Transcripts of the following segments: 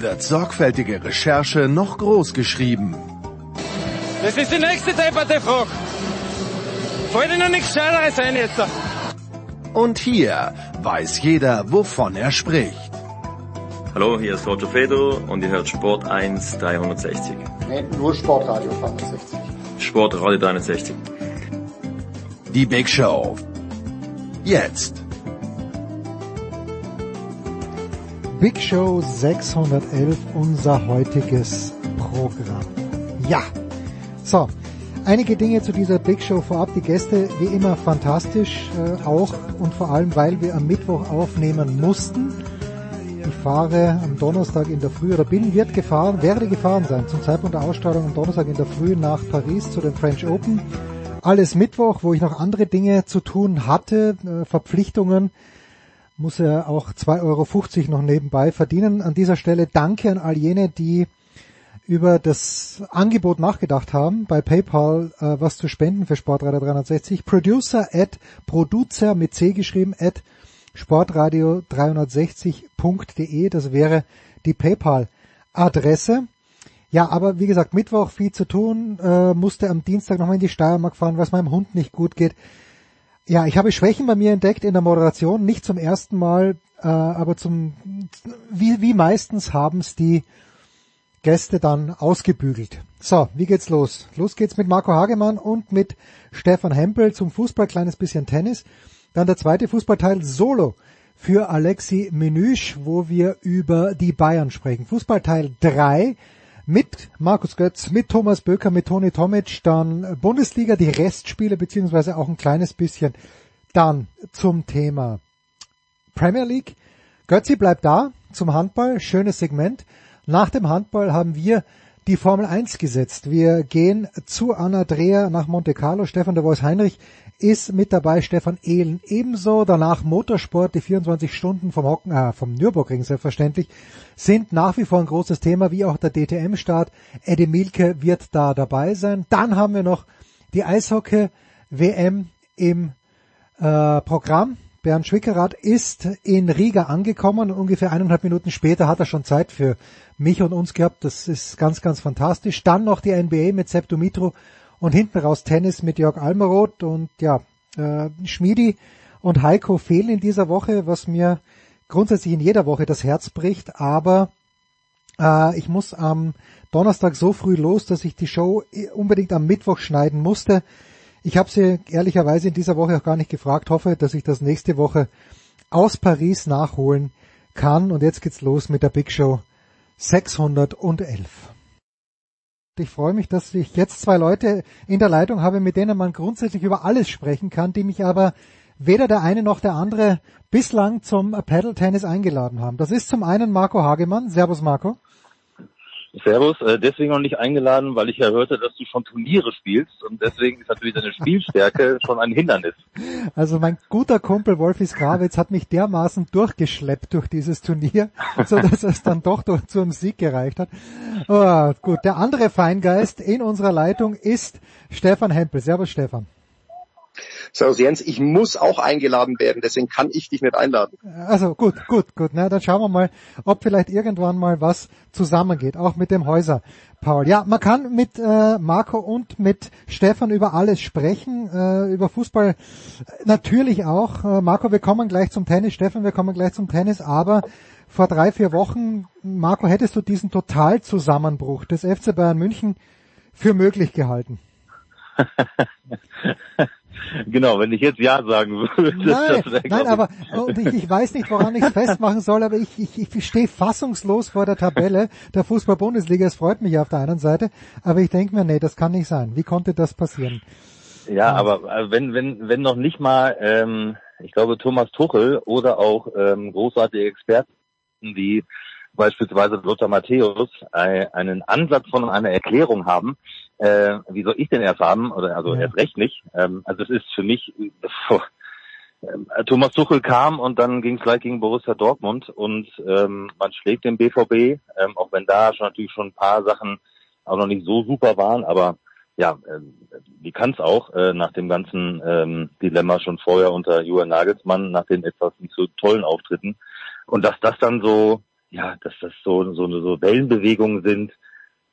wird sorgfältige Recherche noch groß geschrieben. Das ist die nächste depperte Frage. Fällt Ihnen nichts Scheineres ein jetzt? Und hier weiß jeder, wovon er spricht. Hallo, hier ist Roger Fedor und ihr hört Sport 1 360. Nee, nur Sportradio 360. Sportradio 360. Die Big Show. Jetzt. Big Show 611, unser heutiges Programm. Ja. So, einige Dinge zu dieser Big Show vorab. Die Gäste wie immer fantastisch, äh, auch und vor allem, weil wir am Mittwoch aufnehmen mussten. Ich fahre am Donnerstag in der Früh oder bin, wird gefahren, werde gefahren sein zum Zeitpunkt der Ausstrahlung am Donnerstag in der Früh nach Paris zu den French Open. Alles Mittwoch, wo ich noch andere Dinge zu tun hatte, äh, Verpflichtungen muss er auch 2,50 Euro noch nebenbei verdienen. An dieser Stelle danke an all jene, die über das Angebot nachgedacht haben, bei PayPal äh, was zu spenden für Sportradio 360. Producer at Producer mit C geschrieben at sportradio 360.de. Das wäre die PayPal-Adresse. Ja, aber wie gesagt, Mittwoch viel zu tun, äh, musste am Dienstag nochmal in die Steiermark fahren, was meinem Hund nicht gut geht. Ja, ich habe Schwächen bei mir entdeckt in der Moderation, nicht zum ersten Mal, äh, aber zum wie, wie meistens haben es die Gäste dann ausgebügelt. So, wie geht's los? Los geht's mit Marco Hagemann und mit Stefan Hempel zum Fußball, kleines bisschen Tennis. Dann der zweite Fußballteil Solo für Alexi Menüsch, wo wir über die Bayern sprechen. Fußballteil 3 mit Markus Götz, mit Thomas Böker, mit Toni Tomic, dann Bundesliga, die Restspiele beziehungsweise auch ein kleines bisschen dann zum Thema Premier League. Götzi bleibt da zum Handball, schönes Segment. Nach dem Handball haben wir die Formel 1 gesetzt. Wir gehen zu Anna Dreher nach Monte Carlo. Stefan de Vois Heinrich ist mit dabei, Stefan Ehlen ebenso. Danach Motorsport, die 24 Stunden vom Hocken, äh, vom Nürburgring selbstverständlich, sind nach wie vor ein großes Thema, wie auch der DTM-Start. Eddie Milke wird da dabei sein. Dann haben wir noch die Eishockey-WM im äh, Programm. Bernd Schwickerath ist in Riga angekommen. Ungefähr eineinhalb Minuten später hat er schon Zeit für mich und uns gehabt. Das ist ganz, ganz fantastisch. Dann noch die NBA mit Sepp Dumitro und hinten raus Tennis mit Jörg Almeroth und ja, äh, Schmiedi und Heiko fehlen in dieser Woche, was mir grundsätzlich in jeder Woche das Herz bricht, aber äh, ich muss am Donnerstag so früh los, dass ich die Show unbedingt am Mittwoch schneiden musste. Ich habe sie ehrlicherweise in dieser Woche auch gar nicht gefragt, hoffe, dass ich das nächste Woche aus Paris nachholen kann. Und jetzt geht's los mit der Big Show 611. Ich freue mich, dass ich jetzt zwei Leute in der Leitung habe, mit denen man grundsätzlich über alles sprechen kann, die mich aber weder der eine noch der andere bislang zum Paddle Tennis eingeladen haben. Das ist zum einen Marco Hagemann. Servus Marco. Servus, äh, deswegen noch nicht eingeladen, weil ich ja hörte, dass du schon Turniere spielst und deswegen ist natürlich deine Spielstärke schon ein Hindernis. Also mein guter Kumpel Wolfis Grawitz hat mich dermaßen durchgeschleppt durch dieses Turnier, so dass es dann doch durch zum Sieg gereicht hat. Oh, gut, der andere Feingeist in unserer Leitung ist Stefan Hempel. Servus Stefan. Servus Jens, ich muss auch eingeladen werden, deswegen kann ich dich nicht einladen. Also gut, gut, gut. Na, dann schauen wir mal, ob vielleicht irgendwann mal was zusammengeht, auch mit dem Häuser. Paul. Ja, man kann mit äh, Marco und mit Stefan über alles sprechen, äh, über Fußball natürlich auch. Äh, Marco, wir kommen gleich zum Tennis, Stefan, wir kommen gleich zum Tennis, aber vor drei, vier Wochen, Marco, hättest du diesen Totalzusammenbruch des FC Bayern München für möglich gehalten? Genau, wenn ich jetzt Ja sagen würde. Nein, nein aber und ich, ich weiß nicht, woran ich es festmachen soll, aber ich, ich, ich stehe fassungslos vor der Tabelle der Fußball-Bundesliga. Es freut mich auf der einen Seite, aber ich denke mir, nee, das kann nicht sein. Wie konnte das passieren? Ja, aber äh, wenn, wenn, wenn noch nicht mal, ähm, ich glaube, Thomas Tuchel oder auch ähm, großartige Experten wie beispielsweise Lothar Matthäus äh, einen Ansatz von einer Erklärung haben, äh, wie soll ich denn erst haben? Oder also ja. erst recht nicht. Ähm, also es ist für mich äh, Thomas Tuchel kam und dann ging es gleich gegen Borussia Dortmund und ähm, man schlägt den BVB, ähm, auch wenn da schon natürlich schon ein paar Sachen auch noch nicht so super waren, aber ja, äh, die kann es auch äh, nach dem ganzen ähm, Dilemma schon vorher unter Julian Nagelsmann, nach den etwas nicht so tollen Auftritten. Und dass das dann so, ja, dass das so, so, so Wellenbewegungen sind,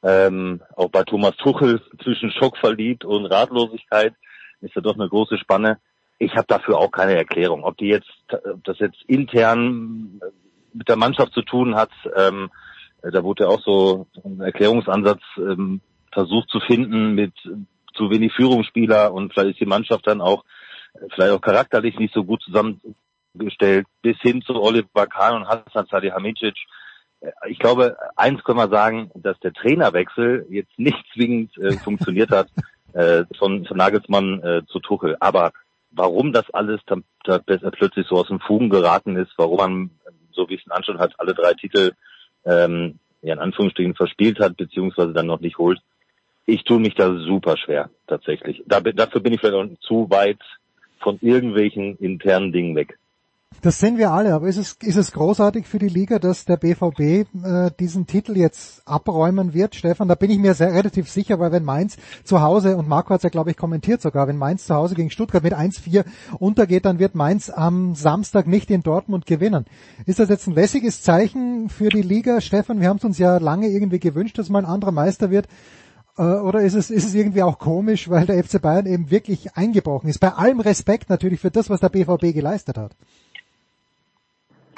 ähm, auch bei Thomas Tuchel zwischen Schock verliebt und Ratlosigkeit ist ja doch eine große Spanne. Ich habe dafür auch keine Erklärung. Ob die jetzt, ob das jetzt intern mit der Mannschaft zu tun hat, ähm, da wurde ja auch so ein Erklärungsansatz ähm, versucht zu finden mit zu wenig Führungsspieler und vielleicht ist die Mannschaft dann auch vielleicht auch charakterlich nicht so gut zusammengestellt, bis hin zu Oliver Kahn und Hassan Salihamidzic. Ich glaube, eins können wir sagen, dass der Trainerwechsel jetzt nicht zwingend äh, funktioniert hat äh, von, von Nagelsmann äh, zu Tuchel. Aber warum das alles dann, dann plötzlich so aus dem Fugen geraten ist, warum man, so wie es den Anschein hat, alle drei Titel ähm, ja in Anführungsstrichen verspielt hat, beziehungsweise dann noch nicht holt, ich tue mich da super schwer, tatsächlich. Da, dafür bin ich vielleicht auch zu weit von irgendwelchen internen Dingen weg. Das sind wir alle, aber ist es, ist es großartig für die Liga, dass der BVB äh, diesen Titel jetzt abräumen wird, Stefan? Da bin ich mir sehr relativ sicher, weil wenn Mainz zu Hause, und Marco hat es ja glaube ich kommentiert sogar, wenn Mainz zu Hause gegen Stuttgart mit 1-4 untergeht, dann wird Mainz am Samstag nicht in Dortmund gewinnen. Ist das jetzt ein lässiges Zeichen für die Liga, Stefan? Wir haben es uns ja lange irgendwie gewünscht, dass mal ein anderer Meister wird. Äh, oder ist es, ist es irgendwie auch komisch, weil der FC Bayern eben wirklich eingebrochen ist? Bei allem Respekt natürlich für das, was der BVB geleistet hat.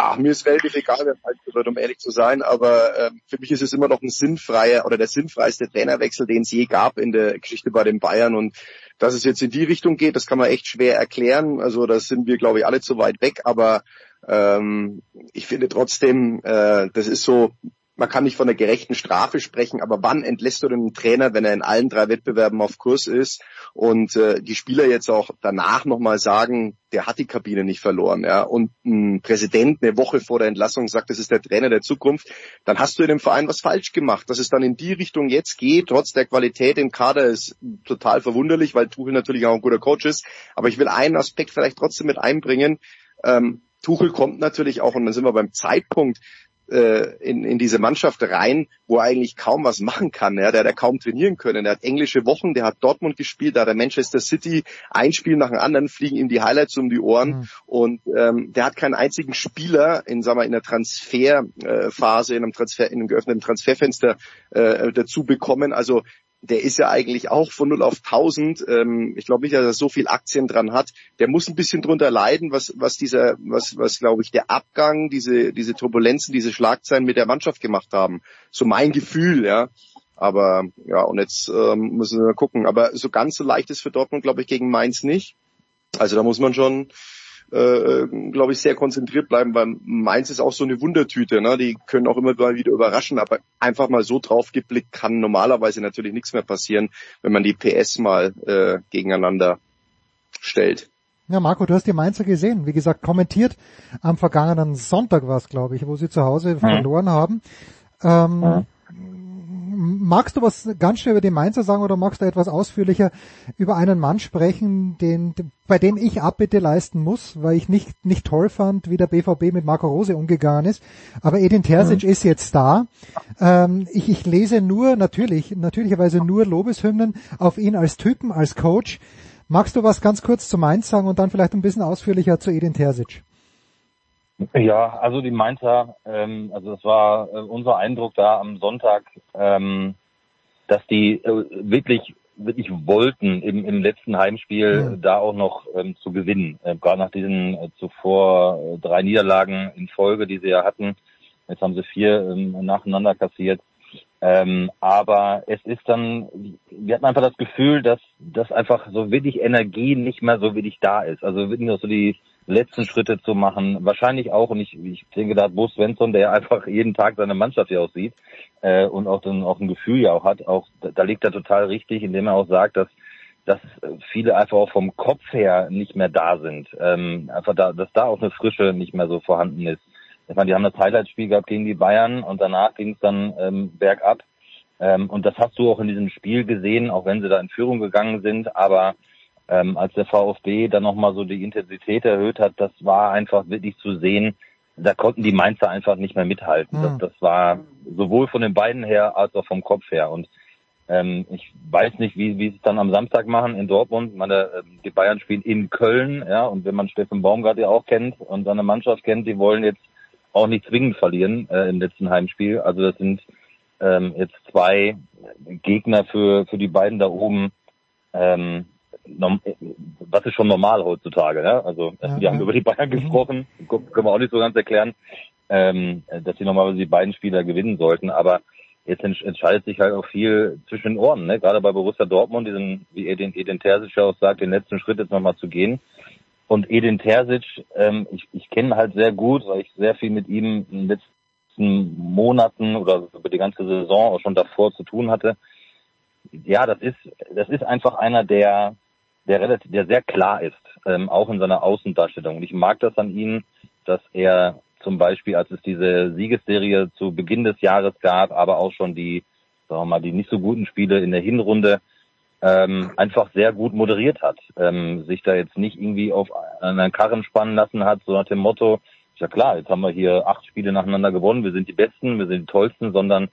Ach, mir ist relativ egal, wer falsch wird, um ehrlich zu sein, aber äh, für mich ist es immer noch ein sinnfreier oder der sinnfreiste Trainerwechsel, den es je gab in der Geschichte bei den Bayern und dass es jetzt in die Richtung geht, das kann man echt schwer erklären. Also da sind wir, glaube ich, alle zu weit weg, aber ähm, ich finde trotzdem, äh, das ist so man kann nicht von einer gerechten Strafe sprechen, aber wann entlässt du den Trainer, wenn er in allen drei Wettbewerben auf Kurs ist und äh, die Spieler jetzt auch danach nochmal sagen, der hat die Kabine nicht verloren, ja, und ein Präsident eine Woche vor der Entlassung sagt, das ist der Trainer der Zukunft, dann hast du in dem Verein was falsch gemacht. Dass es dann in die Richtung jetzt geht, trotz der Qualität im Kader, ist total verwunderlich, weil Tuchel natürlich auch ein guter Coach ist. Aber ich will einen Aspekt vielleicht trotzdem mit einbringen. Ähm, Tuchel kommt natürlich auch, und dann sind wir beim Zeitpunkt, äh, in, in diese Mannschaft rein, wo er eigentlich kaum was machen kann. Ja. Der hat ja kaum trainieren können. Der hat englische Wochen, der hat Dortmund gespielt, da hat er Manchester City ein Spiel nach dem anderen, fliegen ihm die Highlights um die Ohren. Mhm. Und ähm, der hat keinen einzigen Spieler in, sagen wir, in der Transferphase, in einem Transfer, in einem geöffneten Transferfenster äh, dazu bekommen. Also der ist ja eigentlich auch von 0 auf 1000. Ähm, ich glaube nicht, dass er so viel Aktien dran hat. Der muss ein bisschen drunter leiden, was, was dieser, was, was glaube ich, der Abgang, diese, diese Turbulenzen, diese Schlagzeilen mit der Mannschaft gemacht haben. So mein Gefühl, ja. Aber ja, und jetzt ähm, müssen wir mal gucken. Aber so ganz so leicht ist für Dortmund, glaube ich, gegen Mainz nicht. Also da muss man schon äh, glaube ich, sehr konzentriert bleiben, weil Mainz ist auch so eine Wundertüte. Ne? Die können auch immer mal wieder überraschen, aber einfach mal so drauf geblickt kann normalerweise natürlich nichts mehr passieren, wenn man die PS mal äh, gegeneinander stellt. Ja, Marco, du hast die Mainzer gesehen. Wie gesagt, kommentiert am vergangenen Sonntag war es, glaube ich, wo sie zu Hause mhm. verloren haben. Ähm, mhm magst du was ganz schnell über den Mainzer sagen oder magst du etwas ausführlicher über einen Mann sprechen, den, bei dem ich Abbitte leisten muss, weil ich nicht, nicht toll fand, wie der BVB mit Marco Rose umgegangen ist. Aber Edin Terzic mhm. ist jetzt da. Ähm, ich, ich lese nur, natürlich, natürlicherweise nur Lobeshymnen auf ihn als Typen, als Coach. Magst du was ganz kurz zu Mainz sagen und dann vielleicht ein bisschen ausführlicher zu Edin Terzic? Ja, also die Mainzer, ähm, also das war äh, unser Eindruck da am Sonntag, ähm, dass die äh, wirklich wirklich wollten im, im letzten Heimspiel mhm. da auch noch ähm, zu gewinnen. Äh, gerade nach diesen äh, zuvor äh, drei Niederlagen in Folge, die sie ja hatten. Jetzt haben sie vier ähm, nacheinander kassiert. Ähm, aber es ist dann, wir hatten einfach das Gefühl, dass, dass einfach so wirklich Energie nicht mehr so wirklich da ist. Also wirklich so die, letzten Schritte zu machen. Wahrscheinlich auch, und ich, ich denke, da hat Bo Svensson, der einfach jeden Tag seine Mannschaft ja auch sieht äh, und auch, dann, auch ein Gefühl ja auch hat, auch da liegt er total richtig, indem er auch sagt, dass dass viele einfach auch vom Kopf her nicht mehr da sind. Ähm, einfach da, dass da auch eine Frische nicht mehr so vorhanden ist. ich meine, die haben das Highlight-Spiel gehabt gegen die Bayern und danach ging es dann ähm, bergab. Ähm, und das hast du auch in diesem Spiel gesehen, auch wenn sie da in Führung gegangen sind. Aber ähm, als der VfB dann nochmal so die Intensität erhöht hat, das war einfach wirklich zu sehen, da konnten die Mainzer einfach nicht mehr mithalten. Mhm. Das, das war sowohl von den beiden her als auch vom Kopf her. Und ähm, ich weiß nicht, wie, wie sie es dann am Samstag machen in Dortmund. Meine, ähm, die Bayern spielen in Köln, ja, und wenn man Steffen Baumgart ja auch kennt und seine Mannschaft kennt, die wollen jetzt auch nicht zwingend verlieren äh, im letzten Heimspiel. Also das sind ähm, jetzt zwei Gegner für, für die beiden da oben. Ähm, was ist schon normal heutzutage, ne? Also ja, wir haben über die Bayern mhm. gesprochen, können wir auch nicht so ganz erklären, ähm, dass sie normalerweise die beiden Spieler gewinnen sollten, aber jetzt entscheidet sich halt auch viel zwischen den Ohren, ne? Gerade bei Borussia Dortmund, diesen, wie Edin, Edin Terzic ja auch sagt, den letzten Schritt jetzt nochmal zu gehen. Und Edin Terzic, ähm, ich, ich kenne halt sehr gut, weil ich sehr viel mit ihm in den letzten Monaten oder über die ganze Saison auch schon davor zu tun hatte. Ja, das ist, das ist einfach einer, der, der relativ, der sehr klar ist, ähm, auch in seiner Außendarstellung. Und ich mag das an ihm, dass er zum Beispiel, als es diese Siegesserie zu Beginn des Jahres gab, aber auch schon die, sagen wir mal, die nicht so guten Spiele in der Hinrunde, ähm, einfach sehr gut moderiert hat, ähm, sich da jetzt nicht irgendwie auf einen Karren spannen lassen hat, so nach dem Motto, ja klar, jetzt haben wir hier acht Spiele nacheinander gewonnen, wir sind die Besten, wir sind die Tollsten, sondern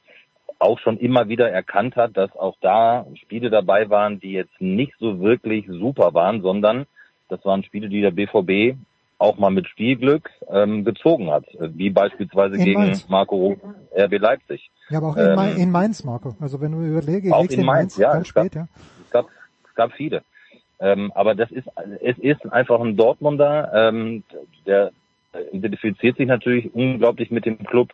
auch schon immer wieder erkannt hat, dass auch da Spiele dabei waren, die jetzt nicht so wirklich super waren, sondern das waren Spiele, die der BVB auch mal mit Spielglück ähm, gezogen hat, wie beispielsweise in gegen Mainz. Marco RB Leipzig. Ja, aber auch in, ähm, in Mainz, Marco. Also wenn du überlegst, auch in Mainz, Mainz ja, ganz spät, ja. Es gab, es gab viele. Ähm, aber das ist, es ist einfach ein Dortmunder, ähm, der identifiziert sich natürlich unglaublich mit dem Club,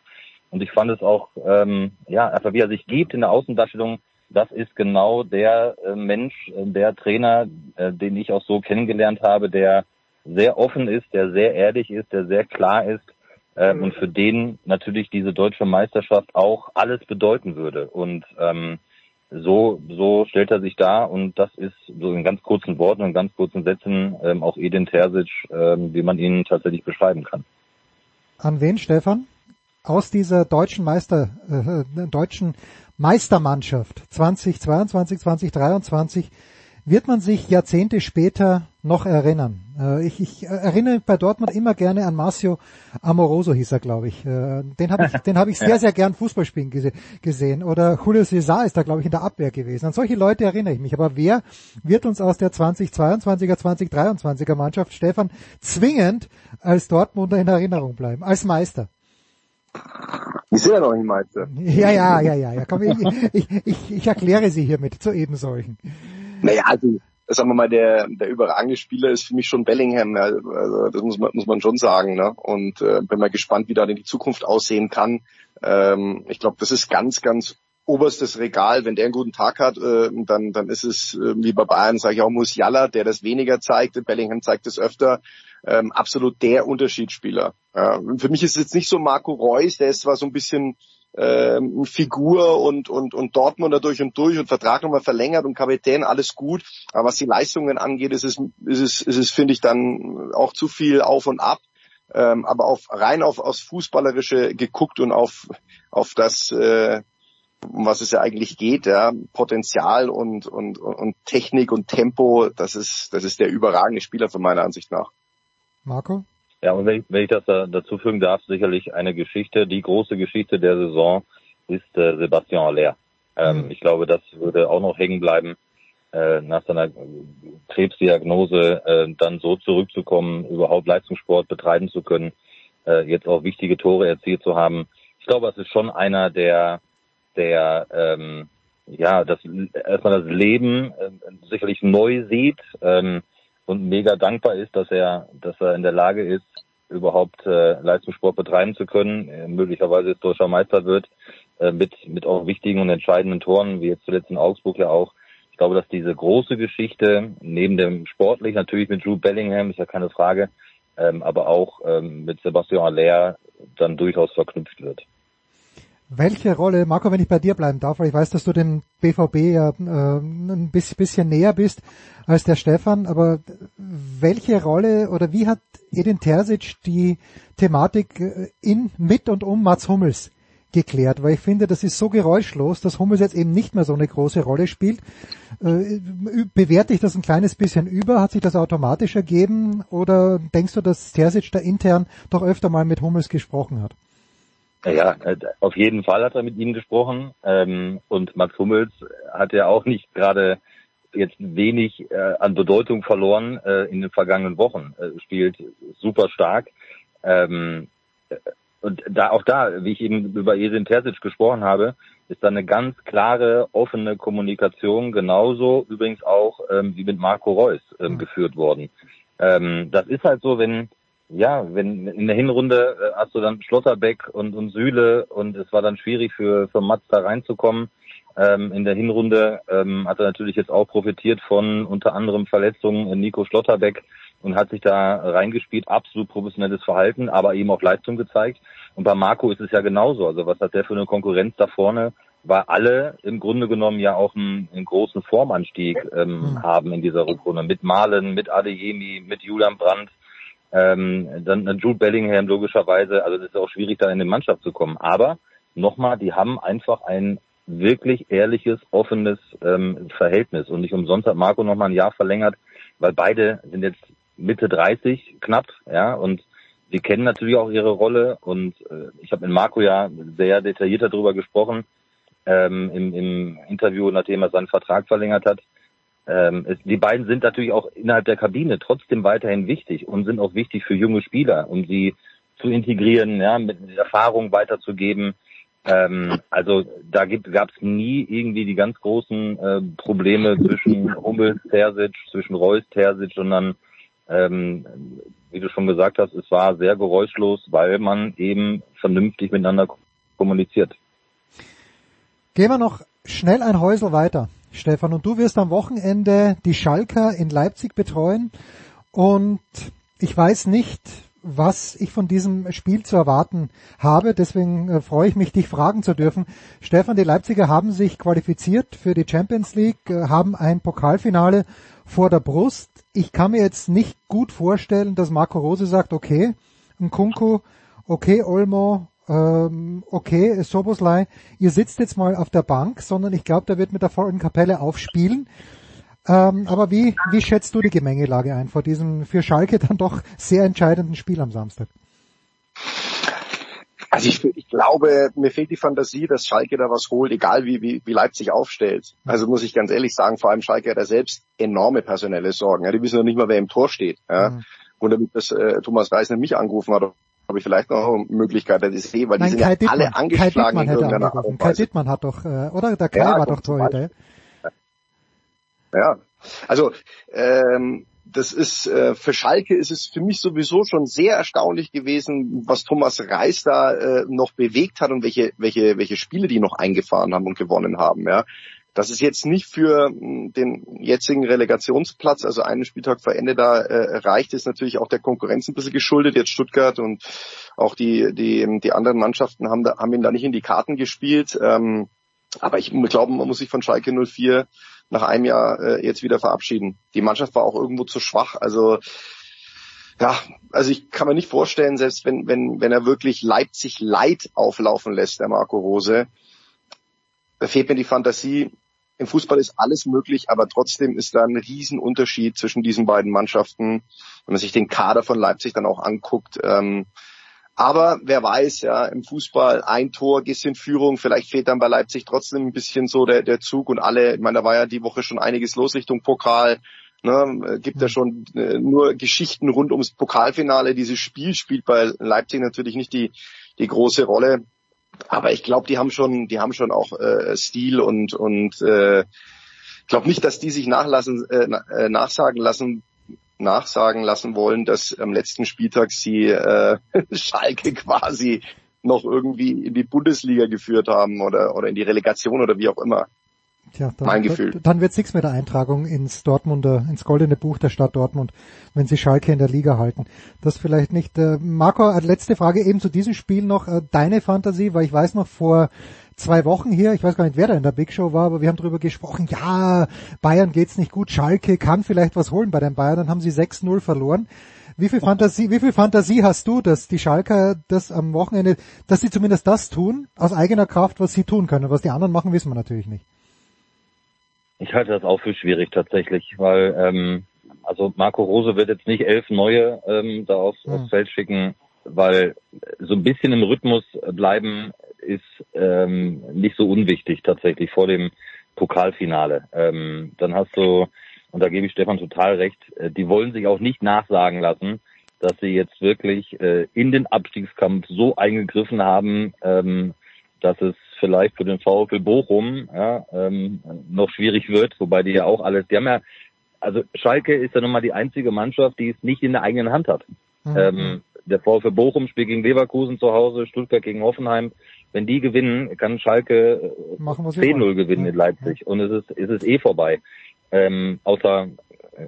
und ich fand es auch, ähm, ja, einfach wie er sich gibt in der Außendarstellung, das ist genau der äh, Mensch, äh, der Trainer, äh, den ich auch so kennengelernt habe, der sehr offen ist, der sehr ehrlich ist, der sehr klar ist äh, und für den natürlich diese deutsche Meisterschaft auch alles bedeuten würde. Und ähm, so, so stellt er sich dar und das ist so in ganz kurzen Worten und ganz kurzen Sätzen ähm, auch Edin Terzic, ähm, wie man ihn tatsächlich beschreiben kann. An wen, Stefan? Aus dieser deutschen Meister, äh, deutschen Meistermannschaft 2022, 2023 wird man sich Jahrzehnte später noch erinnern. Äh, ich, ich erinnere bei Dortmund immer gerne an Marcio Amoroso, hieß er, glaube ich. Äh, den habe ich, den hab ich sehr, sehr gern Fußballspielen gese gesehen. Oder Julio Cesar ist da, glaube ich, in der Abwehr gewesen. An solche Leute erinnere ich mich. Aber wer wird uns aus der 2022er, 2023er Mannschaft, Stefan, zwingend als Dortmunder in Erinnerung bleiben? Als Meister? Ich sehe ja noch nicht Meister. Ja, ja, ja, ja, ja. Komm, ich, ich, ich, ich erkläre sie hiermit zu eben solchen. Naja, also sagen wir mal, der, der überragende Spieler ist für mich schon Bellingham. Also das muss man, muss man schon sagen. Ne? Und äh, bin mal gespannt, wie da denn die Zukunft aussehen kann. Ähm, ich glaube, das ist ganz, ganz oberstes Regal. Wenn der einen guten Tag hat, äh, dann, dann ist es äh, wie bei Bayern, sage ich auch, Musiala, der das weniger zeigt. Bellingham zeigt es öfter. Ähm, absolut der Unterschiedsspieler. Für mich ist es jetzt nicht so Marco Reus, der ist zwar so ein bisschen ähm, Figur und, und, und Dortmunder durch und durch und Vertrag nochmal verlängert und Kapitän, alles gut. Aber was die Leistungen angeht, ist es, ist es, ist es finde ich, dann auch zu viel auf und ab. Ähm, aber auf rein auf aufs Fußballerische geguckt und auf auf das äh, um was es ja eigentlich geht, ja, Potenzial und, und, und Technik und Tempo, das ist, das ist der überragende Spieler von meiner Ansicht nach. Marco? Ja, und wenn ich, wenn ich das da, dazu fügen darf, sicherlich eine Geschichte, die große Geschichte der Saison ist äh, Sebastian Aller. Ähm, mhm. Ich glaube, das würde auch noch hängen bleiben, äh, nach seiner Krebsdiagnose äh, dann so zurückzukommen, überhaupt Leistungssport betreiben zu können, äh, jetzt auch wichtige Tore erzielt zu haben. Ich glaube, es ist schon einer, der der ähm, ja das erstmal das Leben äh, sicherlich neu sieht ähm, und mega dankbar ist, dass er dass er in der Lage ist, überhaupt äh, Leistungssport betreiben zu können, äh, möglicherweise jetzt deutscher Meister wird, äh, mit mit auch wichtigen und entscheidenden Toren, wie jetzt zuletzt in Augsburg ja auch. Ich glaube, dass diese große Geschichte neben dem sportlich natürlich mit Drew Bellingham ist ja keine Frage, ähm, aber auch ähm, mit Sebastian Aller dann durchaus verknüpft wird. Welche Rolle, Marco, wenn ich bei dir bleiben darf, weil ich weiß, dass du dem BVB ja äh, ein bisschen näher bist als der Stefan, aber welche Rolle oder wie hat Edin Terzic die Thematik äh, in, mit und um Mats Hummels geklärt? Weil ich finde, das ist so geräuschlos, dass Hummels jetzt eben nicht mehr so eine große Rolle spielt. Äh, bewerte ich das ein kleines bisschen über? Hat sich das automatisch ergeben? Oder denkst du, dass Terzic da intern doch öfter mal mit Hummels gesprochen hat? Ja, äh, auf jeden Fall hat er mit ihm gesprochen. Ähm, und Max Hummels hat ja auch nicht gerade jetzt wenig äh, an Bedeutung verloren äh, in den vergangenen Wochen. Äh, spielt super stark. Ähm, und da auch da, wie ich eben über Esin Terzic gesprochen habe, ist da eine ganz klare, offene Kommunikation, genauso übrigens auch ähm, wie mit Marco Reus ähm, mhm. geführt worden. Ähm, das ist halt so, wenn ja, wenn in der Hinrunde äh, hast du dann Schlotterbeck und, und Sühle und es war dann schwierig für, für Mats da reinzukommen. Ähm, in der Hinrunde ähm, hat er natürlich jetzt auch profitiert von unter anderem Verletzungen Nico Schlotterbeck und hat sich da reingespielt. Absolut professionelles Verhalten, aber eben auch Leistung gezeigt. Und bei Marco ist es ja genauso. Also was hat der für eine Konkurrenz da vorne? Weil alle im Grunde genommen ja auch einen, einen großen Formanstieg ähm, mhm. haben in dieser Rückrunde. Mit Malen, mit Adeyemi, mit Julian Brandt ähm, dann, Jude Bellingham logischerweise. Also es ist auch schwierig, da in die Mannschaft zu kommen. Aber nochmal, die haben einfach ein wirklich ehrliches, offenes ähm, Verhältnis. Und nicht umsonst hat Marco nochmal ein Jahr verlängert, weil beide sind jetzt Mitte 30 knapp, ja, und sie kennen natürlich auch ihre Rolle. Und äh, ich habe mit Marco ja sehr detailliert darüber gesprochen ähm, im, im Interview, nachdem er seinen Vertrag verlängert hat ähm, es, die beiden sind natürlich auch innerhalb der Kabine trotzdem weiterhin wichtig und sind auch wichtig für junge Spieler, um sie zu integrieren, ja, mit Erfahrung weiterzugeben. Ähm, also da gab es nie irgendwie die ganz großen äh, Probleme zwischen Hummels, Terzic, zwischen Reus, Terzic, sondern ähm, wie du schon gesagt hast, es war sehr geräuschlos, weil man eben vernünftig miteinander kommuniziert. Gehen wir noch schnell ein Häusel weiter. Stefan, und du wirst am Wochenende die Schalker in Leipzig betreuen und ich weiß nicht, was ich von diesem Spiel zu erwarten habe. Deswegen äh, freue ich mich, dich fragen zu dürfen. Stefan, die Leipziger haben sich qualifiziert für die Champions League, äh, haben ein Pokalfinale vor der Brust. Ich kann mir jetzt nicht gut vorstellen, dass Marco Rose sagt, okay, Nkunku, okay, Olmo, ähm, okay, Soboslai, ihr sitzt jetzt mal auf der Bank, sondern ich glaube, der wird mit der vollen Kapelle aufspielen. Ähm, aber wie, wie schätzt du die Gemengelage ein vor diesem für Schalke dann doch sehr entscheidenden Spiel am Samstag? Also ich, ich glaube, mir fehlt die Fantasie, dass Schalke da was holt, egal wie, wie, wie Leipzig aufstellt. Also muss ich ganz ehrlich sagen, vor allem Schalke hat da selbst enorme personelle Sorgen. Ja, die wissen noch nicht mal, wer im Tor steht. Ja. Mhm. Und damit das äh, Thomas Reisner mich angerufen hat, habe ich vielleicht noch eine Möglichkeit, dass ich sehe, weil Nein, die sind Kai ja Dittmann, alle angeschlagen in irgendeiner Art und Kai Dittmann hat doch, äh, oder? Der Kai ja, war doch Torhüter. Ja, also ähm, das ist äh, für Schalke ist es für mich sowieso schon sehr erstaunlich gewesen, was Thomas Reis da äh, noch bewegt hat und welche welche welche Spiele die noch eingefahren haben und gewonnen haben. Ja, das ist jetzt nicht für hm, den jetzigen Relegationsplatz, also einen Spieltag vor Ende da äh, reicht, ist natürlich auch der Konkurrenz ein bisschen geschuldet. Jetzt Stuttgart und auch die, die, die anderen Mannschaften haben, da, haben ihn da nicht in die Karten gespielt. Ähm, aber ich glaube, man muss sich von Schalke 04 nach einem Jahr äh, jetzt wieder verabschieden. Die Mannschaft war auch irgendwo zu schwach. Also ja, also ich kann mir nicht vorstellen, selbst wenn, wenn, wenn er wirklich Leipzig Leid auflaufen lässt, der Marco Rose, da fehlt mir die Fantasie, im Fußball ist alles möglich, aber trotzdem ist da ein Riesenunterschied zwischen diesen beiden Mannschaften, wenn man sich den Kader von Leipzig dann auch anguckt. Ähm, aber wer weiß, ja, im Fußball ein Tor, gehst in Führung, vielleicht fehlt dann bei Leipzig trotzdem ein bisschen so der, der Zug und alle, ich meine, da war ja die Woche schon einiges los Richtung Pokal. Ne, gibt ja schon äh, nur Geschichten rund ums Pokalfinale. Dieses Spiel spielt bei Leipzig natürlich nicht die, die große Rolle. Aber ich glaube, die haben schon, die haben schon auch äh, Stil und und äh, ich glaube nicht, dass die sich nachlassen, äh, äh, nachsagen lassen, nachsagen lassen wollen, dass am letzten Spieltag sie äh, Schalke quasi noch irgendwie in die Bundesliga geführt haben oder oder in die Relegation oder wie auch immer. Tja, dann, mein Gefühl. Dann wird nichts mit der Eintragung ins Dortmunder, ins goldene Buch der Stadt Dortmund, wenn sie Schalke in der Liga halten. Das vielleicht nicht. Äh, Marco, letzte Frage eben zu diesem Spiel noch. Äh, deine Fantasie, weil ich weiß noch vor zwei Wochen hier, ich weiß gar nicht, wer da in der Big Show war, aber wir haben darüber gesprochen, ja, Bayern geht's nicht gut, Schalke kann vielleicht was holen bei den Bayern, dann haben sie 6-0 verloren. Wie viel Fantasie, wie viel Fantasie hast du, dass die Schalker das am Wochenende, dass sie zumindest das tun, aus eigener Kraft, was sie tun können. Was die anderen machen, wissen wir natürlich nicht. Ich halte das auch für schwierig tatsächlich, weil ähm, also Marco Rose wird jetzt nicht elf neue ähm, da aufs, hm. aufs Feld schicken, weil so ein bisschen im Rhythmus bleiben ist ähm, nicht so unwichtig tatsächlich vor dem Pokalfinale. Ähm, dann hast du, und da gebe ich Stefan total recht, äh, die wollen sich auch nicht nachsagen lassen, dass sie jetzt wirklich äh, in den Abstiegskampf so eingegriffen haben, ähm, dass es vielleicht für den VfL Bochum ja, ähm, noch schwierig wird, wobei die ja auch alles, die haben ja, also Schalke ist ja nun mal die einzige Mannschaft, die es nicht in der eigenen Hand hat. Mhm. Ähm, der VfL Bochum spielt gegen Leverkusen zu Hause, Stuttgart gegen Hoffenheim. Wenn die gewinnen, kann Schalke 10-0 gewinnen ja. in Leipzig und es ist, es ist eh vorbei. Ähm, außer,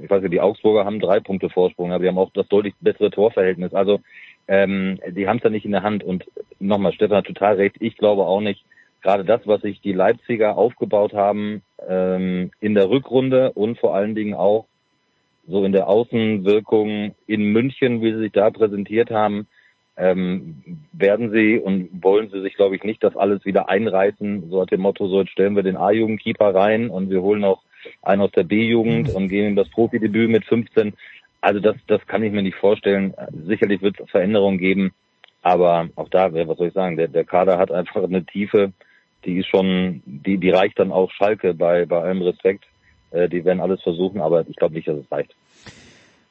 ich weiß nicht, die Augsburger haben drei Punkte Vorsprung, aber die haben auch das deutlich bessere Torverhältnis. Also ähm, die haben es ja nicht in der Hand. Und nochmal, Stefan hat total recht, ich glaube auch nicht, gerade das, was sich die Leipziger aufgebaut haben ähm, in der Rückrunde und vor allen Dingen auch so in der Außenwirkung in München, wie sie sich da präsentiert haben, ähm, werden sie und wollen sie sich, glaube ich, nicht das alles wieder einreißen. So hat dem Motto, so jetzt stellen wir den A-Jugendkeeper rein und wir holen auch einen aus der B-Jugend mhm. und geben ihm das Profidebüt mit 15. Also das, das kann ich mir nicht vorstellen. Sicherlich wird es Veränderungen geben, aber auch da, was soll ich sagen, der, der Kader hat einfach eine Tiefe, die ist schon, die, die reicht dann auch Schalke bei, bei allem Respekt. Äh, die werden alles versuchen, aber ich glaube nicht, dass es reicht.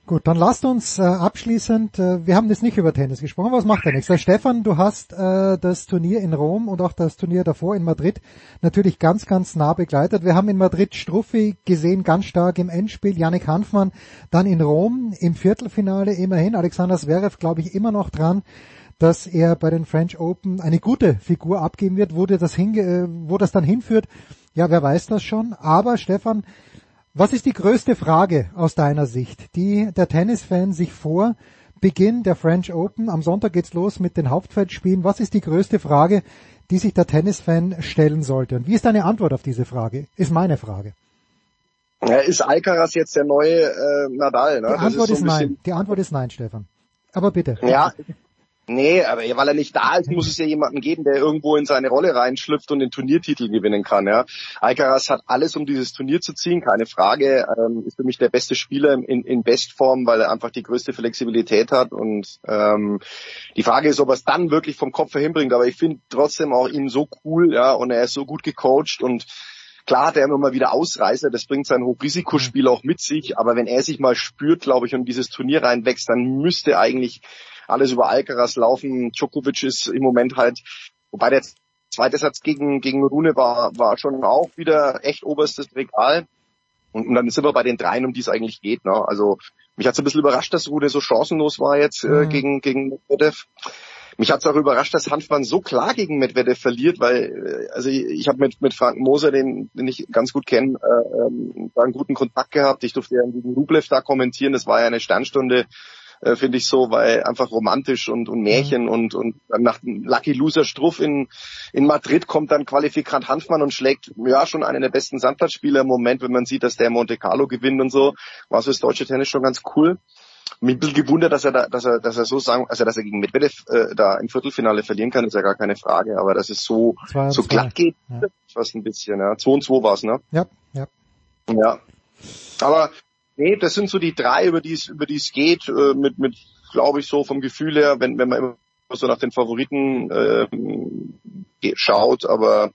Gut, dann lasst uns äh, abschließend, äh, wir haben jetzt nicht über Tennis gesprochen, was macht ja nichts. Weil Stefan, du hast äh, das Turnier in Rom und auch das Turnier davor in Madrid natürlich ganz, ganz nah begleitet. Wir haben in Madrid Struffi gesehen, ganz stark im Endspiel, Yannick Hanfmann, dann in Rom im Viertelfinale immerhin, Alexander Zverev glaube ich immer noch dran, dass er bei den French Open eine gute Figur abgeben wird, wo das, hinge äh, wo das dann hinführt. Ja, wer weiß das schon. Aber Stefan, was ist die größte Frage aus deiner Sicht, die der Tennisfan sich vor Beginn der French Open, am Sonntag geht's los mit den Hauptfeldspielen, was ist die größte Frage, die sich der Tennisfan stellen sollte? Und wie ist deine Antwort auf diese Frage? Ist meine Frage. Ja, ist Alcaraz jetzt der neue äh, Nadal? Ne? Die Antwort ist, so ist nein. Die Antwort ist nein, Stefan. Aber bitte. Ja, Nee, aber weil er nicht da ist, muss es ja jemanden geben, der irgendwo in seine Rolle reinschlüpft und den Turniertitel gewinnen kann. Ja. Alcaraz hat alles, um dieses Turnier zu ziehen, keine Frage. Ähm, ist für mich der beste Spieler in, in Bestform, weil er einfach die größte Flexibilität hat. Und ähm, die Frage ist, ob er es dann wirklich vom Kopf her hinbringt. Aber ich finde trotzdem auch ihn so cool, ja, und er ist so gut gecoacht und Klar hat er immer mal wieder Ausreißer, das bringt sein Hochrisikospiel auch mit sich, aber wenn er sich mal spürt, glaube ich, und dieses Turnier reinwächst, dann müsste eigentlich alles über Alcaraz laufen. Djokovic ist im Moment halt, wobei der zweite Satz gegen, gegen Rune war, war schon auch wieder echt oberstes Regal. Und, und dann sind wir bei den dreien, um die es eigentlich geht. Ne? Also mich hat es ein bisschen überrascht, dass Rune so chancenlos war jetzt äh, mhm. gegen, gegen Medvedev. Mich hat es auch überrascht, dass Hanfmann so klar gegen Medvedev verliert, weil äh, also ich, ich habe mit, mit Frank Moser, den, den ich ganz gut kenne, äh, ähm, da einen guten Kontakt gehabt. Ich durfte ja gegen Rublev da kommentieren. Das war ja eine Sternstunde äh, finde ich so, weil einfach romantisch und, und Märchen mhm. und, und nach Lucky Loser Struff in, in Madrid kommt dann Qualifikant Hanfmann und schlägt ja schon einen der besten Sandplatzspieler im Moment, wenn man sieht, dass der Monte Carlo gewinnt und so, war so das deutsche Tennis schon ganz cool. Mich ein bisschen gewundert, dass er da, dass er, dass er so sagen, also dass er gegen Medvedev äh, da im Viertelfinale verlieren kann, ist ja gar keine Frage, aber dass es so, so glatt geht, ja. fast ein bisschen, ja. 2 und 2 war's, ne? Ja, ja. Ja. Aber Nee, das sind so die drei, über die es, über die es geht, äh, mit, mit, glaube ich, so vom Gefühl her, wenn, wenn man immer so nach den Favoriten äh, schaut, aber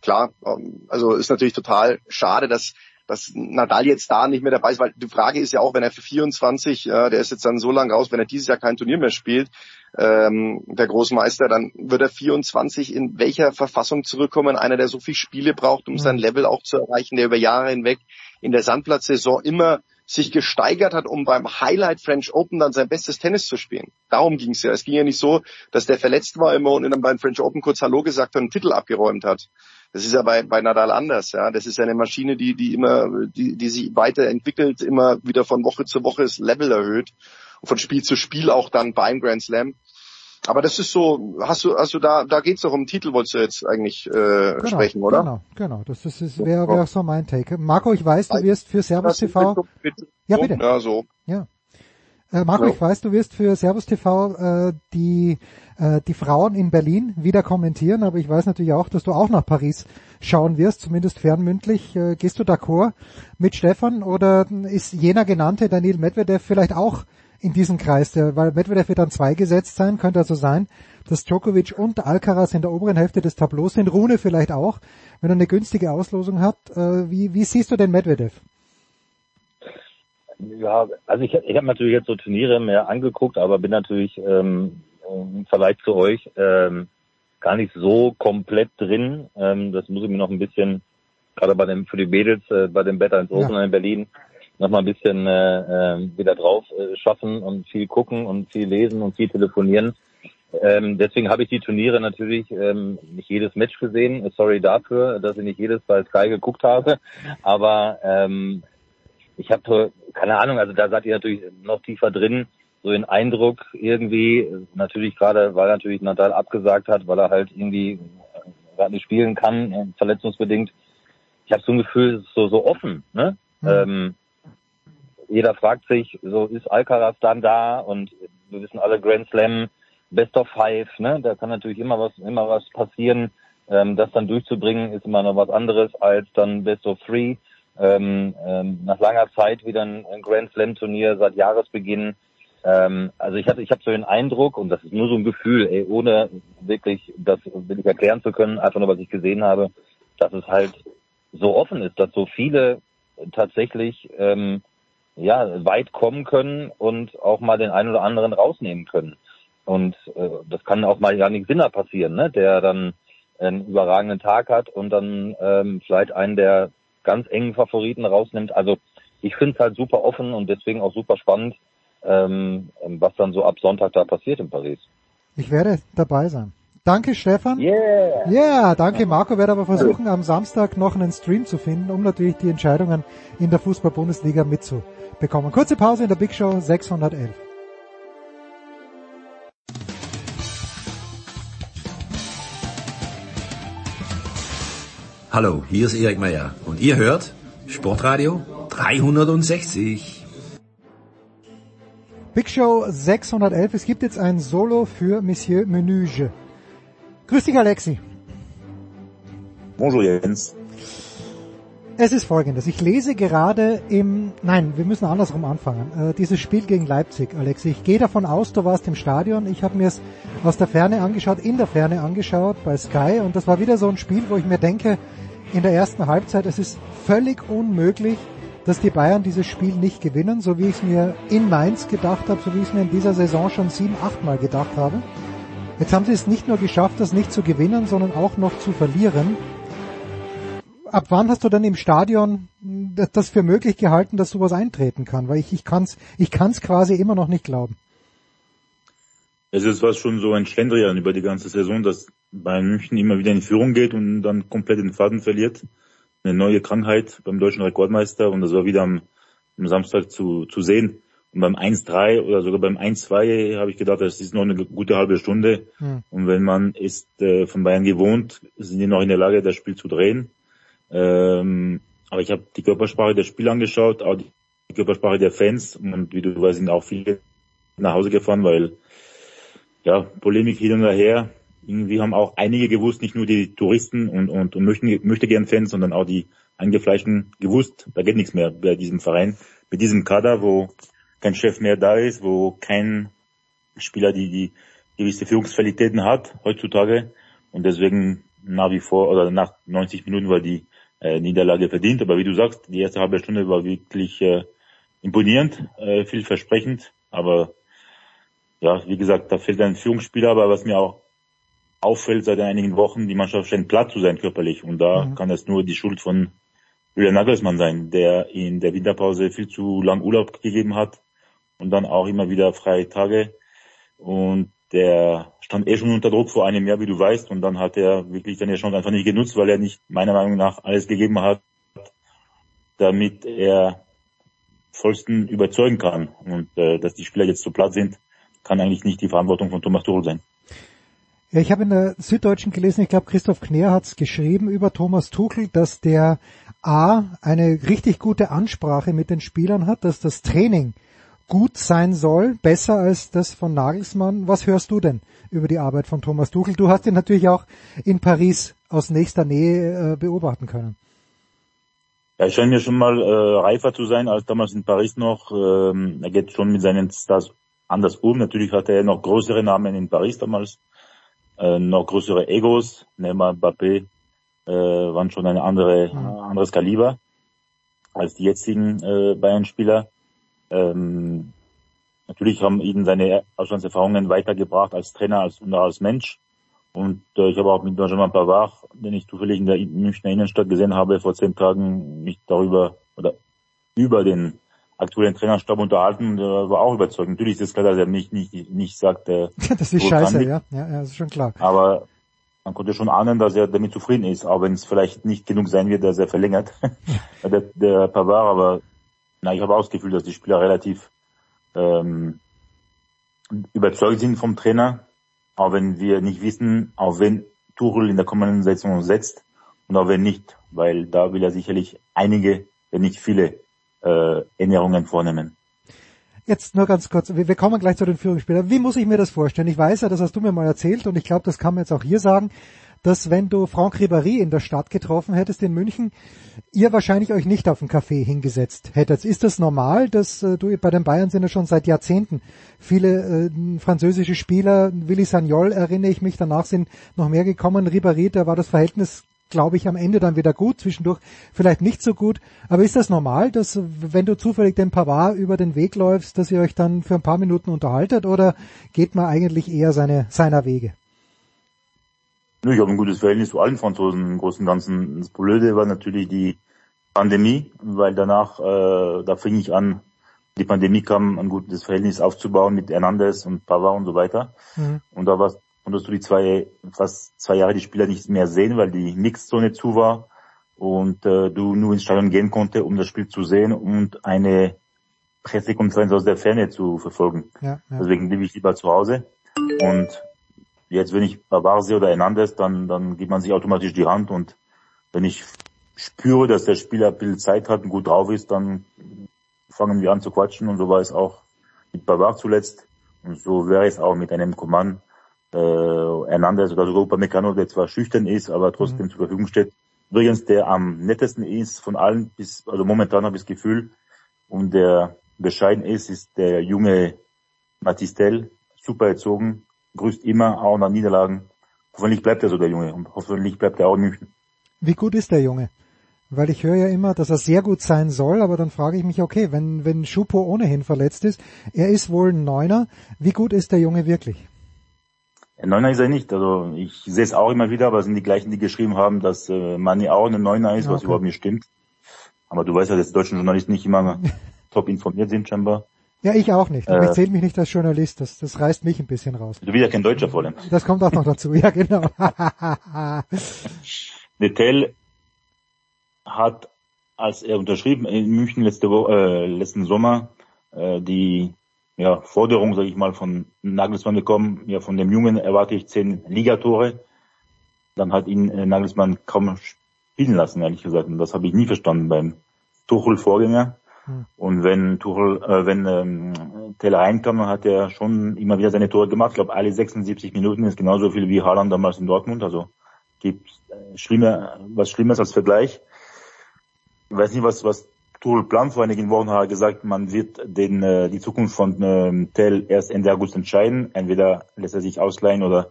klar, ähm, also ist natürlich total schade, dass dass Nadal jetzt da nicht mehr dabei ist, weil die Frage ist ja auch, wenn er für 24, ja, der ist jetzt dann so lange raus, wenn er dieses Jahr kein Turnier mehr spielt, ähm, der Großmeister, dann wird er 24 in welcher Verfassung zurückkommen, einer, der so viel Spiele braucht, um sein Level auch zu erreichen, der über Jahre hinweg in der Sandplatzsaison immer sich gesteigert hat, um beim Highlight French Open dann sein bestes Tennis zu spielen. Darum ging es ja. Es ging ja nicht so, dass der verletzt war immer und dann beim French Open kurz Hallo gesagt hat und einen Titel abgeräumt hat. Das ist ja bei, bei Nadal anders, ja. Das ist eine Maschine, die, die immer, die, die sich weiterentwickelt, immer wieder von Woche zu Woche das Level erhöht und von Spiel zu Spiel auch dann beim Grand Slam. Aber das ist so, hast du, hast du da, da geht's doch um den Titel, wolltest du jetzt eigentlich äh, genau, sprechen, oder? Genau, genau. Das ist, ist wäre wär so mein Take. Marco, ich weiß, du wirst für Servus TV. Ja, bitte. Ja, so. Ja. Äh, Marco, ja. ich weiß, du wirst für Servus TV äh, die äh, die Frauen in Berlin wieder kommentieren, aber ich weiß natürlich auch, dass du auch nach Paris schauen wirst, zumindest fernmündlich. Äh, gehst du d'accord mit Stefan oder ist jener genannte Daniel Medvedev vielleicht auch in diesen Kreis, der, weil Medvedev wird dann zwei gesetzt sein, könnte also sein, dass Djokovic und Alcaraz in der oberen Hälfte des Tableaus sind, Rune vielleicht auch, wenn er eine günstige Auslosung hat. Äh, wie, wie siehst du den Medvedev? Ja, also ich, ich habe natürlich jetzt so Turniere mehr angeguckt, aber bin natürlich ähm, im Vergleich zu euch ähm, gar nicht so komplett drin. Ähm, das muss ich mir noch ein bisschen, gerade bei dem für die Mädels, äh, bei dem Better ins Open ja. in Berlin, noch mal ein bisschen äh, äh, wieder drauf äh, schaffen und viel gucken und viel lesen und viel telefonieren. Ähm, deswegen habe ich die Turniere natürlich ähm, nicht jedes Match gesehen. Sorry dafür, dass ich nicht jedes bei Sky geguckt habe. Aber ähm, ich habe keine Ahnung, also da seid ihr natürlich noch tiefer drin. So den Eindruck irgendwie, natürlich gerade, weil natürlich Nadal abgesagt hat, weil er halt irgendwie gerade nicht spielen kann, äh, verletzungsbedingt. Ich habe so ein Gefühl, es ist so, so offen. Ne? Mhm. Ähm, jeder fragt sich, so ist Alcaraz dann da und wir wissen alle Grand Slam, Best of Five, ne? Da kann natürlich immer was, immer was passieren. Ähm, das dann durchzubringen ist immer noch was anderes als dann Best of Three. Ähm, ähm, nach langer Zeit wieder ein, ein Grand Slam Turnier seit Jahresbeginn. Ähm, also ich hatte, ich habe so den Eindruck und das ist nur so ein Gefühl, ey, ohne wirklich das wirklich erklären zu können, einfach nur was ich gesehen habe, dass es halt so offen ist, dass so viele tatsächlich ähm, ja, weit kommen können und auch mal den einen oder anderen rausnehmen können. Und äh, das kann auch mal nicht Sinner passieren, ne? der dann einen überragenden Tag hat und dann ähm, vielleicht einen der ganz engen Favoriten rausnimmt. Also ich finde es halt super offen und deswegen auch super spannend, ähm, was dann so ab Sonntag da passiert in Paris. Ich werde dabei sein. Danke Stefan. Yeah. Yeah, danke Marco. Werde aber versuchen, am Samstag noch einen Stream zu finden, um natürlich die Entscheidungen in der Fußball-Bundesliga mitzubekommen. Kurze Pause in der Big Show 611. Hallo, hier ist Erik Meyer und ihr hört Sportradio 360. Big Show 611. Es gibt jetzt ein Solo für Monsieur Menuge. Grüß dich, Alexi. Bonjour, Jens. Es ist folgendes. Ich lese gerade im, nein, wir müssen andersrum anfangen. Äh, dieses Spiel gegen Leipzig, Alexi. Ich gehe davon aus, du warst im Stadion. Ich habe mir es aus der Ferne angeschaut, in der Ferne angeschaut bei Sky. Und das war wieder so ein Spiel, wo ich mir denke, in der ersten Halbzeit, es ist völlig unmöglich, dass die Bayern dieses Spiel nicht gewinnen, so wie ich es mir in Mainz gedacht habe, so wie ich es mir in dieser Saison schon sieben, achtmal gedacht habe. Jetzt haben sie es nicht nur geschafft, das nicht zu gewinnen, sondern auch noch zu verlieren. Ab wann hast du dann im Stadion das für möglich gehalten, dass sowas eintreten kann? Weil ich, ich kann es ich kann's quasi immer noch nicht glauben. Es ist was schon so ein Schlendrian über die ganze Saison, dass Bayern München immer wieder in Führung geht und dann komplett den Faden verliert. Eine neue Krankheit beim deutschen Rekordmeister und das war wieder am, am Samstag zu, zu sehen. Und beim 1-3 oder sogar beim 1-2 habe ich gedacht, das ist noch eine gute halbe Stunde. Hm. Und wenn man ist äh, von Bayern gewohnt, sind die noch in der Lage, das Spiel zu drehen. Ähm, aber ich habe die Körpersprache der Spieler angeschaut, auch die Körpersprache der Fans. Und wie du weißt, sind auch viele nach Hause gefahren, weil ja, Polemik hin und her. Irgendwie haben auch einige gewusst, nicht nur die Touristen und, und, und möchten, möchte gern Fans, sondern auch die Eingefleischten gewusst, da geht nichts mehr bei diesem Verein. Mit diesem Kader, wo kein Chef mehr da ist, wo kein Spieler die, die gewisse Führungsqualitäten hat heutzutage und deswegen nach wie vor oder nach 90 Minuten war die äh, Niederlage verdient. Aber wie du sagst, die erste halbe Stunde war wirklich äh, imponierend, äh, vielversprechend. Aber ja, wie gesagt, da fehlt ein Führungsspieler. Aber was mir auch auffällt seit einigen Wochen, die Mannschaft scheint platt zu sein körperlich. Und da mhm. kann das nur die Schuld von Julian Nagelsmann sein, der in der Winterpause viel zu lang Urlaub gegeben hat und dann auch immer wieder freie Tage. Und der stand eh schon unter Druck vor einem Jahr, wie du weißt, und dann hat er wirklich seine Chance einfach nicht genutzt, weil er nicht meiner Meinung nach alles gegeben hat, damit er vollsten überzeugen kann. Und äh, dass die Spieler jetzt zu platt sind, kann eigentlich nicht die Verantwortung von Thomas Tuchel sein. Ja, ich habe in der Süddeutschen gelesen, ich glaube Christoph Kner hat es geschrieben über Thomas Tuchel, dass der A eine richtig gute Ansprache mit den Spielern hat, dass das Training gut sein soll, besser als das von Nagelsmann. Was hörst du denn über die Arbeit von Thomas Tuchel? Du hast ihn natürlich auch in Paris aus nächster Nähe äh, beobachten können. Er scheint mir schon mal äh, reifer zu sein als damals in Paris noch. Ähm, er geht schon mit seinen Stars anders um. Natürlich hatte er noch größere Namen in Paris damals, äh, noch größere Egos. Neymar, Mbappé äh, waren schon ein andere, mhm. anderes Kaliber als die jetzigen äh, Bayern-Spieler. Ähm, natürlich haben ihn seine Auslandserfahrungen weitergebracht als Trainer als, und als Mensch. Und äh, ich habe auch mit Benjamin Pavard, den ich zufällig in der Münchner Innenstadt gesehen habe, vor zehn Tagen mich darüber oder über den aktuellen Trainerstab unterhalten und äh, war auch überzeugt. Natürlich ist es klar, dass er nicht nicht nicht sagt, äh, das ist scheiße, ja. ja, ja, das ist schon klar. Aber man konnte schon ahnen, dass er damit zufrieden ist, auch wenn es vielleicht nicht genug sein wird, dass er verlängert, der, der Pavard. Aber na, ich habe auch das Gefühl, dass die Spieler relativ ähm, überzeugt sind vom Trainer auch wenn wir nicht wissen, auf wen Tuchel in der kommenden Saison setzt und auf wen nicht, weil da will er sicherlich einige, wenn nicht viele, äh, Änderungen vornehmen. Jetzt nur ganz kurz, wir kommen gleich zu den Führungsspielern. Wie muss ich mir das vorstellen? Ich weiß ja, das hast du mir mal erzählt und ich glaube, das kann man jetzt auch hier sagen dass wenn du Franck Ribéry in der Stadt getroffen hättest in München, ihr wahrscheinlich euch nicht auf einen Café hingesetzt hättet. Ist das normal, dass äh, du bei den Bayern sind ja schon seit Jahrzehnten viele äh, französische Spieler, Willy Sagnol erinnere ich mich, danach sind noch mehr gekommen, Ribéry, da war das Verhältnis glaube ich, am Ende dann wieder gut, zwischendurch vielleicht nicht so gut. Aber ist das normal, dass wenn du zufällig den Pavard über den Weg läufst, dass ihr euch dann für ein paar Minuten unterhaltet oder geht man eigentlich eher seine, seiner Wege? Ich habe ein gutes Verhältnis zu allen Franzosen im Großen und Ganzen. Das Blöde war natürlich die Pandemie, weil danach, äh, da fing ich an, die Pandemie kam, ein gutes Verhältnis aufzubauen mit Hernandez und Pavard und so weiter. Mhm. Und da war konntest du die zwei, fast zwei Jahre die Spieler nicht mehr sehen, weil die Mixzone zu war und äh, du nur ins Stadion gehen konnte, um das Spiel zu sehen und eine Pressekonferenz aus der Ferne zu verfolgen. Ja, ja. Deswegen blieb ich lieber zu Hause und Jetzt, wenn ich Bavarse oder Hernandez, dann, dann gibt man sich automatisch die Hand und wenn ich spüre, dass der Spieler viel Zeit hat und gut drauf ist, dann fangen wir an zu quatschen und so war es auch mit Bavard zuletzt und so wäre es auch mit einem Command äh, Hernandez oder sogar Upamecano, der zwar schüchtern ist, aber trotzdem mhm. zur Verfügung steht. Übrigens, der am nettesten ist von allen, bis, also momentan habe ich das Gefühl, und der bescheiden ist, ist der junge Matistel, super erzogen, grüßt immer, auch nach Niederlagen. Hoffentlich bleibt er so der Junge und hoffentlich bleibt er auch in München. Wie gut ist der Junge? Weil ich höre ja immer, dass er sehr gut sein soll, aber dann frage ich mich, okay, wenn, wenn Schupo ohnehin verletzt ist, er ist wohl ein Neuner, wie gut ist der Junge wirklich? Ein Neuner ist er nicht, also ich sehe es auch immer wieder, aber es sind die gleichen, die geschrieben haben, dass äh, Mani auch ein Neuner ist, okay. was überhaupt nicht stimmt. Aber du weißt ja, dass die deutschen Journalisten nicht immer top informiert sind scheinbar. Ja, ich auch nicht. Aber äh, ich zähle mich nicht als Journalist. Das, das reißt mich ein bisschen raus. Du bist ja kein Deutscher vor allem. Das kommt auch noch dazu. Ja, genau. Detel hat, als er unterschrieben in München letzte Woche, äh, letzten Sommer, äh, die ja, Forderung, sage ich mal, von Nagelsmann bekommen. Ja, von dem Jungen erwarte ich zehn Ligatore. Dann hat ihn äh, Nagelsmann kaum spielen lassen, ehrlich gesagt. Und das habe ich nie verstanden beim Tuchel-Vorgänger. Hm. Und wenn Tuchel, äh, wenn ähm, Teller reinkam, hat er schon immer wieder seine Tore gemacht. Ich glaube, alle 76 Minuten ist genauso viel wie Haaland damals in Dortmund. Also gibt äh, schlimmer, was Schlimmes als Vergleich. Ich weiß nicht, was, was Tuchel plant. Vor einigen Wochen hat er gesagt, man wird den, äh, die Zukunft von ähm, Tell erst Ende August entscheiden. Entweder lässt er sich ausleihen oder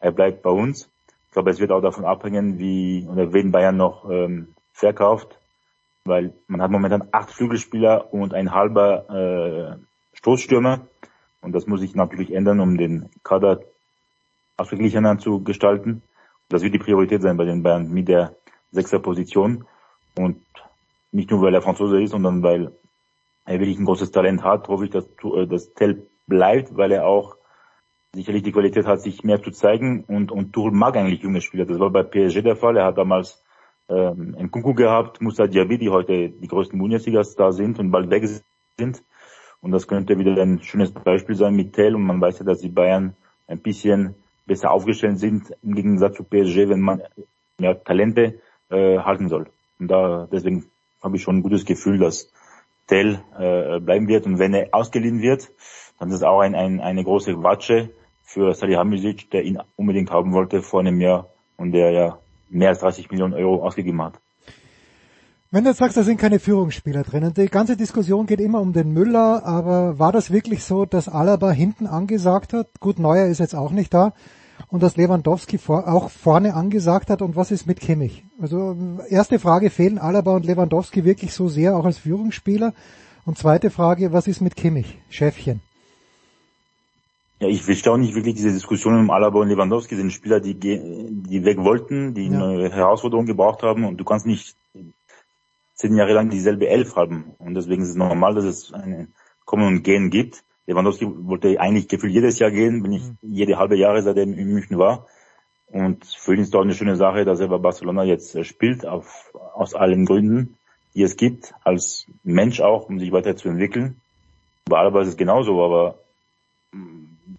er bleibt bei uns. Ich glaube, es wird auch davon abhängen, wie oder wen Bayern noch ähm, verkauft weil man hat momentan acht Flügelspieler und ein halber äh, Stoßstürmer und das muss sich natürlich ändern, um den Kader ausgeglichener zu gestalten. Das wird die Priorität sein bei den Bayern mit der sechster Position und nicht nur weil er Franzose ist, sondern weil er wirklich ein großes Talent hat, hoffe ich, dass, äh, dass Tell bleibt, weil er auch sicherlich die Qualität hat, sich mehr zu zeigen und, und Tuchel mag eigentlich junge Spieler. Das war bei PSG der Fall. Er hat damals ähm, Nkunku gehabt, Musa Diaby, die heute die größten Bundesligas da sind und bald weg sind. Und das könnte wieder ein schönes Beispiel sein mit Tell. Und man weiß ja, dass die Bayern ein bisschen besser aufgestellt sind im Gegensatz zu PSG, wenn man mehr Talente äh, halten soll. Und da deswegen habe ich schon ein gutes Gefühl, dass Tell äh, bleiben wird. Und wenn er ausgeliehen wird, dann ist es auch ein, ein, eine große Watsche für Salihamidzic, der ihn unbedingt haben wollte vor einem Jahr und der ja mehr als 30 Millionen Euro ausgegeben hat. Wenn du jetzt sagst, da sind keine Führungsspieler drin und die ganze Diskussion geht immer um den Müller, aber war das wirklich so, dass Alaba hinten angesagt hat? Gut, Neuer ist jetzt auch nicht da und dass Lewandowski vor, auch vorne angesagt hat und was ist mit Kimmich? Also erste Frage, fehlen Alaba und Lewandowski wirklich so sehr auch als Führungsspieler? Und zweite Frage, was ist mit Kimmich, Chefchen? Ja, ich verstehe auch nicht wirklich diese Diskussion um Alaba und Lewandowski. Das sind Spieler, die, die weg wollten, die ja. eine Herausforderung gebraucht haben und du kannst nicht zehn Jahre lang dieselbe Elf haben. Und deswegen ist es normal, dass es ein Kommen und Gehen gibt. Lewandowski wollte eigentlich gefühlt jedes Jahr gehen, wenn ich mhm. jede halbe Jahre seitdem in München war. Und für ihn ist es auch eine schöne Sache, dass er bei Barcelona jetzt äh, spielt, auf, aus allen Gründen, die es gibt, als Mensch auch, um sich weiterzuentwickeln. Bei Alaba ist es genauso, aber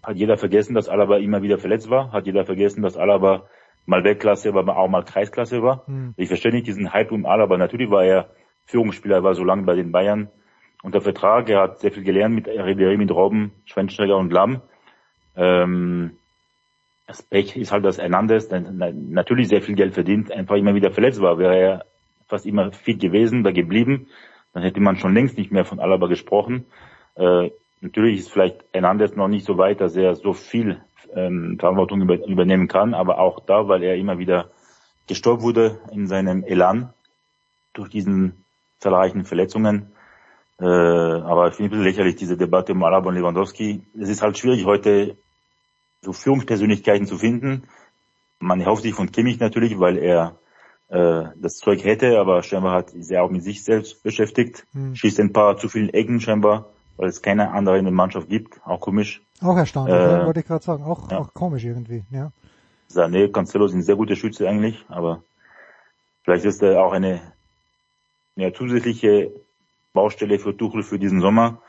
hat jeder vergessen, dass Alaba immer wieder verletzt war, hat jeder vergessen, dass Alaba mal Weltklasse war, auch mal Kreisklasse war. Mhm. Ich verstehe nicht diesen Hype um Alaba. Natürlich war er Führungsspieler, er war so lange bei den Bayern unter Vertrag. Er hat sehr viel gelernt mit Ribéry, mit Robben, Schweinsteiger und Lamm. Ähm, das Pech ist halt, dass Hernandez natürlich sehr viel Geld verdient, einfach immer wieder verletzt war. Wäre er fast immer fit gewesen, wäre geblieben, dann hätte man schon längst nicht mehr von Alaba gesprochen. Äh, Natürlich ist vielleicht Hernandez noch nicht so weit, dass er so viel ähm, Verantwortung über, übernehmen kann, aber auch da, weil er immer wieder gestoppt wurde in seinem Elan durch diesen zahlreichen Verletzungen. Äh, aber ich finde ein bisschen lächerlich, diese Debatte um Alaba und Lewandowski. Es ist halt schwierig, heute so Führungspersönlichkeiten zu finden. Man erhofft sich von Kimmich natürlich, weil er äh, das Zeug hätte, aber scheinbar hat, ist er auch mit sich selbst beschäftigt, hm. schießt ein paar zu vielen Ecken scheinbar weil es keine andere in der Mannschaft gibt. Auch komisch. Auch erstaunlich, äh, wollte ich gerade sagen. Auch, ja. auch komisch irgendwie, ja. Sané, Cancelo sind sehr gute Schütze eigentlich, aber vielleicht ist er auch eine ja, zusätzliche Baustelle für Tuchel für diesen Sommer.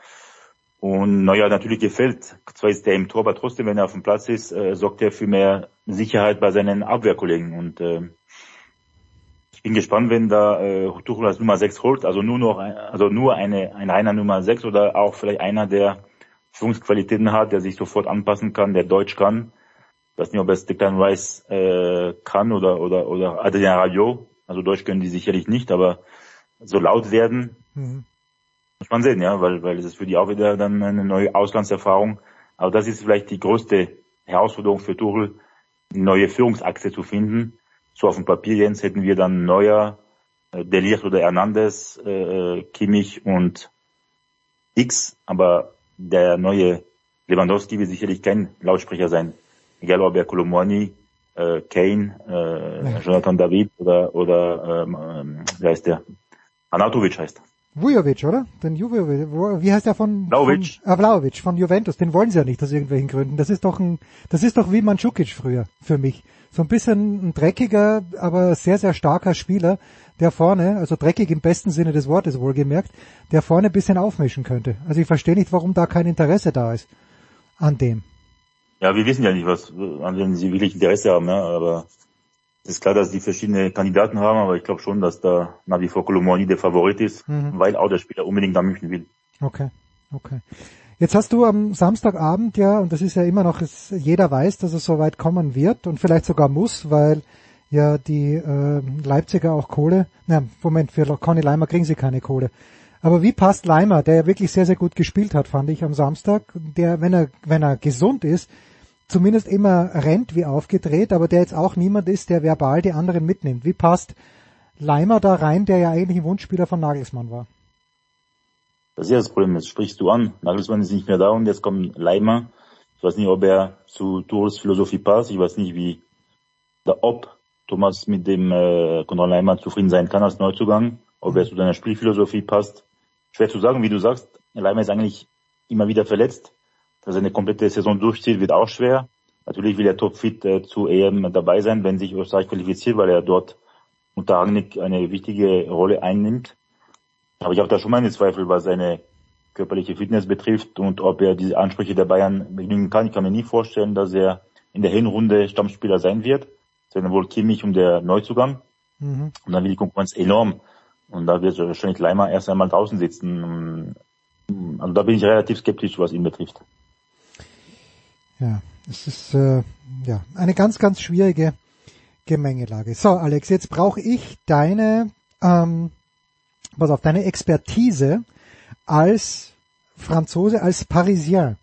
Und naja, natürlich gefällt. Zwar ist er im Tor, aber trotzdem, wenn er auf dem Platz ist, äh, sorgt er für mehr Sicherheit bei seinen Abwehrkollegen. Und äh, ich bin gespannt, wenn da äh, Tuchel als Nummer 6 holt, also nur noch, also nur eine, ein reiner Nummer 6 oder auch vielleicht einer, der Führungsqualitäten hat, der sich sofort anpassen kann, der Deutsch kann. Ich weiß nicht, ob es Declan Rice äh, kann oder oder oder Adrian Radio. Also Deutsch können die sicherlich nicht, aber so laut werden, mhm. muss man sehen, ja, weil weil es ist für die auch wieder dann eine neue Auslandserfahrung. Aber das ist vielleicht die größte Herausforderung für Tuchel, eine neue Führungsachse zu finden so auf dem Papier, Jens, hätten wir dann Neuer, äh, Delicht oder Hernandez, äh, Kimmich und X, aber der neue Lewandowski wird sicherlich kein Lautsprecher sein. Egal ob er Kolomoni, äh, Kane, äh, Jonathan David oder, oder ähm, ähm, wie heißt der? Anatovic heißt. Vujovic, oder? Den Juve, wie heißt der von? Vlaovic. Von, ah, Vlaovic von Juventus. Den wollen sie ja nicht aus irgendwelchen Gründen. Das ist doch ein, das ist doch wie Mandzukic früher für mich so ein bisschen ein dreckiger, aber sehr, sehr starker Spieler, der vorne, also dreckig im besten Sinne des Wortes wohlgemerkt, der vorne ein bisschen aufmischen könnte. Also ich verstehe nicht, warum da kein Interesse da ist an dem. Ja, wir wissen ja nicht, was, an wen sie wirklich Interesse haben, ja, aber es ist klar, dass die verschiedene Kandidaten haben, aber ich glaube schon, dass da nach wie vor Colomoni der Favorit ist, mhm. weil auch der Spieler unbedingt nach München will. Okay, okay. Jetzt hast du am Samstagabend ja, und das ist ja immer noch, jeder weiß, dass es so weit kommen wird und vielleicht sogar muss, weil ja die äh, Leipziger auch Kohle, na Moment, für Conny Leimer kriegen sie keine Kohle. Aber wie passt Leimer, der ja wirklich sehr, sehr gut gespielt hat, fand ich am Samstag, der, wenn er, wenn er gesund ist, zumindest immer rennt wie aufgedreht, aber der jetzt auch niemand ist, der verbal die anderen mitnimmt. Wie passt Leimer da rein, der ja eigentlich ein Wunschspieler von Nagelsmann war? Das ist ja das Problem, jetzt sprichst du an. Nagelsmann ist nicht mehr da und jetzt kommt Leimer. Ich weiß nicht, ob er zu Tours Philosophie passt. Ich weiß nicht, wie, ob Thomas mit dem äh, Konrad Leimer zufrieden sein kann als Neuzugang. Ob er zu deiner Spielphilosophie passt. Schwer zu sagen, wie du sagst. Leimer ist eigentlich immer wieder verletzt. dass er eine komplette Saison durchzieht, wird auch schwer. Natürlich will er topfit äh, zu EM dabei sein, wenn sich Österreich qualifiziert, weil er dort unter Rangnick eine wichtige Rolle einnimmt. Aber ich habe da schon meine Zweifel, was seine körperliche Fitness betrifft und ob er diese Ansprüche der Bayern genügen kann. Ich kann mir nie vorstellen, dass er in der Hinrunde Stammspieler sein wird, sondern wohl Kimmich und der Neuzugang. Mhm. Und dann wird die Konkurrenz enorm. Und da wird wahrscheinlich Leimer erst einmal draußen sitzen. Also da bin ich relativ skeptisch, was ihn betrifft. Ja, es ist äh, ja eine ganz, ganz schwierige Gemengelage. So, Alex, jetzt brauche ich deine, ähm, pass auf, deine Expertise als Franzose, als Parisien.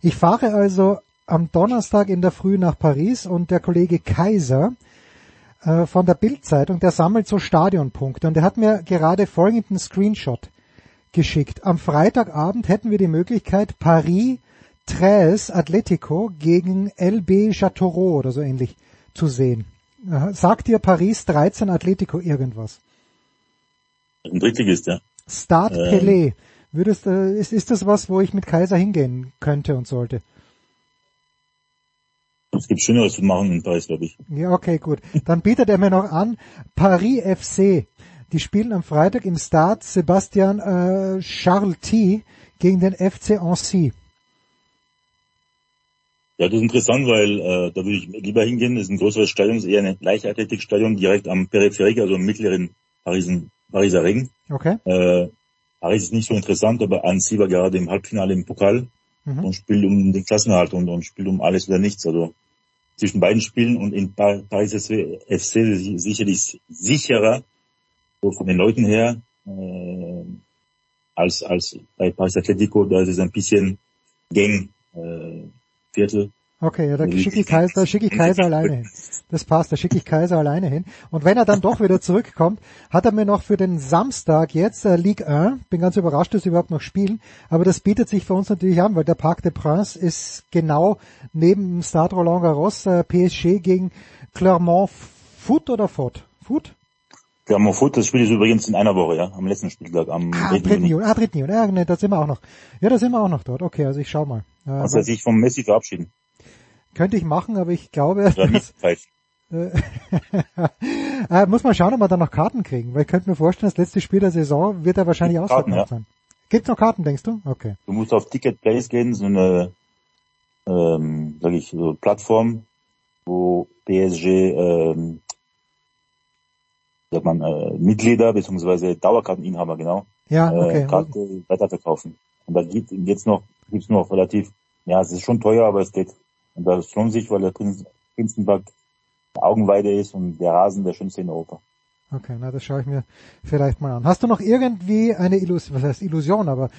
Ich fahre also am Donnerstag in der Früh nach Paris und der Kollege Kaiser äh, von der Bildzeitung, der sammelt so Stadionpunkte und er hat mir gerade folgenden Screenshot geschickt. Am Freitagabend hätten wir die Möglichkeit, Paris 13 Atletico gegen LB Châteauroux oder so ähnlich zu sehen. Sagt dir Paris 13 Atletico irgendwas? Ein ist, ja. Stade ähm. Pelé. Würdest, äh, ist, ist das was, wo ich mit Kaiser hingehen könnte und sollte? Es gibt Schöneres zu machen in Paris, glaube ich. Ja, okay, gut. Dann bietet er mir noch an, Paris FC. Die spielen am Freitag im Stade Sebastian äh, Charles T. gegen den FC Ancy. Ja, das ist interessant, weil äh, da würde ich lieber hingehen. Das ist ein größeres Stadion, ist eher ein Leichtathletikstadion direkt am Peripherie, also im mittleren Parisen, Pariser Ring. Okay. Äh, Paris ist nicht so interessant, aber Annecy war gerade im Halbfinale im Pokal mhm. und spielt um den Klassenerhalt und, und spielt um alles oder nichts. Also zwischen beiden Spielen und in Paris FC sicherlich sicherer so von den Leuten her äh, als als bei Paris Atletico. Da ist es ein bisschen Gang äh, Viertel Okay, ja, da schicke ich Kaiser, da schicke ich Kaiser alleine hin. Das passt, da schicke ich Kaiser alleine hin. Und wenn er dann doch wieder zurückkommt, hat er mir noch für den Samstag jetzt äh, Ligue 1, bin ganz überrascht, dass sie überhaupt noch spielen, aber das bietet sich für uns natürlich an, weil der Parc des Princes ist genau neben dem Stade Roland Garros, äh, PSG gegen Clermont Foot oder Foot? Foot? Clermont Foot, das Spiel ist übrigens in einer Woche, ja, am letzten Spieltag, am ah, 3. Juni. Ah, 3. Juni, ja, ne, da sind wir auch noch. Ja, da sind wir auch noch dort. Okay, also ich schau mal. Äh, also sich vom Messi verabschieden. Könnte ich machen, aber ich glaube, dass, äh, äh, muss man schauen, ob wir dann noch Karten kriegen, weil ich könnte mir vorstellen, das letzte Spiel der Saison wird er wahrscheinlich ausverkauft ja. sein. Gibt's noch Karten, denkst du? Okay. Du musst auf Ticket Place gehen, so eine, ähm, sag ich, so Plattform, wo PSG, ähm, sagt man, äh, Mitglieder bzw. Dauerkarteninhaber, genau, ja, äh, okay. äh, Karte weiterverkaufen. Und da gibt jetzt noch, gibt's noch relativ, ja, es ist schon teuer, aber es geht und das lohnt sich, weil der Prinzenberg Augenweide ist und der Rasen der schönste in Europa. Okay, na das schaue ich mir vielleicht mal an. Hast du noch irgendwie eine Illusion, was heißt Illusion, aber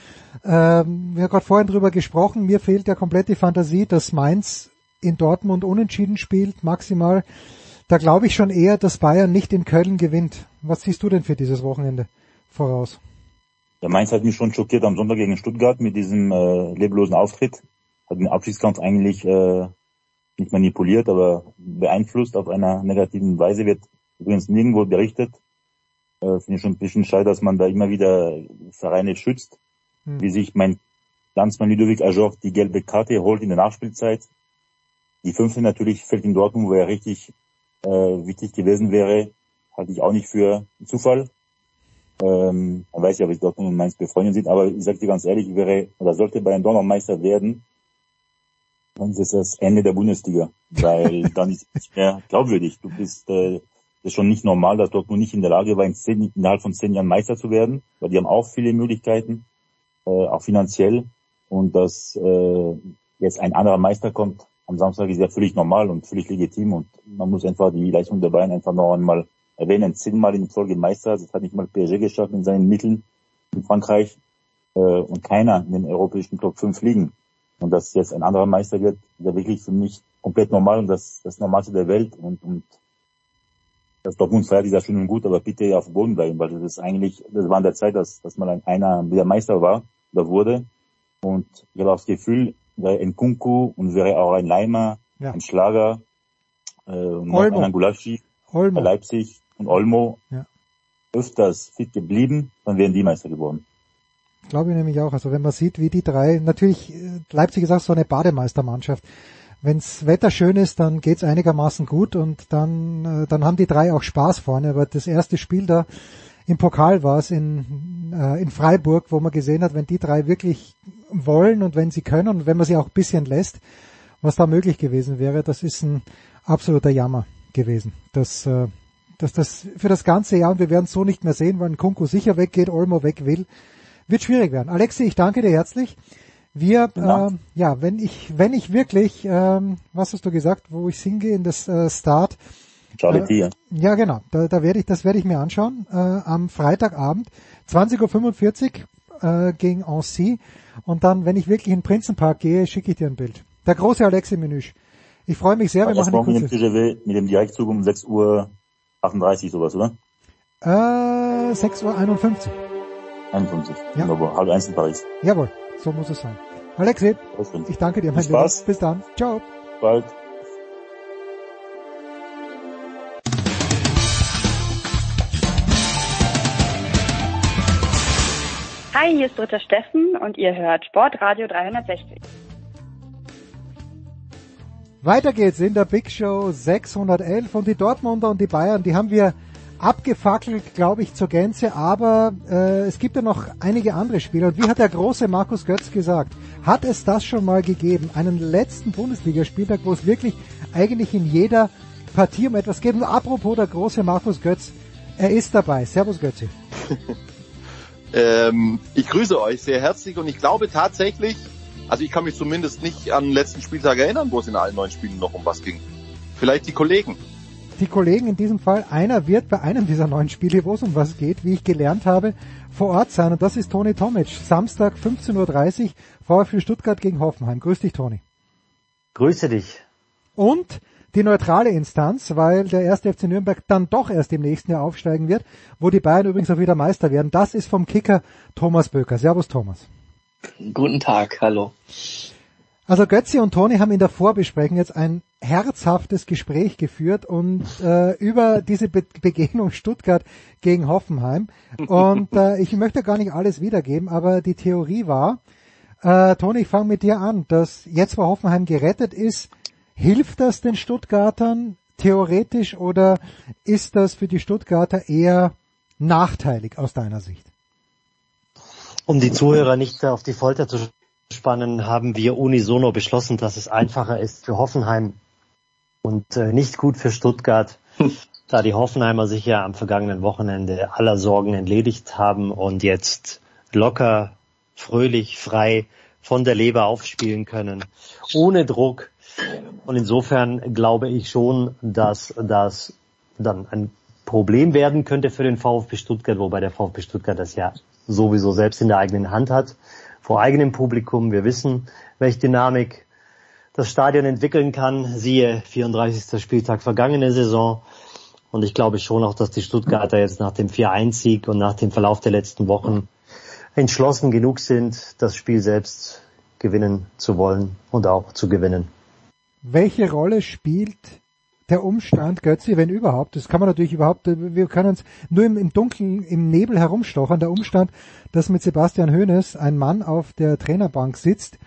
ähm, wir haben gerade vorhin drüber gesprochen, mir fehlt ja komplett die Fantasie, dass Mainz in Dortmund unentschieden spielt, maximal. Da glaube ich schon eher, dass Bayern nicht in Köln gewinnt. Was siehst du denn für dieses Wochenende voraus? Der Mainz hat mich schon schockiert am Sonntag gegen Stuttgart mit diesem äh, leblosen Auftritt hat den Abschiedskampf eigentlich äh, nicht manipuliert, aber beeinflusst auf einer negativen Weise, wird übrigens nirgendwo berichtet. Äh, Finde ich schon ein bisschen schade, dass man da immer wieder Vereine schützt, hm. wie sich mein Landsmann Ludovic Ajor die gelbe Karte holt in der Nachspielzeit. Die fünfte natürlich fällt in Dortmund, wo er richtig äh, wichtig gewesen wäre, halte ich auch nicht für Zufall. Ähm, man weiß ja, wie Dortmund und Mainz befreundet sind, aber ich sage dir ganz ehrlich, wäre oder sollte Bayern noch Meister werden, dann ist es das Ende der Bundesliga, weil dann ist es nicht mehr glaubwürdig. Du bist äh, das ist schon nicht normal, dass Dortmund nicht in der Lage war, in zehn, innerhalb von zehn Jahren Meister zu werden, weil die haben auch viele Möglichkeiten, äh, auch finanziell. Und dass äh, jetzt ein anderer Meister kommt am Samstag ist ja völlig normal und völlig legitim und man muss einfach die Leistung der Bayern einfach noch einmal erwähnen. Zehnmal in Folge Meister, das hat nicht mal PSG geschafft in seinen Mitteln in Frankreich äh, und keiner in den europäischen Top 5 liegen. Und dass jetzt ein anderer Meister wird, ja wirklich für mich komplett normal und das, das Normalste der Welt. Und, und das Dortmund feiert ist ja schön und gut, aber bitte auf dem Boden bleiben, weil das ist eigentlich, das war in der Zeit, dass, dass mal einer wieder Meister war oder wurde. Und ich habe auch das Gefühl, wäre ein Kunku und wäre auch ein Leimer, ja. ein Schlager, äh, und ein Angulaschi, Leipzig und Olmo ja. öfters fit geblieben, dann wären die Meister geworden. Glaube ich nämlich auch. Also wenn man sieht, wie die drei, natürlich, äh, Leipzig ist auch so eine Bademeistermannschaft. Wenns Wetter schön ist, dann geht's einigermaßen gut und dann, äh, dann haben die drei auch Spaß vorne. Aber das erste Spiel da im Pokal war es in, äh, in Freiburg, wo man gesehen hat, wenn die drei wirklich wollen und wenn sie können und wenn man sie auch ein bisschen lässt, was da möglich gewesen wäre, das ist ein absoluter Jammer gewesen. Das, dass das für das ganze Jahr, und wir werden es so nicht mehr sehen, weil Kunku sicher weggeht, Olmo weg will, wird schwierig werden. Alexi, ich danke dir herzlich. Wir, ja, äh, ja wenn ich, wenn ich wirklich, ähm, was hast du gesagt, wo ich hingehe in das äh, Start, Charlie äh, Ja, genau. Da, da werde ich, das werde ich mir anschauen. Äh, am Freitagabend, 20.45 Uhr äh, gegen Annecy. Und dann, wenn ich wirklich in den Prinzenpark gehe, schicke ich dir ein Bild. Der große Alexi Menüsch. Ich freue mich sehr. Wir machen die mit dem TGW, mit dem Direktzug um 6 Uhr 38 sowas, oder? Äh, 6 Uhr 51. 51. Ja. Wunderbar. Halb eins in Paris. Jawohl. So muss es sein. Alexi, ich danke dir. Mein Spaß. Bis dann. Ciao. Bald. Hi, hier ist Dritter Steffen und ihr hört Sportradio 360. Weiter geht's in der Big Show 611 und die Dortmunder und die Bayern, die haben wir abgefackelt, glaube ich, zur Gänze, aber äh, es gibt ja noch einige andere Spieler. Und wie hat der große Markus Götz gesagt? Hat es das schon mal gegeben? Einen letzten Bundesligaspieltag, wo es wirklich eigentlich in jeder Partie um etwas geht. Und apropos der große Markus Götz, er ist dabei. Servus Götzi. Ähm, ich grüße euch sehr herzlich und ich glaube tatsächlich, also ich kann mich zumindest nicht an den letzten Spieltag erinnern, wo es in allen neun Spielen noch um was ging. Vielleicht die Kollegen. Die Kollegen in diesem Fall, einer wird bei einem dieser neun Spiele, wo es um was geht, wie ich gelernt habe, vor Ort sein und das ist Toni Tomic. Samstag 15.30 Uhr, VfL Stuttgart gegen Hoffenheim. Grüß dich, Toni. Grüße dich. Und die neutrale Instanz, weil der erste FC Nürnberg dann doch erst im nächsten Jahr aufsteigen wird, wo die Bayern übrigens auch wieder Meister werden. Das ist vom Kicker Thomas Böker. Servus Thomas. Guten Tag, hallo. Also Götzi und Toni haben in der Vorbesprechung jetzt ein herzhaftes Gespräch geführt und äh, über diese Be Begegnung Stuttgart gegen Hoffenheim. Und äh, ich möchte gar nicht alles wiedergeben, aber die Theorie war, äh, Toni, ich fange mit dir an, dass jetzt, wo Hoffenheim gerettet ist, Hilft das den Stuttgartern theoretisch oder ist das für die Stuttgarter eher nachteilig aus deiner Sicht? Um die Zuhörer nicht auf die Folter zu spannen, haben wir unisono beschlossen, dass es einfacher ist für Hoffenheim und äh, nicht gut für Stuttgart, da die Hoffenheimer sich ja am vergangenen Wochenende aller Sorgen entledigt haben und jetzt locker, fröhlich, frei von der Leber aufspielen können, ohne Druck, und insofern glaube ich schon, dass das dann ein Problem werden könnte für den VfB Stuttgart, wobei der VfB Stuttgart das ja sowieso selbst in der eigenen Hand hat, vor eigenem Publikum. Wir wissen, welche Dynamik das Stadion entwickeln kann. Siehe 34. Spieltag vergangene Saison. Und ich glaube schon auch, dass die Stuttgarter jetzt nach dem 4-1-Sieg und nach dem Verlauf der letzten Wochen entschlossen genug sind, das Spiel selbst gewinnen zu wollen und auch zu gewinnen. Welche Rolle spielt der Umstand, Götzi, wenn überhaupt, das kann man natürlich überhaupt, wir können uns nur im, im Dunkeln, im Nebel herumstochern, der Umstand, dass mit Sebastian Hoeneß ein Mann auf der Trainerbank sitzt,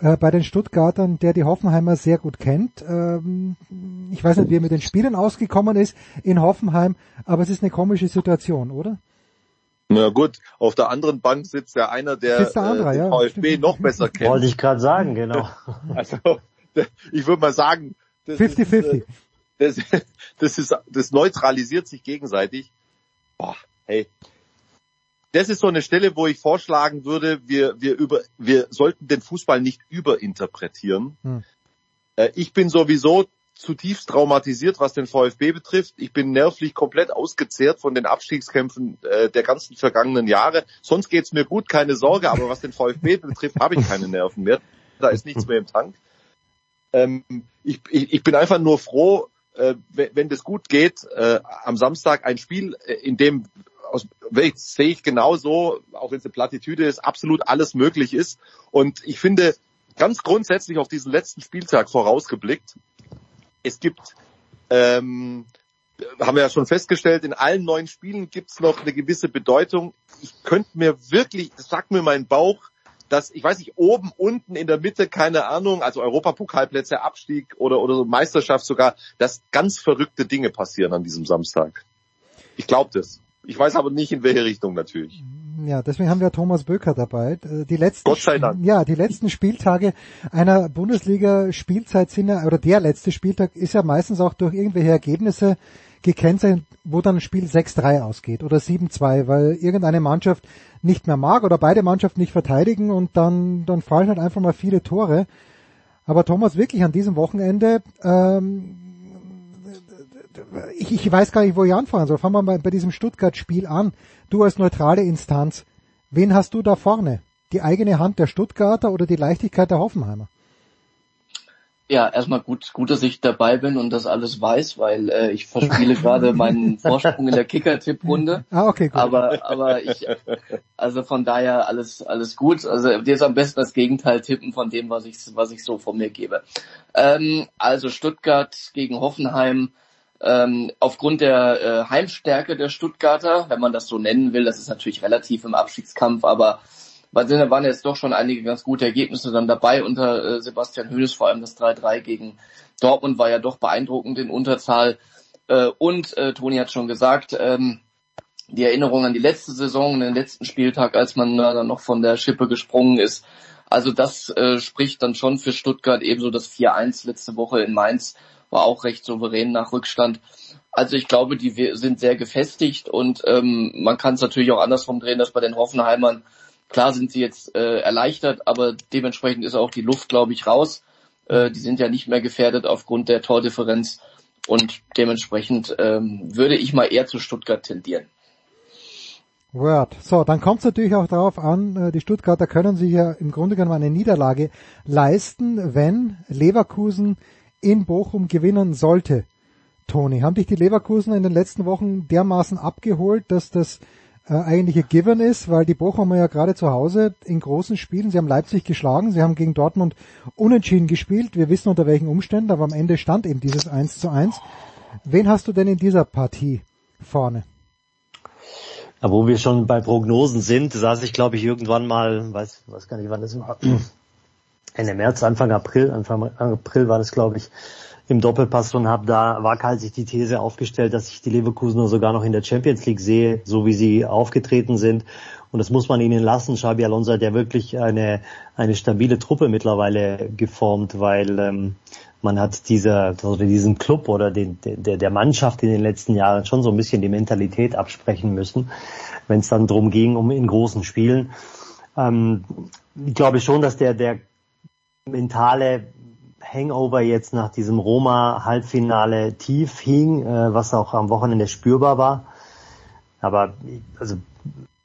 äh, bei den Stuttgartern, der die Hoffenheimer sehr gut kennt. Ähm, ich weiß nicht, wie er mit den Spielen ausgekommen ist in Hoffenheim, aber es ist eine komische Situation, oder? Na gut, auf der anderen Bank sitzt ja einer, der, der andere, äh, den ja, VfB stimmt. noch besser kennt. Wollte ich gerade sagen, genau. Also ich würde mal sagen, 50-50. Das, das, das, ist, das neutralisiert sich gegenseitig. Boah, hey. Das ist so eine Stelle, wo ich vorschlagen würde, wir, wir, über, wir sollten den Fußball nicht überinterpretieren. Hm. Äh, ich bin sowieso zutiefst traumatisiert, was den VfB betrifft. Ich bin nervlich komplett ausgezehrt von den Abstiegskämpfen äh, der ganzen vergangenen Jahre. Sonst geht's mir gut, keine Sorge, aber was den VfB betrifft, habe ich keine Nerven mehr. Da ist nichts mehr im Tank. Ähm, ich, ich, ich bin einfach nur froh, äh, wenn, das gut geht, äh, am Samstag ein Spiel, äh, in dem aus sehe ich genauso, auch wenn es eine Plattitüde ist, absolut alles möglich ist. Und ich finde, ganz grundsätzlich auf diesen letzten Spieltag vorausgeblickt, es gibt, ähm, haben wir ja schon festgestellt, in allen neuen Spielen gibt es noch eine gewisse Bedeutung. ich könnte mir wirklich, sag mir mein Bauch, dass, ich weiß nicht, oben, unten, in der Mitte, keine Ahnung, also Europapokalplätze, Abstieg oder, oder so Meisterschaft sogar, dass ganz verrückte Dinge passieren an diesem Samstag. Ich glaube das. Ich weiß aber nicht, in welche Richtung natürlich. Ja, deswegen haben wir Thomas Böker dabei. Äh, die letzten, Gott sei Dank. Ja, die letzten Spieltage einer Bundesliga-Spielzeit sind ja, oder der letzte Spieltag ist ja meistens auch durch irgendwelche Ergebnisse gekennzeichnet, wo dann ein Spiel 6-3 ausgeht oder 7-2, weil irgendeine Mannschaft nicht mehr mag oder beide Mannschaften nicht verteidigen und dann, dann fallen halt einfach mal viele Tore. Aber Thomas, wirklich an diesem Wochenende, ähm, ich, ich weiß gar nicht, wo ich anfangen soll. Fangen wir mal bei diesem Stuttgart-Spiel an. Du als neutrale Instanz, wen hast du da vorne? Die eigene Hand der Stuttgarter oder die Leichtigkeit der Hoffenheimer? Ja, erstmal gut, gut, dass ich dabei bin und das alles weiß, weil äh, ich verspiele gerade meinen Vorsprung in der Kicker-Tipp-Runde. Ah, okay, gut. Aber, aber ich, also von daher alles, alles gut. Also dir ist am besten das Gegenteil tippen von dem, was ich, was ich so von mir gebe. Ähm, also Stuttgart gegen Hoffenheim. Ähm, aufgrund der äh, Heimstärke der Stuttgarter, wenn man das so nennen will, das ist natürlich relativ im Abstiegskampf, aber da waren jetzt doch schon einige ganz gute Ergebnisse dann dabei unter äh, Sebastian Hönes, vor allem das 3-3 gegen Dortmund war ja doch beeindruckend in Unterzahl. Äh, und äh, Toni hat schon gesagt, ähm, die Erinnerung an die letzte Saison, den letzten Spieltag, als man äh, dann noch von der Schippe gesprungen ist. Also das äh, spricht dann schon für Stuttgart, ebenso das 4-1 letzte Woche in Mainz war auch recht souverän nach Rückstand. Also ich glaube, die sind sehr gefestigt und ähm, man kann es natürlich auch andersrum drehen, dass bei den Hoffenheimern Klar sind sie jetzt äh, erleichtert, aber dementsprechend ist auch die Luft, glaube ich, raus. Äh, die sind ja nicht mehr gefährdet aufgrund der Tordifferenz und dementsprechend ähm, würde ich mal eher zu Stuttgart tendieren. Word. So, dann kommt es natürlich auch darauf an, äh, die Stuttgarter können sich ja im Grunde genommen eine Niederlage leisten, wenn Leverkusen in Bochum gewinnen sollte. Toni, haben dich die Leverkusen in den letzten Wochen dermaßen abgeholt, dass das äh, eigentlich ein Given ist, weil die Bochumer ja gerade zu Hause in großen Spielen, sie haben Leipzig geschlagen, sie haben gegen Dortmund unentschieden gespielt, wir wissen unter welchen Umständen, aber am Ende stand eben dieses 1 zu 1. Wen hast du denn in dieser Partie vorne? Ja, wo wir schon bei Prognosen sind, saß ich glaube ich irgendwann mal, weiß, weiß gar nicht wann das war, Ende März, Anfang April, Anfang April war das glaube ich, im Doppelpass und habe da waghalsig die These aufgestellt, dass ich die Leverkusener sogar noch in der Champions League sehe, so wie sie aufgetreten sind. Und das muss man ihnen lassen. Xabi Alonso hat ja wirklich eine, eine stabile Truppe mittlerweile geformt, weil ähm, man hat dieser, oder diesem Club oder den, der, der Mannschaft in den letzten Jahren schon so ein bisschen die Mentalität absprechen müssen, wenn es dann drum ging, um in großen Spielen. Ähm, ich glaube schon, dass der, der mentale Hangover jetzt nach diesem Roma-Halbfinale tief hing, äh, was auch am Wochenende spürbar war. Aber also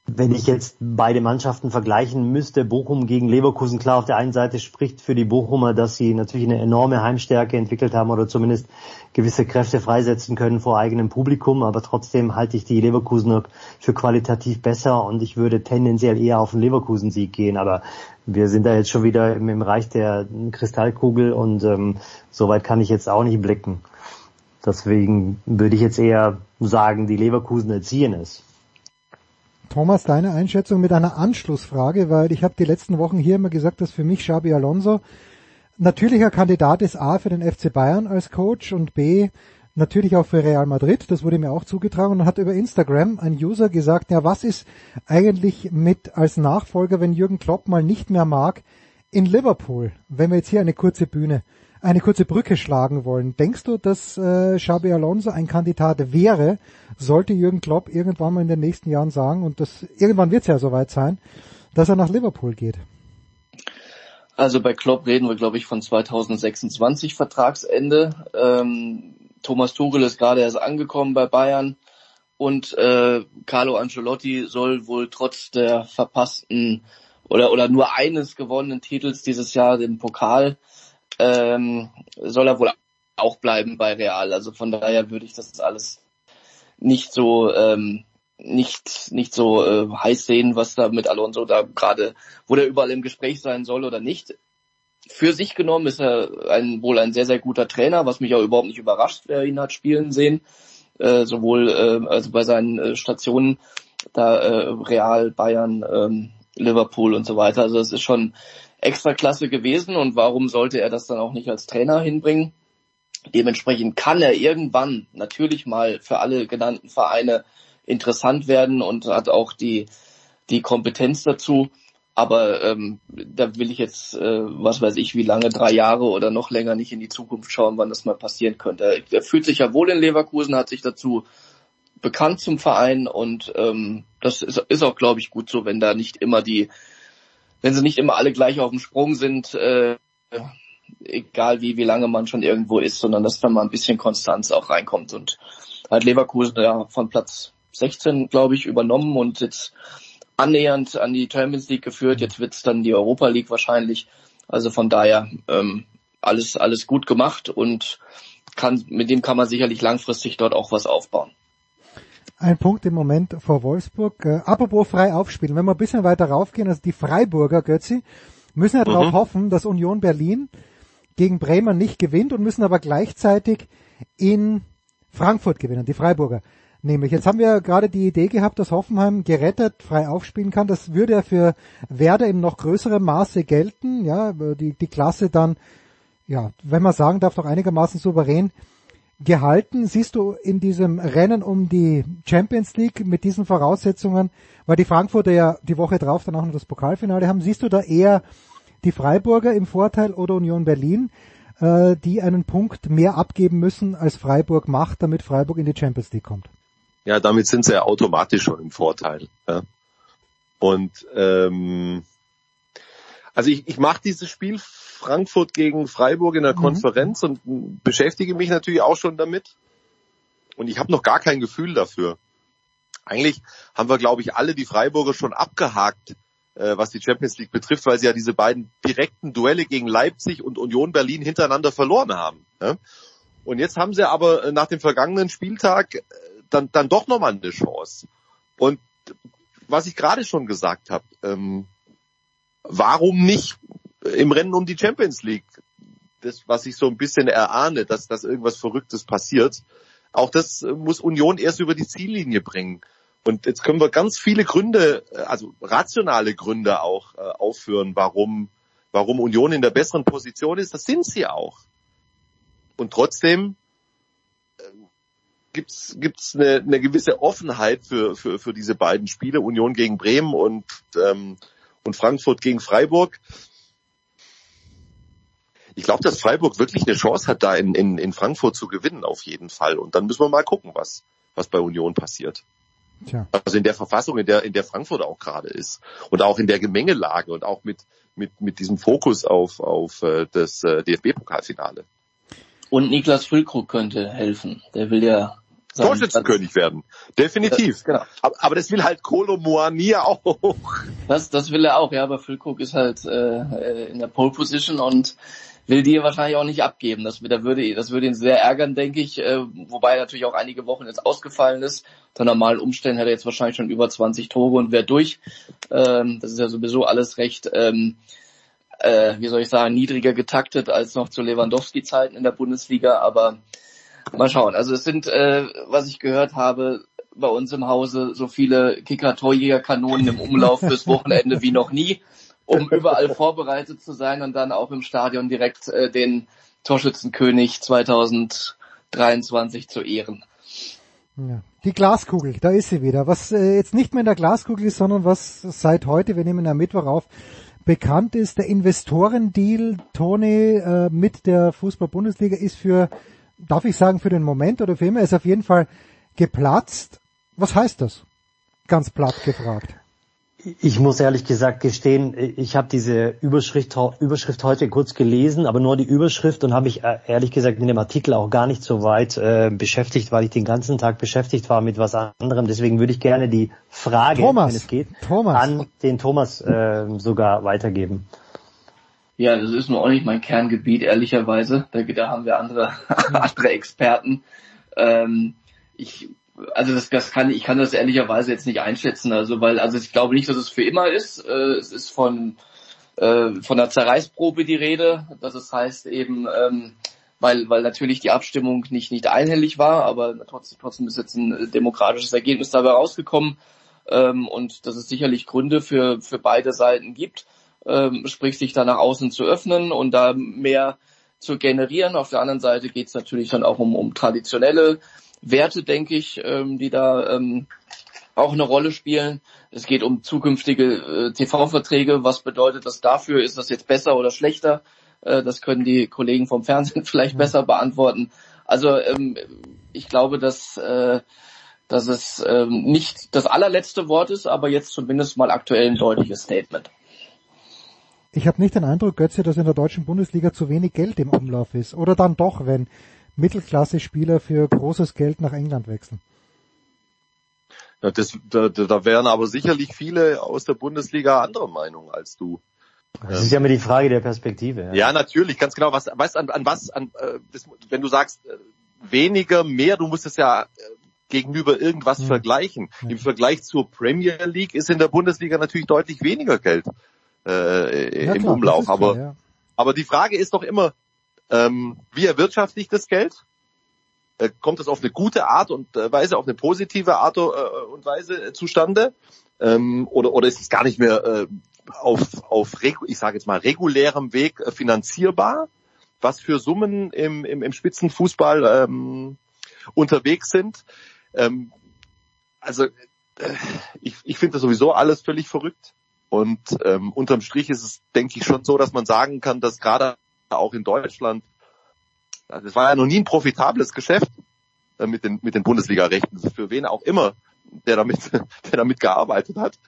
wenn ich jetzt beide Mannschaften vergleichen müsste, Bochum gegen Leverkusen, klar auf der einen Seite spricht für die Bochumer, dass sie natürlich eine enorme Heimstärke entwickelt haben oder zumindest gewisse Kräfte freisetzen können vor eigenem Publikum, aber trotzdem halte ich die Leverkusener für qualitativ besser und ich würde tendenziell eher auf den Leverkusen-Sieg gehen, aber wir sind da jetzt schon wieder im, im Reich der Kristallkugel und ähm, soweit kann ich jetzt auch nicht blicken. Deswegen würde ich jetzt eher sagen, die Leverkusen erziehen es. Thomas, deine Einschätzung mit einer Anschlussfrage, weil ich habe die letzten Wochen hier immer gesagt, dass für mich Xabi Alonso natürlicher Kandidat ist A für den FC Bayern als Coach und B natürlich auch für Real Madrid, das wurde mir auch zugetragen und hat über Instagram ein User gesagt, ja, was ist eigentlich mit als Nachfolger, wenn Jürgen Klopp mal nicht mehr mag, in Liverpool, wenn wir jetzt hier eine kurze Bühne, eine kurze Brücke schlagen wollen. Denkst du, dass äh, Xabi Alonso ein Kandidat wäre, sollte Jürgen Klopp irgendwann mal in den nächsten Jahren sagen, und das irgendwann wird es ja soweit sein, dass er nach Liverpool geht? Also bei Klopp reden wir, glaube ich, von 2026 Vertragsende. Ähm, Thomas Tuchel ist gerade erst angekommen bei Bayern und äh, Carlo Ancelotti soll wohl trotz der verpassten oder oder nur eines gewonnenen Titels dieses Jahr, den Pokal, ähm, soll er wohl auch bleiben bei Real. Also von daher würde ich das alles nicht so ähm, nicht nicht so äh, heiß sehen, was da mit Alonso da gerade, wo der überall im Gespräch sein soll oder nicht für sich genommen ist er ein, wohl ein sehr, sehr guter Trainer, was mich auch überhaupt nicht überrascht, wer ihn hat spielen sehen, äh, sowohl äh, also bei seinen äh, Stationen da äh, Real, Bayern, ähm, Liverpool und so weiter. Also es ist schon extra klasse gewesen und warum sollte er das dann auch nicht als Trainer hinbringen? Dementsprechend kann er irgendwann natürlich mal für alle genannten Vereine interessant werden und hat auch die, die Kompetenz dazu. Aber ähm, da will ich jetzt, äh, was weiß ich, wie lange, drei Jahre oder noch länger nicht in die Zukunft schauen, wann das mal passieren könnte. Er fühlt sich ja wohl in Leverkusen, hat sich dazu bekannt zum Verein und ähm, das ist, ist auch, glaube ich, gut so, wenn da nicht immer die, wenn sie nicht immer alle gleich auf dem Sprung sind, äh, egal wie, wie lange man schon irgendwo ist, sondern dass da mal ein bisschen Konstanz auch reinkommt und hat Leverkusen ja von Platz 16, glaube ich, übernommen und jetzt annähernd an die Champions League geführt. Jetzt wird's dann die Europa League wahrscheinlich. Also von daher ähm, alles alles gut gemacht und kann mit dem kann man sicherlich langfristig dort auch was aufbauen. Ein Punkt im Moment vor Wolfsburg. Äh, apropos frei aufspielen, wenn wir ein bisschen weiter raufgehen, also die Freiburger Götzi müssen ja mhm. darauf hoffen, dass Union Berlin gegen Bremen nicht gewinnt und müssen aber gleichzeitig in Frankfurt gewinnen, die Freiburger. Nämlich, jetzt haben wir gerade die Idee gehabt, dass Hoffenheim gerettet frei aufspielen kann. Das würde ja für Werder in noch größerem Maße gelten. Ja, die, die Klasse dann, ja, wenn man sagen darf, doch einigermaßen souverän gehalten. Siehst du in diesem Rennen um die Champions League mit diesen Voraussetzungen, weil die Frankfurter ja die Woche drauf dann auch noch das Pokalfinale haben, siehst du da eher die Freiburger im Vorteil oder Union Berlin, äh, die einen Punkt mehr abgeben müssen, als Freiburg macht, damit Freiburg in die Champions League kommt? Ja, damit sind sie ja automatisch schon im Vorteil. Ja. Und ähm, also ich, ich mache dieses Spiel Frankfurt gegen Freiburg in der mhm. Konferenz und beschäftige mich natürlich auch schon damit. Und ich habe noch gar kein Gefühl dafür. Eigentlich haben wir, glaube ich, alle die Freiburger schon abgehakt, äh, was die Champions League betrifft, weil sie ja diese beiden direkten Duelle gegen Leipzig und Union Berlin hintereinander verloren haben. Ja? Und jetzt haben sie aber nach dem vergangenen Spieltag äh, dann, dann doch nochmal eine Chance. Und was ich gerade schon gesagt habe, ähm, warum nicht im Rennen um die Champions League? Das, was ich so ein bisschen erahne, dass, dass irgendwas Verrücktes passiert. Auch das muss Union erst über die Ziellinie bringen. Und jetzt können wir ganz viele Gründe, also rationale Gründe auch äh, aufführen, warum, warum Union in der besseren Position ist. Das sind sie auch. Und trotzdem gibt's gibt's eine, eine gewisse Offenheit für, für, für diese beiden Spiele, Union gegen Bremen und, ähm, und Frankfurt gegen Freiburg. Ich glaube, dass Freiburg wirklich eine Chance hat, da in, in, in Frankfurt zu gewinnen, auf jeden Fall. Und dann müssen wir mal gucken, was, was bei Union passiert. Tja. Also in der Verfassung, in der, in der Frankfurt auch gerade ist. Und auch in der Gemengelage und auch mit, mit, mit diesem Fokus auf, auf äh, das äh, DFB-Pokalfinale. Und Niklas Füllkrug könnte helfen. Der will ja Torschützenkönig werden. Definitiv. Ja, genau. aber, aber, das will halt Kolo Moani auch. Das, das will er auch, ja, aber Füllkrug ist halt äh, in der Pole Position und will die wahrscheinlich auch nicht abgeben. Das, das, würde, das würde ihn sehr ärgern, denke ich, äh, wobei er natürlich auch einige Wochen jetzt ausgefallen ist. Unter normalen Umständen hätte er jetzt wahrscheinlich schon über 20 Tore und wäre durch. Ähm, das ist ja sowieso alles recht, ähm, äh, wie soll ich sagen, niedriger getaktet als noch zu Lewandowski-Zeiten in der Bundesliga, aber Mal schauen. Also es sind, äh, was ich gehört habe, bei uns im Hause so viele Kicker-Torjäger-Kanonen im Umlauf fürs Wochenende wie noch nie, um überall vorbereitet zu sein und dann auch im Stadion direkt äh, den Torschützenkönig 2023 zu ehren. Ja. Die Glaskugel, da ist sie wieder. Was äh, jetzt nicht mehr in der Glaskugel ist, sondern was seit heute, wir nehmen am Mittwoch auf, bekannt ist, der Investorendeal, Tony, äh, mit der Fußball-Bundesliga ist für darf ich sagen, für den Moment oder für immer ist auf jeden Fall geplatzt. Was heißt das? Ganz platt gefragt. Ich muss ehrlich gesagt gestehen, ich habe diese Überschrift, Überschrift heute kurz gelesen, aber nur die Überschrift und habe mich äh, ehrlich gesagt in dem Artikel auch gar nicht so weit äh, beschäftigt, weil ich den ganzen Tag beschäftigt war mit was anderem. Deswegen würde ich gerne die Frage, Thomas, wenn es geht, Thomas. an den Thomas äh, sogar weitergeben. Ja, das ist nur auch nicht mein Kerngebiet, ehrlicherweise. Da, da haben wir andere, andere Experten. Ähm, ich, also das, das kann, ich kann das ehrlicherweise jetzt nicht einschätzen. Also, weil, also ich glaube nicht, dass es für immer ist. Äh, es ist von, äh, von der Zerreißprobe die Rede. Das es heißt eben, ähm, weil, weil natürlich die Abstimmung nicht, nicht einhellig war, aber trotzdem, trotzdem ist jetzt ein demokratisches Ergebnis dabei rausgekommen. ähm, und dass es sicherlich Gründe für, für beide Seiten gibt, ähm, sprich sich da nach außen zu öffnen und da mehr zu generieren. Auf der anderen Seite geht es natürlich dann auch um, um traditionelle Werte, denke ich, ähm, die da ähm, auch eine Rolle spielen. Es geht um zukünftige äh, TV-Verträge. Was bedeutet das dafür? Ist das jetzt besser oder schlechter? Äh, das können die Kollegen vom Fernsehen vielleicht besser beantworten. Also ähm, ich glaube, dass, äh, dass es ähm, nicht das allerletzte Wort ist, aber jetzt zumindest mal aktuell ein deutliches Statement. Ich habe nicht den Eindruck, Götze, dass in der deutschen Bundesliga zu wenig Geld im Umlauf ist. Oder dann doch, wenn Mittelklasse-Spieler für großes Geld nach England wechseln. Ja, das, da, da wären aber sicherlich viele aus der Bundesliga anderer Meinung als du. Das ist ja immer die Frage der Perspektive. Ja, ja natürlich, ganz genau. Was, weißt an, an was, an, äh, das, wenn du sagst äh, weniger, mehr, du musst es ja äh, gegenüber irgendwas ja. vergleichen. Ja. Im Vergleich zur Premier League ist in der Bundesliga natürlich deutlich weniger Geld äh, ja, im klar, Umlauf. Aber, klar, aber die Frage ist doch immer, ähm, wie erwirtschafte ich das Geld? Äh, kommt es auf eine gute Art und äh, Weise, auf eine positive Art äh, und Weise zustande? Ähm, oder, oder ist es gar nicht mehr äh, auf, auf ich sage jetzt mal, regulärem Weg äh, finanzierbar? Was für Summen im, im, im Spitzenfußball ähm, unterwegs sind? Ähm, also äh, ich, ich finde das sowieso alles völlig verrückt. Und ähm, unterm Strich ist es, denke ich, schon so, dass man sagen kann, dass gerade auch in Deutschland, das war ja noch nie ein profitables Geschäft äh, mit den, mit den Bundesliga-Rechten, für wen auch immer, der damit, der damit gearbeitet hat.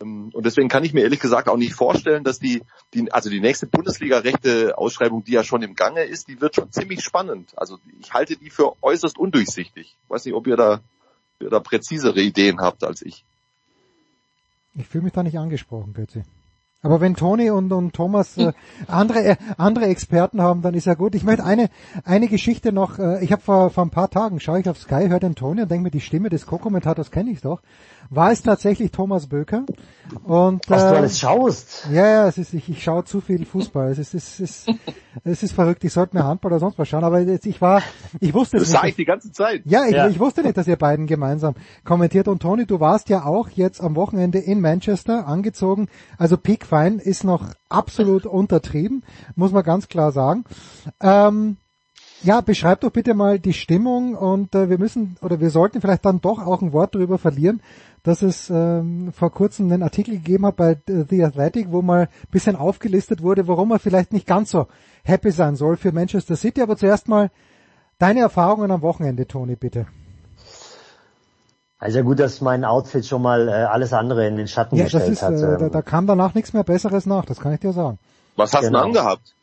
Ähm, und deswegen kann ich mir ehrlich gesagt auch nicht vorstellen, dass die, die also die nächste Bundesliga-Rechte-Ausschreibung, die ja schon im Gange ist, die wird schon ziemlich spannend. Also ich halte die für äußerst undurchsichtig. Ich weiß nicht, ob ihr da, ob ihr da präzisere Ideen habt als ich. Ich fühle mich da nicht angesprochen, Götzi. Aber wenn Toni und, und Thomas äh, andere äh, andere Experten haben, dann ist ja gut. Ich möchte eine eine Geschichte noch. Äh, ich habe vor, vor ein paar Tagen schaue ich auf Sky, höre den Toni und denke mir, die Stimme des Co-Kommentators kenne ich doch war es tatsächlich Thomas Böker. Und, Was äh, du alles schaust. Ja, ja, es ist, ich, ich schaue zu viel Fußball. Es ist, es ist, es ist verrückt. Ich sollte mir Handball oder sonst was schauen, aber jetzt, ich war, ich wusste es nicht. Das sage ich die ganze Zeit. Ja ich, ja. ich wusste nicht, dass ihr beiden gemeinsam kommentiert. Und Toni, du warst ja auch jetzt am Wochenende in Manchester angezogen. Also Peak Fine ist noch absolut untertrieben, muss man ganz klar sagen. Ähm, ja, beschreib doch bitte mal die Stimmung und äh, wir müssen oder wir sollten vielleicht dann doch auch ein Wort darüber verlieren, dass es ähm, vor kurzem einen Artikel gegeben hat bei The Athletic, wo mal ein bisschen aufgelistet wurde, warum er vielleicht nicht ganz so happy sein soll für Manchester City. Aber zuerst mal deine Erfahrungen am Wochenende, Toni, bitte. Also gut, dass mein Outfit schon mal äh, alles andere in den Schatten ja, gestellt ist, hat. Äh, da, ähm. da kam danach nichts mehr Besseres nach, das kann ich dir sagen. Was hast genau. du angehabt?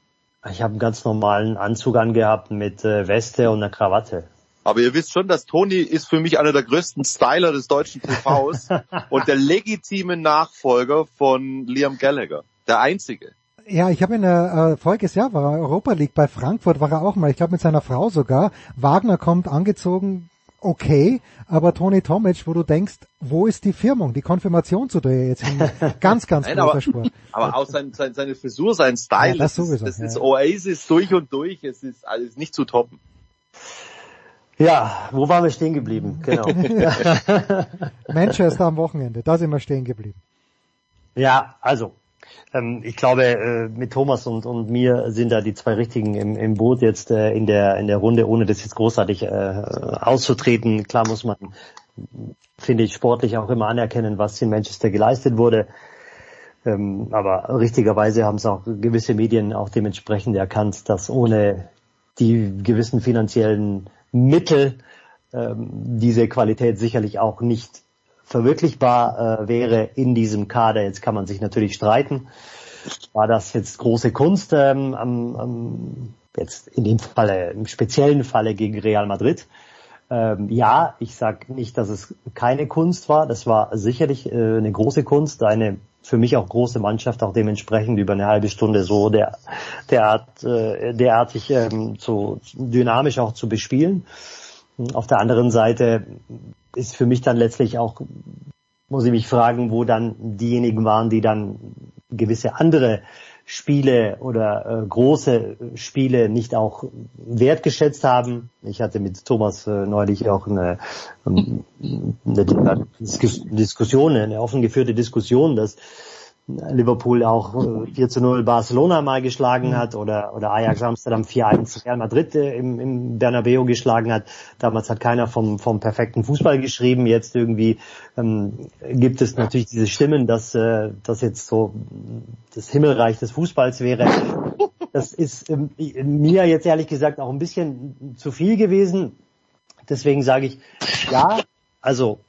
Ich habe einen ganz normalen Anzug angehabt mit äh, Weste und einer Krawatte. Aber ihr wisst schon, dass Toni ist für mich einer der größten Styler des deutschen TVs und der legitime Nachfolger von Liam Gallagher. Der einzige. Ja, ich habe in der äh, voriges Jahr war er Europa League bei Frankfurt, war er auch mal, ich glaube mit seiner Frau sogar. Wagner kommt angezogen, okay, aber Toni Tomic, wo du denkst, wo ist die Firmung, die Konfirmation zu dir jetzt? Ganz, ganz Nein, großer aber, Sport. Aber auch sein, sein, seine Frisur, sein Style, ja, das, das, sowieso, ist, das ja. ist Oasis durch und durch, es ist alles nicht zu toppen. Ja, wo waren wir stehen geblieben? Genau. Manchester am Wochenende, da sind wir stehen geblieben. Ja, also ähm, ich glaube, äh, mit Thomas und, und mir sind da die zwei Richtigen im, im Boot jetzt äh, in der in der Runde, ohne das jetzt großartig äh, auszutreten. Klar muss man, finde ich, sportlich auch immer anerkennen, was in Manchester geleistet wurde. Ähm, aber richtigerweise haben es auch gewisse Medien auch dementsprechend erkannt, dass ohne die gewissen finanziellen Mittel ähm, diese Qualität sicherlich auch nicht verwirklichbar äh, wäre in diesem Kader. Jetzt kann man sich natürlich streiten. War das jetzt große Kunst ähm, am, am, jetzt in dem Falle, im speziellen Falle gegen Real Madrid? Ähm, ja, ich sage nicht, dass es keine Kunst war. Das war sicherlich äh, eine große Kunst, eine für mich auch große Mannschaft auch dementsprechend über eine halbe Stunde so der, derart, äh, derartig ähm, so dynamisch auch zu bespielen. Auf der anderen Seite ist für mich dann letztlich auch, muss ich mich fragen, wo dann diejenigen waren, die dann gewisse andere Spiele oder äh, große Spiele nicht auch wertgeschätzt haben. Ich hatte mit Thomas äh, neulich auch eine, ähm, eine Diskussion, eine offen geführte Diskussion, dass Liverpool auch 4 äh, zu 0 Barcelona mal geschlagen hat oder, oder Ajax Amsterdam 4-1 Real Madrid äh, im, im Bernabeu geschlagen hat. Damals hat keiner vom, vom perfekten Fußball geschrieben. Jetzt irgendwie ähm, gibt es natürlich diese Stimmen, dass äh, das jetzt so das Himmelreich des Fußballs wäre. Das ist ähm, mir jetzt ehrlich gesagt auch ein bisschen zu viel gewesen. Deswegen sage ich, ja, also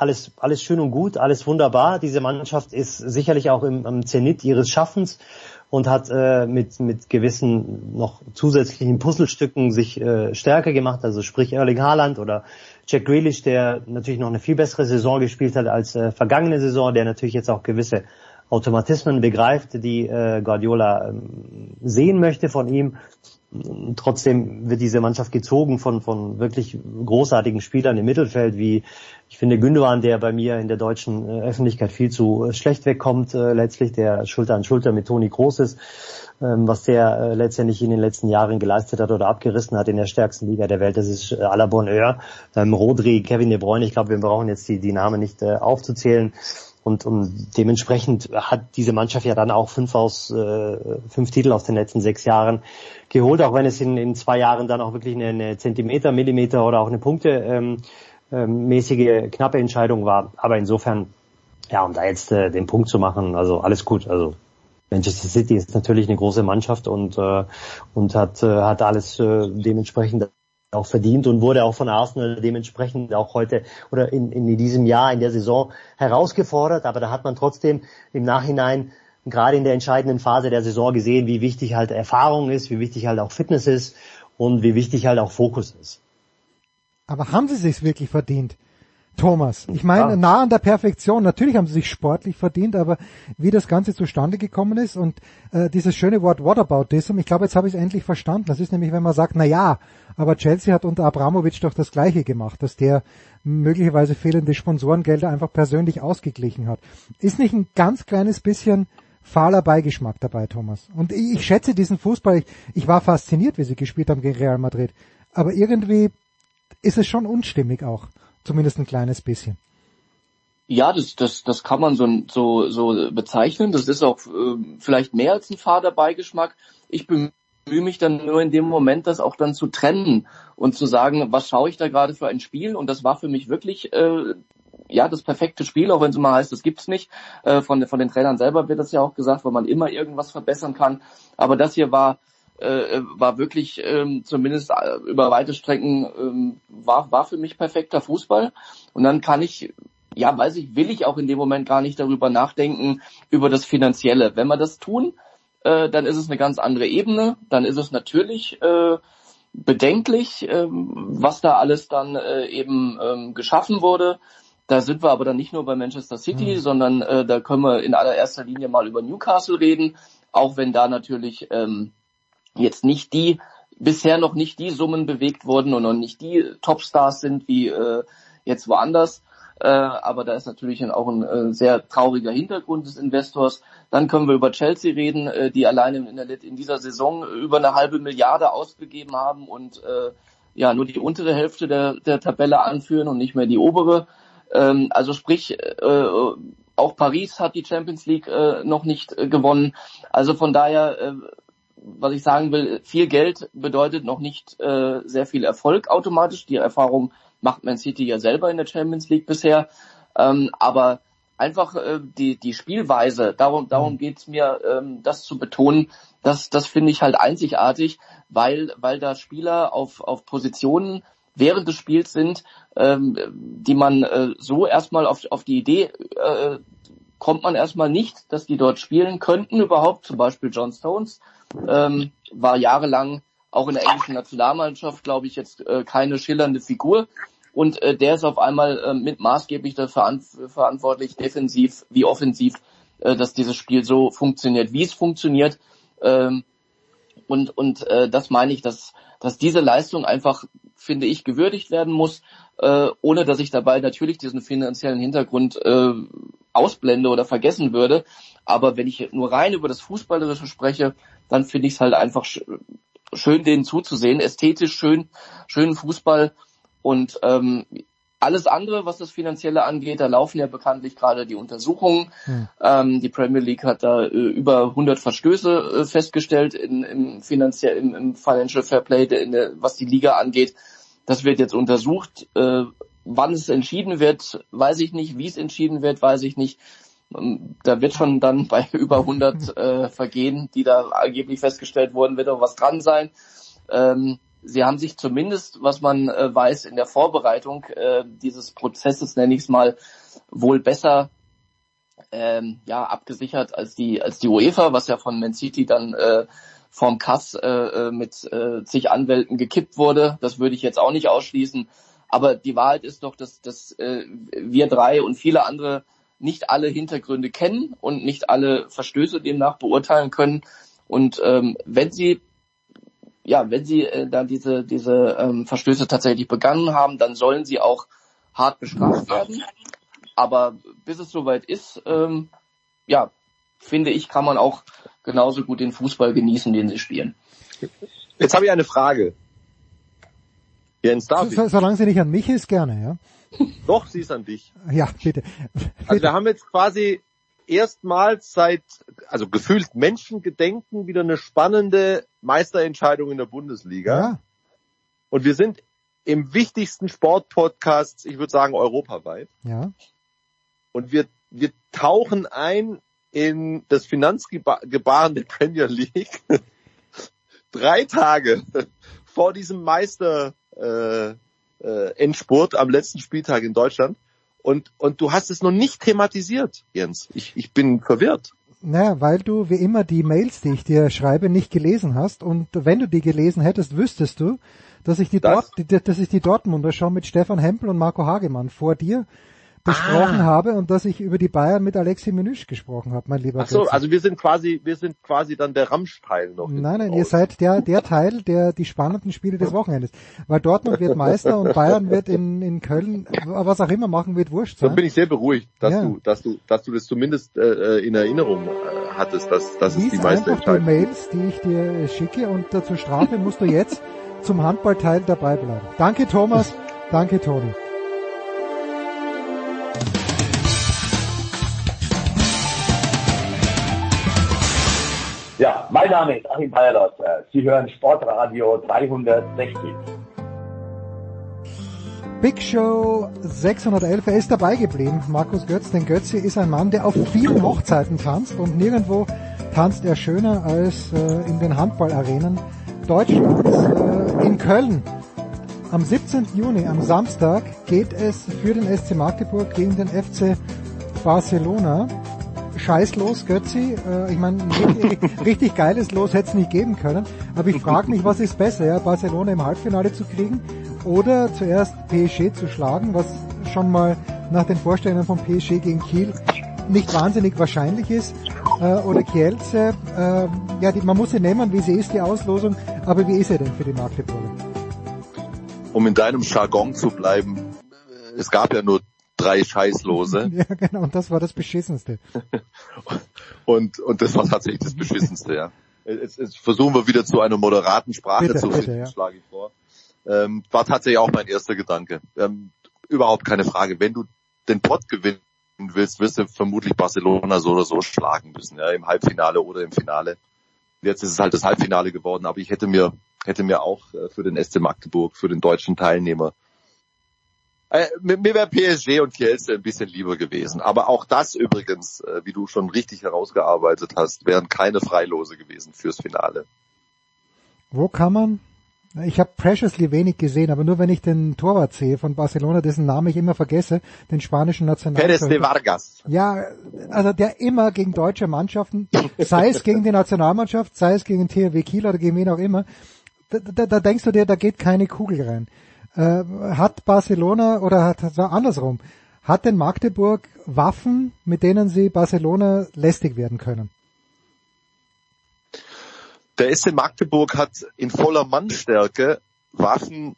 alles, alles schön und gut, alles wunderbar. Diese Mannschaft ist sicherlich auch im, im Zenit ihres Schaffens und hat äh, mit, mit gewissen noch zusätzlichen Puzzlestücken sich äh, stärker gemacht, also sprich Erling Haaland oder Jack Grealish, der natürlich noch eine viel bessere Saison gespielt hat als äh, vergangene Saison, der natürlich jetzt auch gewisse Automatismen begreift, die äh, Guardiola ähm, sehen möchte von ihm trotzdem wird diese Mannschaft gezogen von, von wirklich großartigen Spielern im Mittelfeld, wie ich finde Gündogan, der bei mir in der deutschen äh, Öffentlichkeit viel zu äh, schlecht wegkommt, äh, letztlich, der Schulter an Schulter mit Toni Groß ist, ähm, was der äh, letztendlich in den letzten Jahren geleistet hat oder abgerissen hat in der stärksten Liga der Welt, das ist äh, à la Bonheur. Ähm, Rodri, Kevin De Bruyne, ich glaube, wir brauchen jetzt die, die Namen nicht äh, aufzuzählen. Und, und dementsprechend hat diese Mannschaft ja dann auch fünf aus äh, fünf Titel aus den letzten sechs Jahren geholt, auch wenn es in, in zwei Jahren dann auch wirklich eine, eine Zentimeter, Millimeter oder auch eine Punkte ähm, ähm, mäßige knappe Entscheidung war. Aber insofern, ja, um da jetzt äh, den Punkt zu machen, also alles gut. Also Manchester City ist natürlich eine große Mannschaft und äh, und hat äh, hat alles äh, dementsprechend auch verdient und wurde auch von Arsenal dementsprechend auch heute oder in, in diesem Jahr in der Saison herausgefordert. Aber da hat man trotzdem im Nachhinein gerade in der entscheidenden Phase der Saison gesehen, wie wichtig halt Erfahrung ist, wie wichtig halt auch Fitness ist und wie wichtig halt auch Fokus ist. Aber haben sie sich wirklich verdient? Thomas, ich meine, ja. nah an der Perfektion. Natürlich haben sie sich sportlich verdient, aber wie das Ganze zustande gekommen ist und äh, dieses schöne Wort Whataboutism, ich glaube, jetzt habe ich es endlich verstanden. Das ist nämlich, wenn man sagt, na ja, aber Chelsea hat unter Abramovic doch das Gleiche gemacht, dass der möglicherweise fehlende Sponsorengelder einfach persönlich ausgeglichen hat. Ist nicht ein ganz kleines bisschen fahler Beigeschmack dabei, Thomas? Und ich, ich schätze diesen Fußball, ich, ich war fasziniert, wie sie gespielt haben gegen Real Madrid. Aber irgendwie ist es schon unstimmig auch. Zumindest ein kleines bisschen. Ja, das, das, das kann man so, so, so bezeichnen. Das ist auch äh, vielleicht mehr als ein fader Beigeschmack. Ich bemühe mich dann nur in dem Moment, das auch dann zu trennen und zu sagen, was schaue ich da gerade für ein Spiel? Und das war für mich wirklich äh, ja das perfekte Spiel, auch wenn es immer heißt, das gibt's nicht. Äh, von, von den Trainern selber wird das ja auch gesagt, weil man immer irgendwas verbessern kann. Aber das hier war äh, war wirklich ähm, zumindest äh, über weite Strecken ähm, war war für mich perfekter Fußball. Und dann kann ich ja weiß ich will ich auch in dem Moment gar nicht darüber nachdenken über das finanzielle. Wenn wir das tun äh, dann ist es eine ganz andere Ebene. Dann ist es natürlich äh, bedenklich ähm, was da alles dann äh, eben ähm, geschaffen wurde. Da sind wir aber dann nicht nur bei Manchester City, mhm. sondern äh, da können wir in allererster Linie mal über Newcastle reden, auch wenn da natürlich ähm, jetzt nicht die, bisher noch nicht die Summen bewegt wurden und noch nicht die Topstars sind wie äh, jetzt woanders. Äh, aber da ist natürlich auch ein äh, sehr trauriger Hintergrund des Investors. Dann können wir über Chelsea reden, äh, die alleine in, der, in, dieser Saison über eine halbe Milliarde ausgegeben haben und äh, ja nur die untere Hälfte der, der Tabelle anführen und nicht mehr die obere. Ähm, also sprich, äh, auch Paris hat die Champions League äh, noch nicht äh, gewonnen. Also von daher äh, was ich sagen will, viel Geld bedeutet noch nicht äh, sehr viel Erfolg automatisch. Die Erfahrung macht Man City ja selber in der Champions League bisher. Ähm, aber einfach äh, die, die Spielweise, darum, darum geht's mir, ähm, das zu betonen, das, das finde ich halt einzigartig, weil, weil da Spieler auf, auf Positionen während des Spiels sind, ähm, die man äh, so erstmal auf, auf die Idee äh, kommt man erstmal nicht, dass die dort spielen könnten überhaupt, zum Beispiel John Stones, ähm, war jahrelang auch in der englischen Nationalmannschaft, glaube ich, jetzt äh, keine schillernde Figur. Und äh, der ist auf einmal äh, mit maßgeblich dafür verantwortlich, defensiv wie offensiv, äh, dass dieses Spiel so funktioniert, wie es funktioniert. Ähm, und und äh, das meine ich, dass, dass diese Leistung einfach, finde ich, gewürdigt werden muss, äh, ohne dass ich dabei natürlich diesen finanziellen Hintergrund äh, ausblende oder vergessen würde. Aber wenn ich nur rein über das Fußballerische spreche, dann finde ich es halt einfach sch schön, denen zuzusehen. Ästhetisch schön, schönen Fußball. Und ähm, alles andere, was das Finanzielle angeht, da laufen ja bekanntlich gerade die Untersuchungen. Hm. Ähm, die Premier League hat da äh, über 100 Verstöße äh, festgestellt in, im, Finanziell, im, im Financial Fair Play, in der, was die Liga angeht. Das wird jetzt untersucht. Äh, wann es entschieden wird, weiß ich nicht. Wie es entschieden wird, weiß ich nicht. Ähm, da wird schon dann bei über 100 äh, Vergehen, die da angeblich festgestellt wurden, wird auch was dran sein. Ähm, sie haben sich zumindest, was man äh, weiß, in der Vorbereitung äh, dieses Prozesses, nenne ich es mal, wohl besser ähm, ja, abgesichert als die, als die UEFA, was ja von Man City dann äh, vom Kass äh, äh, mit äh, zig Anwälten gekippt wurde. Das würde ich jetzt auch nicht ausschließen. Aber die Wahrheit ist doch, dass, dass äh, wir drei und viele andere nicht alle Hintergründe kennen und nicht alle Verstöße demnach beurteilen können. Und ähm, wenn sie ja, wenn sie äh, da diese, diese ähm, Verstöße tatsächlich begangen haben, dann sollen sie auch hart bestraft werden. Aber bis es soweit ist, ähm, ja, finde ich, kann man auch genauso gut den Fußball genießen, den sie spielen. Jetzt habe ich eine Frage. Jens, darf so, Solange sie nicht an mich ist, gerne, ja. Doch, sie ist an dich. Ja, bitte. bitte. Also wir haben jetzt quasi erstmals seit, also gefühlt Menschengedenken wieder eine spannende Meisterentscheidung in der Bundesliga. Ja. Und wir sind im wichtigsten Sportpodcast, ich würde sagen europaweit. Ja. Und wir, wir tauchen ein in das Finanzgebaren der Premier League. Drei Tage vor diesem Meister äh, äh, Endspurt am letzten Spieltag in Deutschland. Und, und du hast es noch nicht thematisiert, Jens. Ich, ich bin verwirrt. Naja, weil du wie immer die Mails, die ich dir schreibe, nicht gelesen hast. Und wenn du die gelesen hättest, wüsstest du, dass ich die, das? Dort, dass ich die Dortmunder schon mit Stefan Hempel und Marco Hagemann vor dir besprochen ah. habe und dass ich über die Bayern mit Alexi Menüsch gesprochen habe, mein lieber Ach so, also wir sind quasi, wir sind quasi dann der Ramsch-Teil noch. Nein, nein, ihr seid der, der Teil, der die spannenden Spiele des Wochenendes. Weil Dortmund wird Meister und Bayern wird in, in Köln, was auch immer machen, wird wurscht sein. Dann bin ich sehr beruhigt, dass ja. du, dass du, dass du das zumindest äh, in Erinnerung äh, hattest, dass, dass es die Meisterentscheidung die Mails, die ich dir schicke und zur Strafe musst du jetzt zum Handballteil dabei bleiben. Danke Thomas, danke Toni. Ja, mein Name ist Achim Bayerlos. Sie hören Sportradio 360. Big Show 611, er ist dabei geblieben, Markus Götz, denn Götze ist ein Mann, der auf vielen Hochzeiten tanzt und nirgendwo tanzt er schöner als äh, in den Handballarenen Deutschlands. Äh, in Köln am 17. Juni, am Samstag, geht es für den SC Magdeburg gegen den FC Barcelona scheiß los, Götzi. Äh, ich meine, richtig, richtig geiles Los hätte es nicht geben können. Aber ich frage mich, was ist besser, ja, Barcelona im Halbfinale zu kriegen oder zuerst PSG zu schlagen, was schon mal nach den Vorstellungen von PSG gegen Kiel nicht wahnsinnig wahrscheinlich ist. Äh, oder Kielce, äh, ja, die, man muss sie nehmen, wie sie ist, die Auslosung. Aber wie ist sie denn für die Magdeburger? Um in deinem Jargon zu bleiben, es gab ja nur drei Scheißlose. Ja, genau, und das war das Beschissenste. und, und das war tatsächlich das Beschissenste, ja. Jetzt, jetzt versuchen wir wieder zu einer moderaten Sprache bitte, zu finden, ja. schlage ich vor. Ähm, war tatsächlich auch mein erster Gedanke. Ähm, überhaupt keine Frage. Wenn du den Pott gewinnen willst, wirst du vermutlich Barcelona so oder so schlagen müssen, ja, im Halbfinale oder im Finale. Jetzt ist es halt das Halbfinale geworden, aber ich hätte mir, hätte mir auch äh, für den SC Magdeburg, für den deutschen Teilnehmer äh, mir wäre PSG und Kielce ein bisschen lieber gewesen. Aber auch das übrigens, äh, wie du schon richtig herausgearbeitet hast, wären keine Freilose gewesen fürs Finale. Wo kann man? Ich habe Preciously wenig gesehen, aber nur wenn ich den Torwart sehe von Barcelona, dessen Namen ich immer vergesse, den spanischen Nationaltorwart. Pérez de Vargas. Ja, also der immer gegen deutsche Mannschaften, sei es gegen die Nationalmannschaft, sei es gegen THW Kiel oder gegen wen auch immer, da, da, da denkst du dir, da geht keine Kugel rein äh, hat Barcelona oder hat andersrum, hat denn Magdeburg Waffen, mit denen sie Barcelona lästig werden können? Der SC Magdeburg hat in voller Mannstärke Waffen,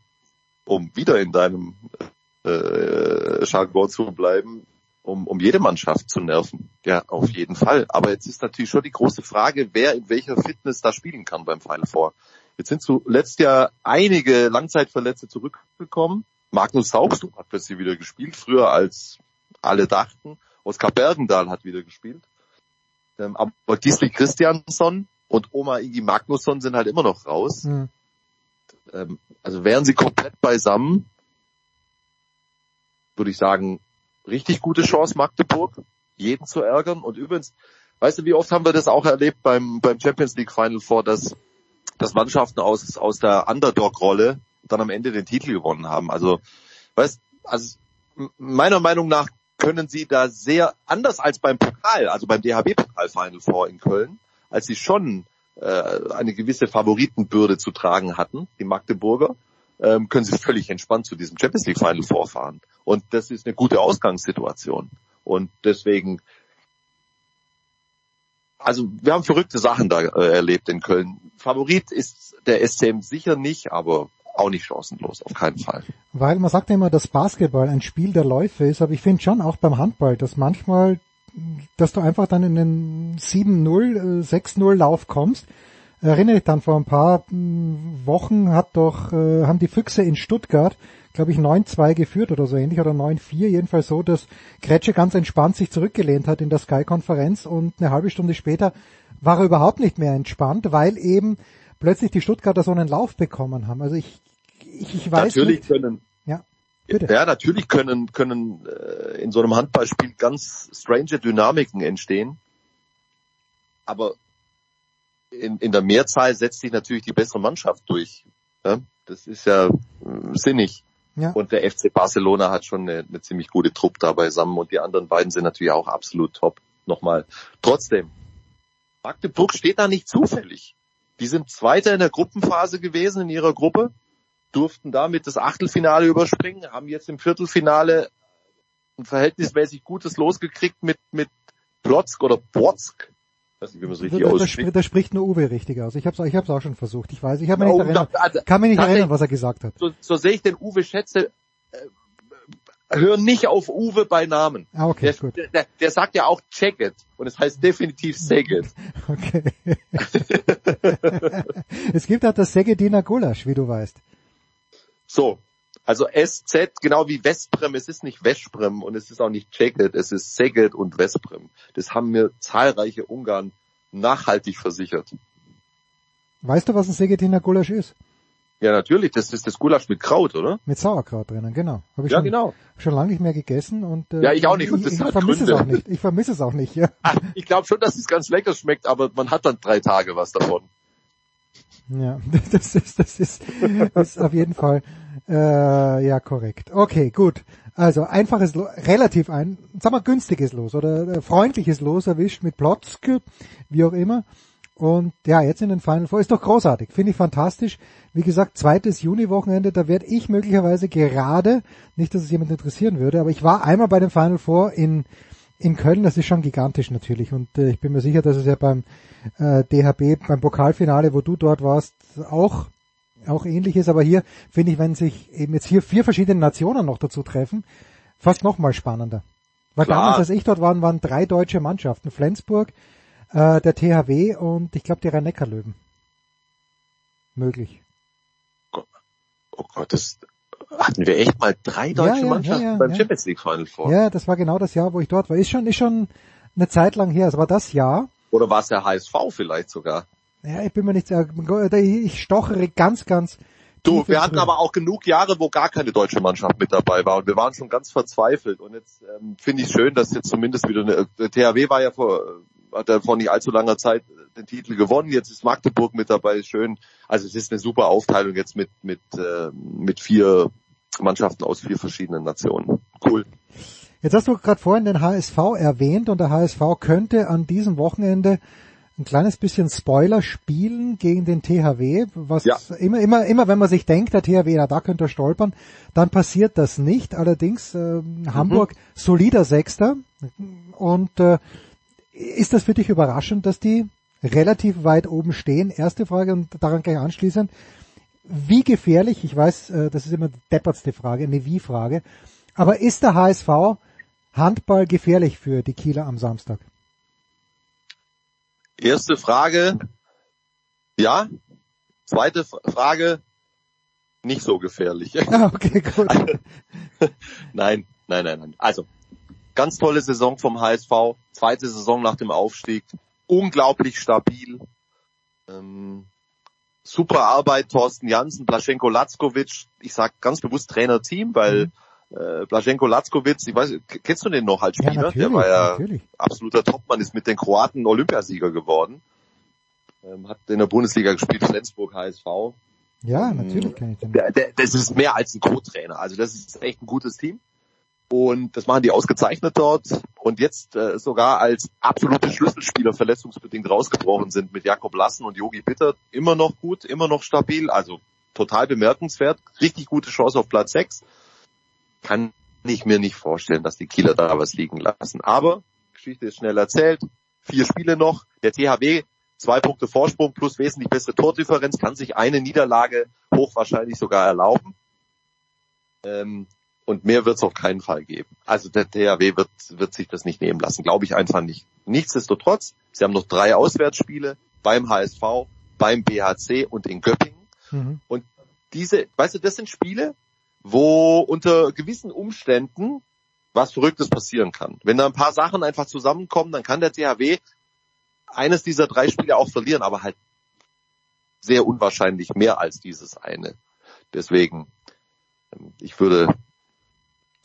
um wieder in deinem äh, Jargon zu bleiben, um, um jede Mannschaft zu nerven. Ja, auf jeden Fall. Aber jetzt ist natürlich schon die große Frage, wer in welcher Fitness da spielen kann beim Final Four. Jetzt sind zuletzt ja einige Langzeitverletzte zurückgekommen. Magnus Haugstrup hat plötzlich wieder gespielt, früher als alle dachten. Oskar Bergendahl hat wieder gespielt. Ähm, aber Gisli Christiansson und Oma Ingi Magnusson sind halt immer noch raus. Mhm. Ähm, also wären sie komplett beisammen, würde ich sagen, richtig gute Chance Magdeburg, jeden zu ärgern. Und übrigens, weißt du, wie oft haben wir das auch erlebt beim, beim Champions League Final Four, dass, dass Mannschaften aus, aus der Underdog-Rolle dann am Ende den Titel gewonnen haben. Also, weißt, also meiner Meinung nach können sie da sehr anders als beim Pokal, also beim DHB-Pokal Final Four in Köln, als sie schon äh, eine gewisse Favoritenbürde zu tragen hatten, die Magdeburger, ähm, können sie völlig entspannt zu diesem Champions League Final vorfahren. Und das ist eine gute Ausgangssituation. Und deswegen, also wir haben verrückte Sachen da äh, erlebt in Köln. Favorit ist der SCM sicher nicht, aber auch nicht chancenlos, auf keinen Fall. Weil man sagt ja immer, dass Basketball ein Spiel der Läufe ist, aber ich finde schon auch beim Handball, dass manchmal, dass du einfach dann in den 7-0, 6-0 Lauf kommst. Erinnere ich dann vor ein paar hm, Wochen hat doch, äh, haben die Füchse in Stuttgart, glaube ich, 9-2 geführt oder so ähnlich oder 9-4, jedenfalls so, dass Kretsche ganz entspannt sich zurückgelehnt hat in der Sky-Konferenz und eine halbe Stunde später war er überhaupt nicht mehr entspannt, weil eben plötzlich die Stuttgarter so einen Lauf bekommen haben. Also ich, ich, ich weiß natürlich nicht. können Ja, bitte. ja natürlich können können äh, in so einem Handballspiel ganz strange Dynamiken entstehen, aber in, in der Mehrzahl setzt sich natürlich die bessere Mannschaft durch. Ja? Das ist ja äh, sinnig. Ja. Und der FC Barcelona hat schon eine, eine ziemlich gute Truppe da beisammen und die anderen beiden sind natürlich auch absolut top. Nochmal. Trotzdem, Magdeburg steht da nicht zufällig. Die sind Zweiter in der Gruppenphase gewesen in ihrer Gruppe, durften damit das Achtelfinale überspringen, haben jetzt im Viertelfinale ein verhältnismäßig gutes losgekriegt mit, mit Plotzk oder Plotzk. Weiß nicht, wie man es richtig Da, ausspricht. spricht, da spricht nur Uwe richtig aus. Ich habe es ich hab's auch schon versucht. Ich weiß, ich habe mich nicht erinnert, also, kann mich nicht erinnern, was er gesagt hat. So, so sehe ich den Uwe schätze. Äh, hör nicht auf Uwe bei Namen. Ah, okay, der, gut. Der, der sagt ja auch check it und es heißt definitiv it. Okay. es gibt auch das Segediner Gulasch, wie du weißt. So, also SZ, genau wie Vesprem, es ist nicht Vesprem und es ist auch nicht Ceket, es ist Szeged und Vesprem. Das haben mir zahlreiche Ungarn nachhaltig versichert. Weißt du, was ein Segediner Gulasch ist? Ja, natürlich, das ist das Gulasch mit Kraut, oder? Mit Sauerkraut drinnen, genau. Hab ich Ja, schon, genau. schon lange nicht mehr gegessen und äh, Ja, ich auch nicht, und Ich, ich hat vermisse es auch nicht. Ich vermisse es auch nicht. Ja, Ach, ich glaube schon, dass es ganz lecker schmeckt, aber man hat dann drei Tage was davon. ja das ist das ist, das ist auf jeden Fall äh, ja korrekt. Okay, gut. Also einfaches, Lo relativ ein, sagen wir günstiges Los oder äh, freundliches Los erwischt mit Plotzke, wie auch immer. Und ja, jetzt in den Final Four ist doch großartig, finde ich fantastisch. Wie gesagt, zweites Juni-Wochenende, da werde ich möglicherweise gerade, nicht, dass es jemand interessieren würde, aber ich war einmal bei dem Final Four in in Köln, das ist schon gigantisch natürlich und äh, ich bin mir sicher, dass es ja beim äh, DHB, beim Pokalfinale, wo du dort warst, auch auch ähnlich ist, aber hier finde ich, wenn sich eben jetzt hier vier verschiedene Nationen noch dazu treffen, fast noch mal spannender. Weil Klar. damals, als ich dort war, waren drei deutsche Mannschaften, Flensburg, äh, der THW und ich glaube die Rhein-Neckar-Löwen. Möglich. Oh Gott, das hatten wir echt mal drei deutsche Ja, ja, Mannschaften ja, beim. Champions League Final Four. Ja, das war genau das Jahr, wo ich dort war. Ist schon, ist schon eine Zeit lang her. Es war das Jahr. Oder war es der HSV vielleicht sogar? Ja, ich bin mir nicht sehr, ich stochere ganz, ganz. Du, wir hatten aber auch genug Jahre, wo gar keine deutsche Mannschaft mit dabei war und wir waren schon ganz verzweifelt. Und jetzt ähm, finde ich schön, dass jetzt zumindest wieder eine, der THW war ja vor, äh, hat ja vor nicht allzu langer Zeit den Titel gewonnen. Jetzt ist Magdeburg mit dabei, ist schön. Also es ist eine super Aufteilung jetzt mit mit äh, mit vier Mannschaften aus vier verschiedenen Nationen. Cool. Jetzt hast du gerade vorhin den HSV erwähnt und der HSV könnte an diesem Wochenende ein kleines bisschen Spoiler spielen gegen den THW, was Ja. immer, immer, immer wenn man sich denkt, der THW, na, da könnte er stolpern, dann passiert das nicht. Allerdings äh, Hamburg solider Sechster und äh, ist das für dich überraschend, dass die relativ weit oben stehen? Erste Frage und daran gleich anschließend. Wie gefährlich, ich weiß, äh, das ist immer die deppertste Frage, eine Wie-Frage, aber ist der HSV Handball gefährlich für die Kieler am Samstag? Erste Frage, ja. Zweite Frage, nicht so gefährlich. Ah, okay, gut. nein, nein, nein, nein. Also, ganz tolle Saison vom HSV, zweite Saison nach dem Aufstieg, unglaublich stabil. Ähm, super Arbeit, Thorsten Jansen, Blaschenko Latzkovic, ich sag ganz bewusst Trainerteam, weil mhm. Äh, Blaschenko Latzkovic, ich weiß, kennst du den noch als Spieler? Ja, Der war ja natürlich. absoluter Topmann, ist mit den Kroaten Olympiasieger geworden. Ähm, hat in der Bundesliga gespielt, Flensburg HSV. Ja, natürlich kann ich den. Der, der, das ist mehr als ein Co-Trainer. Also das ist echt ein gutes Team. Und das machen die ausgezeichnet dort. Und jetzt äh, sogar als absolute Schlüsselspieler verletzungsbedingt rausgebrochen sind mit Jakob Lassen und Yogi Bitter. Immer noch gut, immer noch stabil. Also total bemerkenswert. Richtig gute Chance auf Platz 6. Kann ich mir nicht vorstellen, dass die Kieler da was liegen lassen. Aber Geschichte ist schnell erzählt. Vier Spiele noch. Der THW zwei Punkte Vorsprung plus wesentlich bessere Tordifferenz, kann sich eine Niederlage hochwahrscheinlich sogar erlauben. Ähm, und mehr wird es auf keinen Fall geben. Also der THW wird, wird sich das nicht nehmen lassen, glaube ich einfach nicht. Nichtsdestotrotz, sie haben noch drei Auswärtsspiele beim HSV, beim BHC und in Göppingen. Mhm. Und diese, weißt du, das sind Spiele, wo unter gewissen Umständen was Verrücktes passieren kann. Wenn da ein paar Sachen einfach zusammenkommen, dann kann der THW eines dieser drei Spiele auch verlieren, aber halt sehr unwahrscheinlich mehr als dieses eine. Deswegen, ähm, ich würde,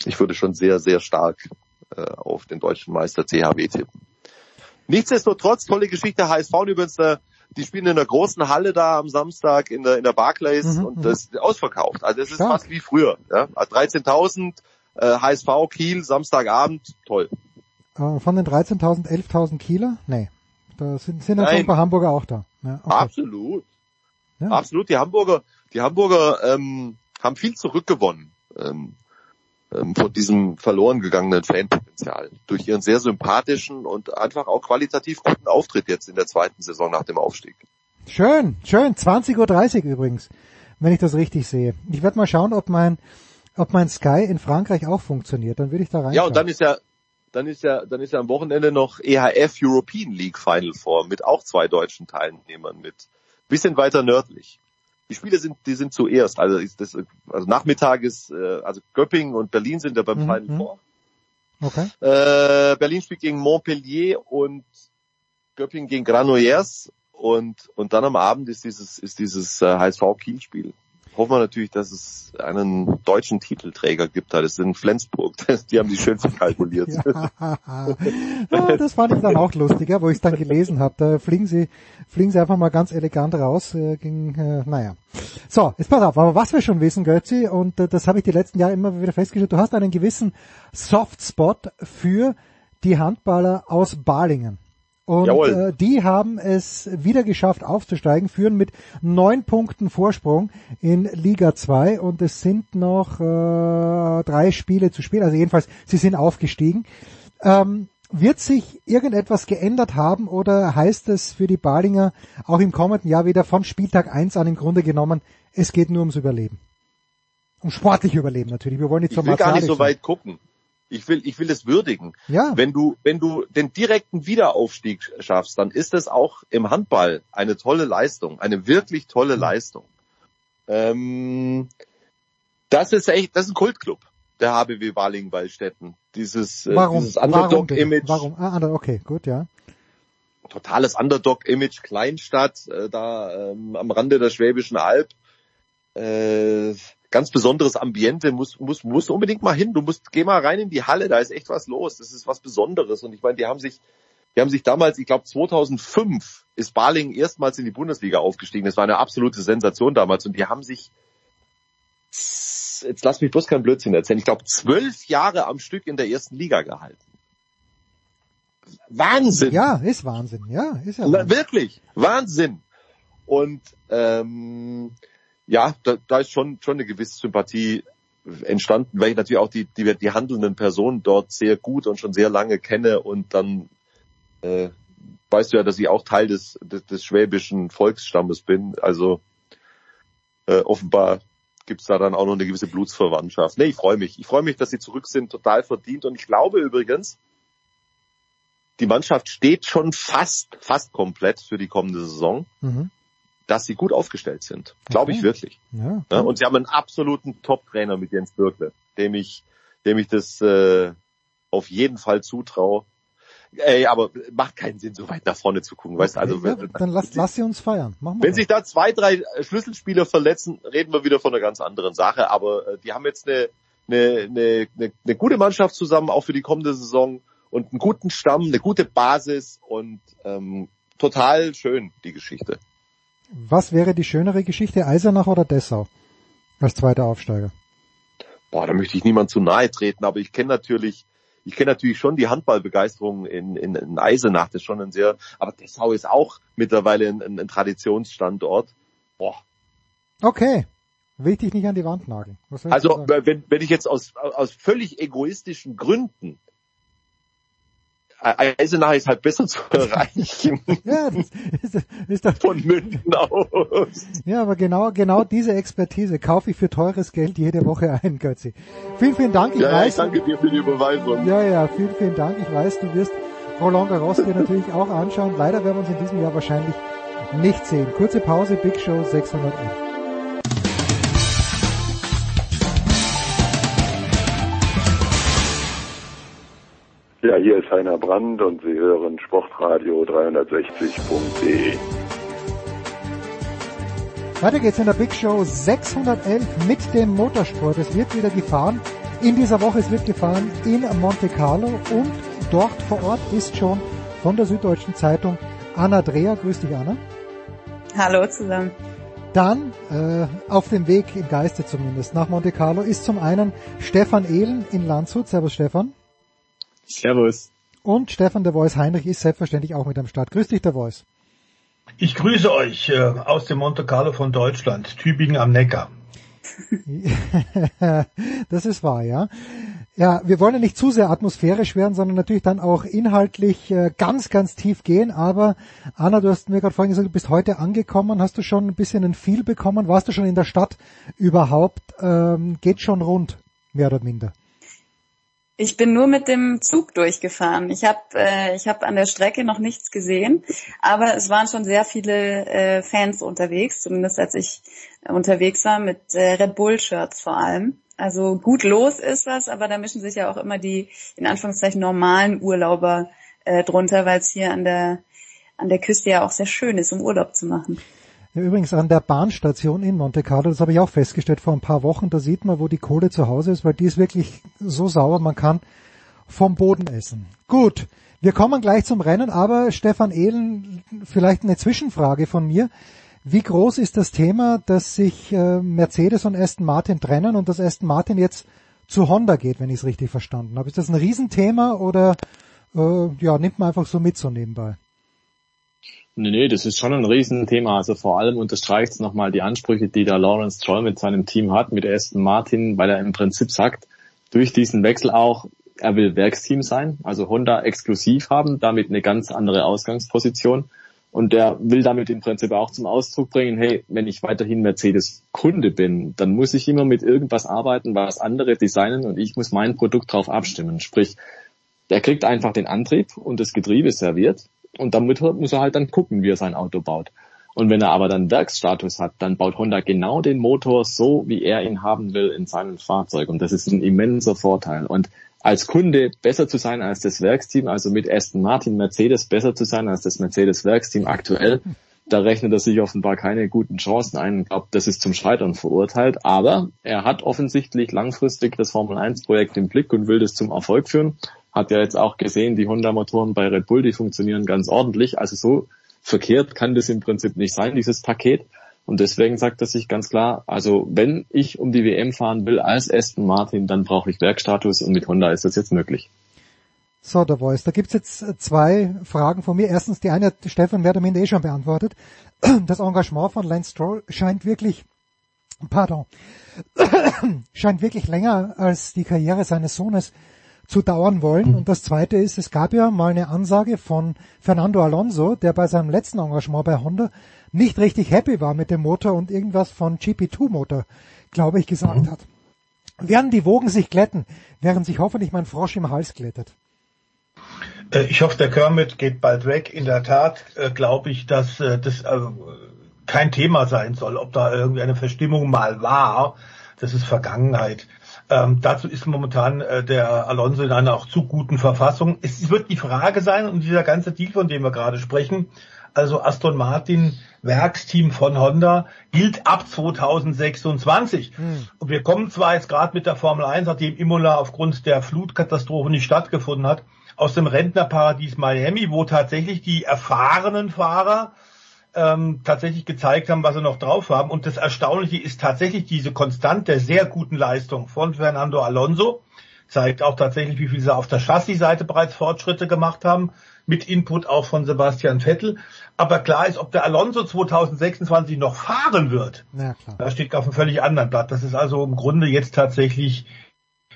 ich würde schon sehr, sehr stark äh, auf den deutschen Meister CHW tippen. Nichtsdestotrotz, tolle Geschichte. HSV übrigens, äh, die spielen in der großen Halle da am Samstag in der, in der Barclays Mhm, und mhm. das ist ausverkauft. Also es ist Stark. fast wie früher. Ja? Also 13.000, äh, HSV Kiel, Samstagabend, toll. Äh, von den 13.000, 11.000 Kieler? Nee. Da sind, sind Nein. ein paar Hamburger auch da. Ja, okay. Absolut. Ja. Absolut. Die Hamburger, die Hamburger ähm, haben viel zurückgewonnen ähm, von diesem verloren gegangenen Fanpotenzial durch ihren sehr sympathischen und einfach auch qualitativ guten Auftritt jetzt in der zweiten Saison nach dem Aufstieg. Schön, schön. 20.30 Uhr übrigens, wenn ich das richtig sehe. Ich werde mal schauen, ob mein, ob mein Sky in Frankreich auch funktioniert. Dann würde ich da rein. Ja, und dann ist ja dann ist ja dann ist ja am Wochenende noch EHF European League Final Four mit auch zwei deutschen Teilnehmern mit bisschen weiter nördlich. Die Spiele sind die sind zuerst, also ist das also Nachmittag ist äh, also Göppingen und Berlin sind ja beim Mhm, Final mhm. Four. Okay. Äh, Berlin spielt gegen Montpellier und Göppingen gegen Granollers und und dann am Abend ist dieses ist dieses äh, HSV Kiel Spiel. Hoffen wir natürlich, dass es einen deutschen Titelträger gibt. Das sind Flensburg. Die haben die schön verkalkuliert. ja, das fand ich dann auch lustig, wo ich es dann gelesen habe. Da fliegen sie, fliegen sie einfach mal ganz elegant raus. Äh, gegen, äh, naja. So, jetzt pass auf, aber was wir schon wissen, Götzi, und äh, das habe ich die letzten Jahre immer wieder festgestellt, du hast einen gewissen Softspot für die Handballer aus Balingen. Und Jawohl. äh, die haben es wieder geschafft aufzusteigen, führen mit neun Punkten Vorsprung in Liga 2 und es sind noch äh, drei Spiele zu spielen. Also jedenfalls, sie sind aufgestiegen. Ähm, wird sich irgendetwas geändert haben oder heißt es für die Balinger auch im kommenden Jahr wieder von Spieltag 1 an im Grunde genommen, es geht nur ums Überleben? Um sportlich Überleben natürlich. Wir wollen nicht Ich so will gar nicht so sein. weit gucken. Ich will, ich will es würdigen. Ja. Wenn du, wenn du den direkten Wiederaufstieg schaffst, dann ist es auch im Handball eine tolle Leistung, eine wirklich tolle Leistung. Ähm, das ist echt, das ist ein Kultclub, der HBW Balingen-Wallstätten. Dieses, äh, Warum? dieses? Underdog-Image. Warum? Ah, okay, gut, ja. totales Underdog-Image, Kleinstadt, äh, da ähm, am Rande der Schwäbischen Alb. Äh, ganz besonderes Ambiente, muss, muss, muss unbedingt mal hin. Du musst, geh mal rein in die Halle, da ist echt was los. Das ist was Besonderes. Und ich meine, die haben sich, die haben sich damals, ich glaube 2005 ist Baling erstmals in die Bundesliga aufgestiegen. Das war eine absolute Sensation damals. Und die haben sich, jetzt lass mich bloß keinen Blödsinn erzählen, ich glaube zwölf Jahre am Stück in der ersten Liga gehalten. Wahnsinn! Ja, ist Wahnsinn. Ja, ist ja Wahnsinn. wirklich, Wahnsinn. Und ähm, ja, da, da ist schon schon eine gewisse Sympathie entstanden, weil ich natürlich auch die, die, die handelnden Personen dort sehr gut und schon sehr lange kenne und dann äh, weißt du ja, dass ich auch Teil des, des, des schwäbischen Volksstammes bin. Also äh, offenbar gibt's da dann auch noch eine gewisse Blutsverwandtschaft. Nee, ich freue mich. Ich freue mich, dass sie zurück sind, total verdient. Und ich glaube übrigens, die Mannschaft steht schon fast, fast komplett für die kommende Saison, Mhm. Dass sie gut aufgestellt sind. Glaube ich wirklich. Ja, Ja, und sie haben einen absoluten Top-Trainer mit Jens Birkle, dem ich, dem ich das äh, auf jeden Fall zutraue. Ey, aber macht keinen Sinn, so weit nach vorne zu gucken, weißt du? Also ja, dann lass, lass sie uns feiern. Machen wir wenn doch. sich da zwei, drei Schlüsselspieler verletzen, reden wir wieder von einer ganz anderen Sache. Aber äh, die haben jetzt eine, eine, eine, eine, eine gute Mannschaft zusammen, auch für die kommende Saison und einen guten Stamm, eine gute Basis und ähm, total schön, die Geschichte. Was wäre die schönere Geschichte, Eisenach oder Dessau? Als zweiter Aufsteiger. Boah, da möchte ich niemand zu nahe treten, aber ich kenne natürlich, ich kenne natürlich schon die Handballbegeisterung in, in, in Eisenach, das ist schon ein sehr, aber Dessau ist auch mittlerweile ein, ein, ein Traditionsstandort. Boah, Okay. Will ich dich nicht an die Wand nageln. Also wenn, wenn ich jetzt aus, aus völlig egoistischen Gründen Eisenach ist halt besser zu erreichen ja, das ist, ist doch, von München aus. ja, aber genau, genau diese Expertise kaufe ich für teures Geld jede Woche ein, Götzi. Vielen, vielen Dank. Ich Ja, ja, ich weiß, danke dir für die Überweisung. Ja, ja, vielen, vielen Dank. Ich weiß, du wirst Roland Garros dir natürlich auch anschauen. Leider werden wir uns in diesem Jahr wahrscheinlich nicht sehen. Kurze Pause, Big Show 611. Ja, hier ist Heiner Brand und Sie hören Sportradio 360.de. Weiter geht's in der Big Show 611 mit dem Motorsport. Es wird wieder gefahren. In dieser Woche es wird gefahren in Monte Carlo und dort vor Ort ist schon von der Süddeutschen Zeitung Anna Dreher. Grüß dich, Anna. Hallo zusammen. Dann äh, auf dem Weg im Geiste zumindest nach Monte Carlo ist zum einen Stefan Ehlen in Landshut. Servus Stefan. Servus. Und Stefan der Voice Heinrich ist selbstverständlich auch mit am Start. Grüß dich, der Voice. Ich grüße euch äh, aus dem Monte Carlo von Deutschland, Tübingen am Neckar. das ist wahr, ja. Ja, wir wollen ja nicht zu sehr atmosphärisch werden, sondern natürlich dann auch inhaltlich äh, ganz, ganz tief gehen. Aber Anna, du hast mir gerade vorhin gesagt, du bist heute angekommen. Hast du schon ein bisschen ein Feel bekommen? Warst du schon in der Stadt überhaupt? Ähm, geht schon rund, mehr oder minder? Ich bin nur mit dem Zug durchgefahren. Ich habe äh, ich hab an der Strecke noch nichts gesehen, aber es waren schon sehr viele äh, Fans unterwegs, zumindest als ich unterwegs war, mit äh, Red Bull-Shirts vor allem. Also gut los ist was, aber da mischen sich ja auch immer die in Anführungszeichen normalen Urlauber äh, drunter, weil es hier an der an der Küste ja auch sehr schön ist, um Urlaub zu machen. Ja, übrigens an der Bahnstation in Monte Carlo, das habe ich auch festgestellt vor ein paar Wochen, da sieht man, wo die Kohle zu Hause ist, weil die ist wirklich so sauer, man kann vom Boden essen. Gut, wir kommen gleich zum Rennen, aber Stefan Ehlen, vielleicht eine Zwischenfrage von mir. Wie groß ist das Thema, dass sich äh, Mercedes und Aston Martin trennen und dass Aston Martin jetzt zu Honda geht, wenn ich es richtig verstanden habe? Ist das ein Riesenthema oder äh, ja, nimmt man einfach so mit so nebenbei? Nee, nee, das ist schon ein Riesenthema. Also vor allem unterstreicht es nochmal die Ansprüche, die da Lawrence Stroll mit seinem Team hat, mit Aston Martin, weil er im Prinzip sagt, durch diesen Wechsel auch, er will Werksteam sein, also Honda exklusiv haben, damit eine ganz andere Ausgangsposition. Und er will damit im Prinzip auch zum Ausdruck bringen, hey, wenn ich weiterhin Mercedes-Kunde bin, dann muss ich immer mit irgendwas arbeiten, was andere designen und ich muss mein Produkt drauf abstimmen. Sprich, der kriegt einfach den Antrieb und das Getriebe serviert und damit muss er halt dann gucken, wie er sein Auto baut. Und wenn er aber dann Werksstatus hat, dann baut Honda genau den Motor so, wie er ihn haben will in seinem Fahrzeug. Und das ist ein immenser Vorteil. Und als Kunde besser zu sein als das Werksteam, also mit Aston Martin Mercedes besser zu sein als das Mercedes Werksteam aktuell, da rechnet er sich offenbar keine guten Chancen ein. Ich glaube, das ist zum Scheitern verurteilt. Aber er hat offensichtlich langfristig das Formel 1 Projekt im Blick und will das zum Erfolg führen. Hat ja jetzt auch gesehen, die Honda-Motoren bei Red Bull, die funktionieren ganz ordentlich. Also so verkehrt kann das im Prinzip nicht sein, dieses Paket. Und deswegen sagt er sich ganz klar, also wenn ich um die WM fahren will als Aston Martin, dann brauche ich Werkstatus und mit Honda ist das jetzt möglich. So, der Voice, da gibt's jetzt zwei Fragen von mir. Erstens, die eine hat Stefan minder eh schon beantwortet. Das Engagement von Lance Stroll scheint wirklich, pardon, scheint wirklich länger als die Karriere seines Sohnes zu dauern wollen. Und das zweite ist, es gab ja mal eine Ansage von Fernando Alonso, der bei seinem letzten Engagement bei Honda nicht richtig happy war mit dem Motor und irgendwas von GP2 Motor glaube ich, gesagt hat. Werden die Wogen sich glätten, während sich hoffentlich mein Frosch im Hals glättet? Äh, ich hoffe, der Kermit geht bald weg. In der Tat äh, glaube ich, dass äh, das kein Thema sein soll, ob da irgendwie eine Verstimmung mal war. Das ist Vergangenheit. Ähm, dazu ist momentan äh, der Alonso in einer auch zu guten Verfassung. Es wird die Frage sein, und dieser ganze Deal, von dem wir gerade sprechen, also Aston Martin Werksteam von Honda, gilt ab 2026. Hm. Und wir kommen zwar jetzt gerade mit der Formel 1, nachdem Imola aufgrund der Flutkatastrophe nicht stattgefunden hat, aus dem Rentnerparadies Miami, wo tatsächlich die erfahrenen Fahrer ähm, tatsächlich gezeigt haben, was sie noch drauf haben. Und das Erstaunliche ist tatsächlich diese konstante, sehr guten Leistung von Fernando Alonso. Zeigt auch tatsächlich, wie viel sie auf der Chassis-Seite bereits Fortschritte gemacht haben, mit Input auch von Sebastian Vettel. Aber klar ist, ob der Alonso 2026 noch fahren wird, ja, da steht auf einem völlig anderen Blatt. Das ist also im Grunde jetzt tatsächlich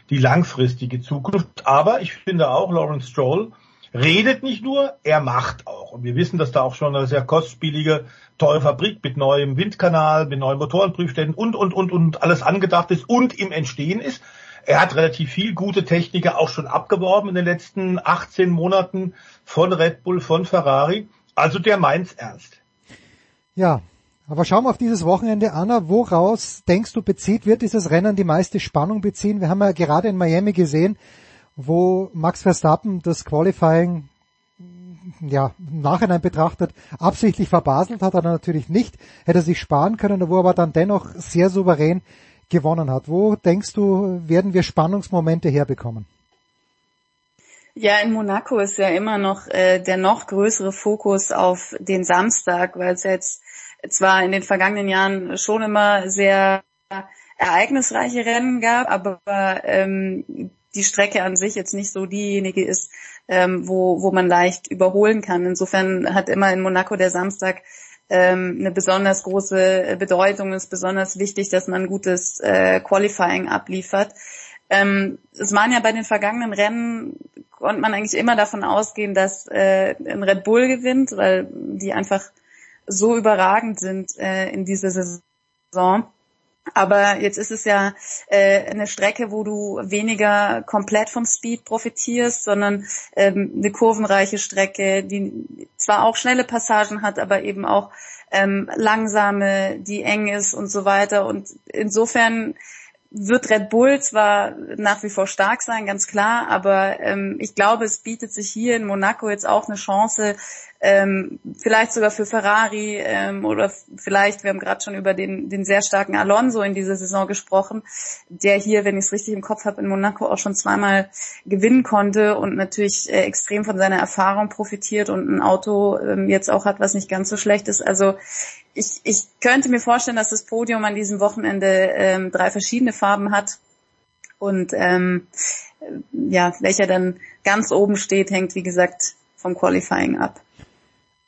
die langfristige Zukunft. Aber ich finde auch, Lawrence Stroll redet nicht nur, er macht auch. Und wir wissen, dass da auch schon eine sehr kostspielige, teure Fabrik mit neuem Windkanal, mit neuen Motorenprüfständen und, und, und, und alles angedacht ist und im Entstehen ist. Er hat relativ viel gute Techniker auch schon abgeworben in den letzten 18 Monaten von Red Bull, von Ferrari. Also der meint's ernst. Ja, aber schauen wir auf dieses Wochenende, Anna. Woraus denkst du bezieht, wird dieses Rennen die meiste Spannung beziehen? Wir haben ja gerade in Miami gesehen, wo Max Verstappen das Qualifying ja, im Nachhinein betrachtet, absichtlich verbaselt hat, hat er natürlich nicht, hätte sich sparen können, wo er aber dann dennoch sehr souverän gewonnen hat. Wo denkst du, werden wir Spannungsmomente herbekommen? Ja, in Monaco ist ja immer noch äh, der noch größere Fokus auf den Samstag, weil es jetzt zwar in den vergangenen Jahren schon immer sehr ereignisreiche Rennen gab, aber ähm, die Strecke an sich jetzt nicht so diejenige ist, ähm, wo, wo man leicht überholen kann. Insofern hat immer in Monaco der Samstag ähm, eine besonders große Bedeutung. Es ist besonders wichtig, dass man gutes äh, Qualifying abliefert. Ähm, es waren ja bei den vergangenen Rennen, konnte man eigentlich immer davon ausgehen, dass äh, ein Red Bull gewinnt, weil die einfach so überragend sind äh, in dieser Saison. Aber jetzt ist es ja äh, eine Strecke, wo du weniger komplett vom Speed profitierst, sondern ähm, eine kurvenreiche Strecke, die zwar auch schnelle Passagen hat, aber eben auch ähm, langsame, die eng ist und so weiter. Und insofern wird Red Bull zwar nach wie vor stark sein, ganz klar, aber ähm, ich glaube, es bietet sich hier in Monaco jetzt auch eine Chance, ähm, vielleicht sogar für Ferrari ähm, oder vielleicht, wir haben gerade schon über den, den sehr starken Alonso in dieser Saison gesprochen, der hier, wenn ich es richtig im Kopf habe, in Monaco auch schon zweimal gewinnen konnte und natürlich äh, extrem von seiner Erfahrung profitiert und ein Auto ähm, jetzt auch hat, was nicht ganz so schlecht ist. Also ich, ich könnte mir vorstellen, dass das Podium an diesem Wochenende ähm, drei verschiedene Farben hat und ähm, ja, welcher dann ganz oben steht, hängt wie gesagt vom Qualifying ab.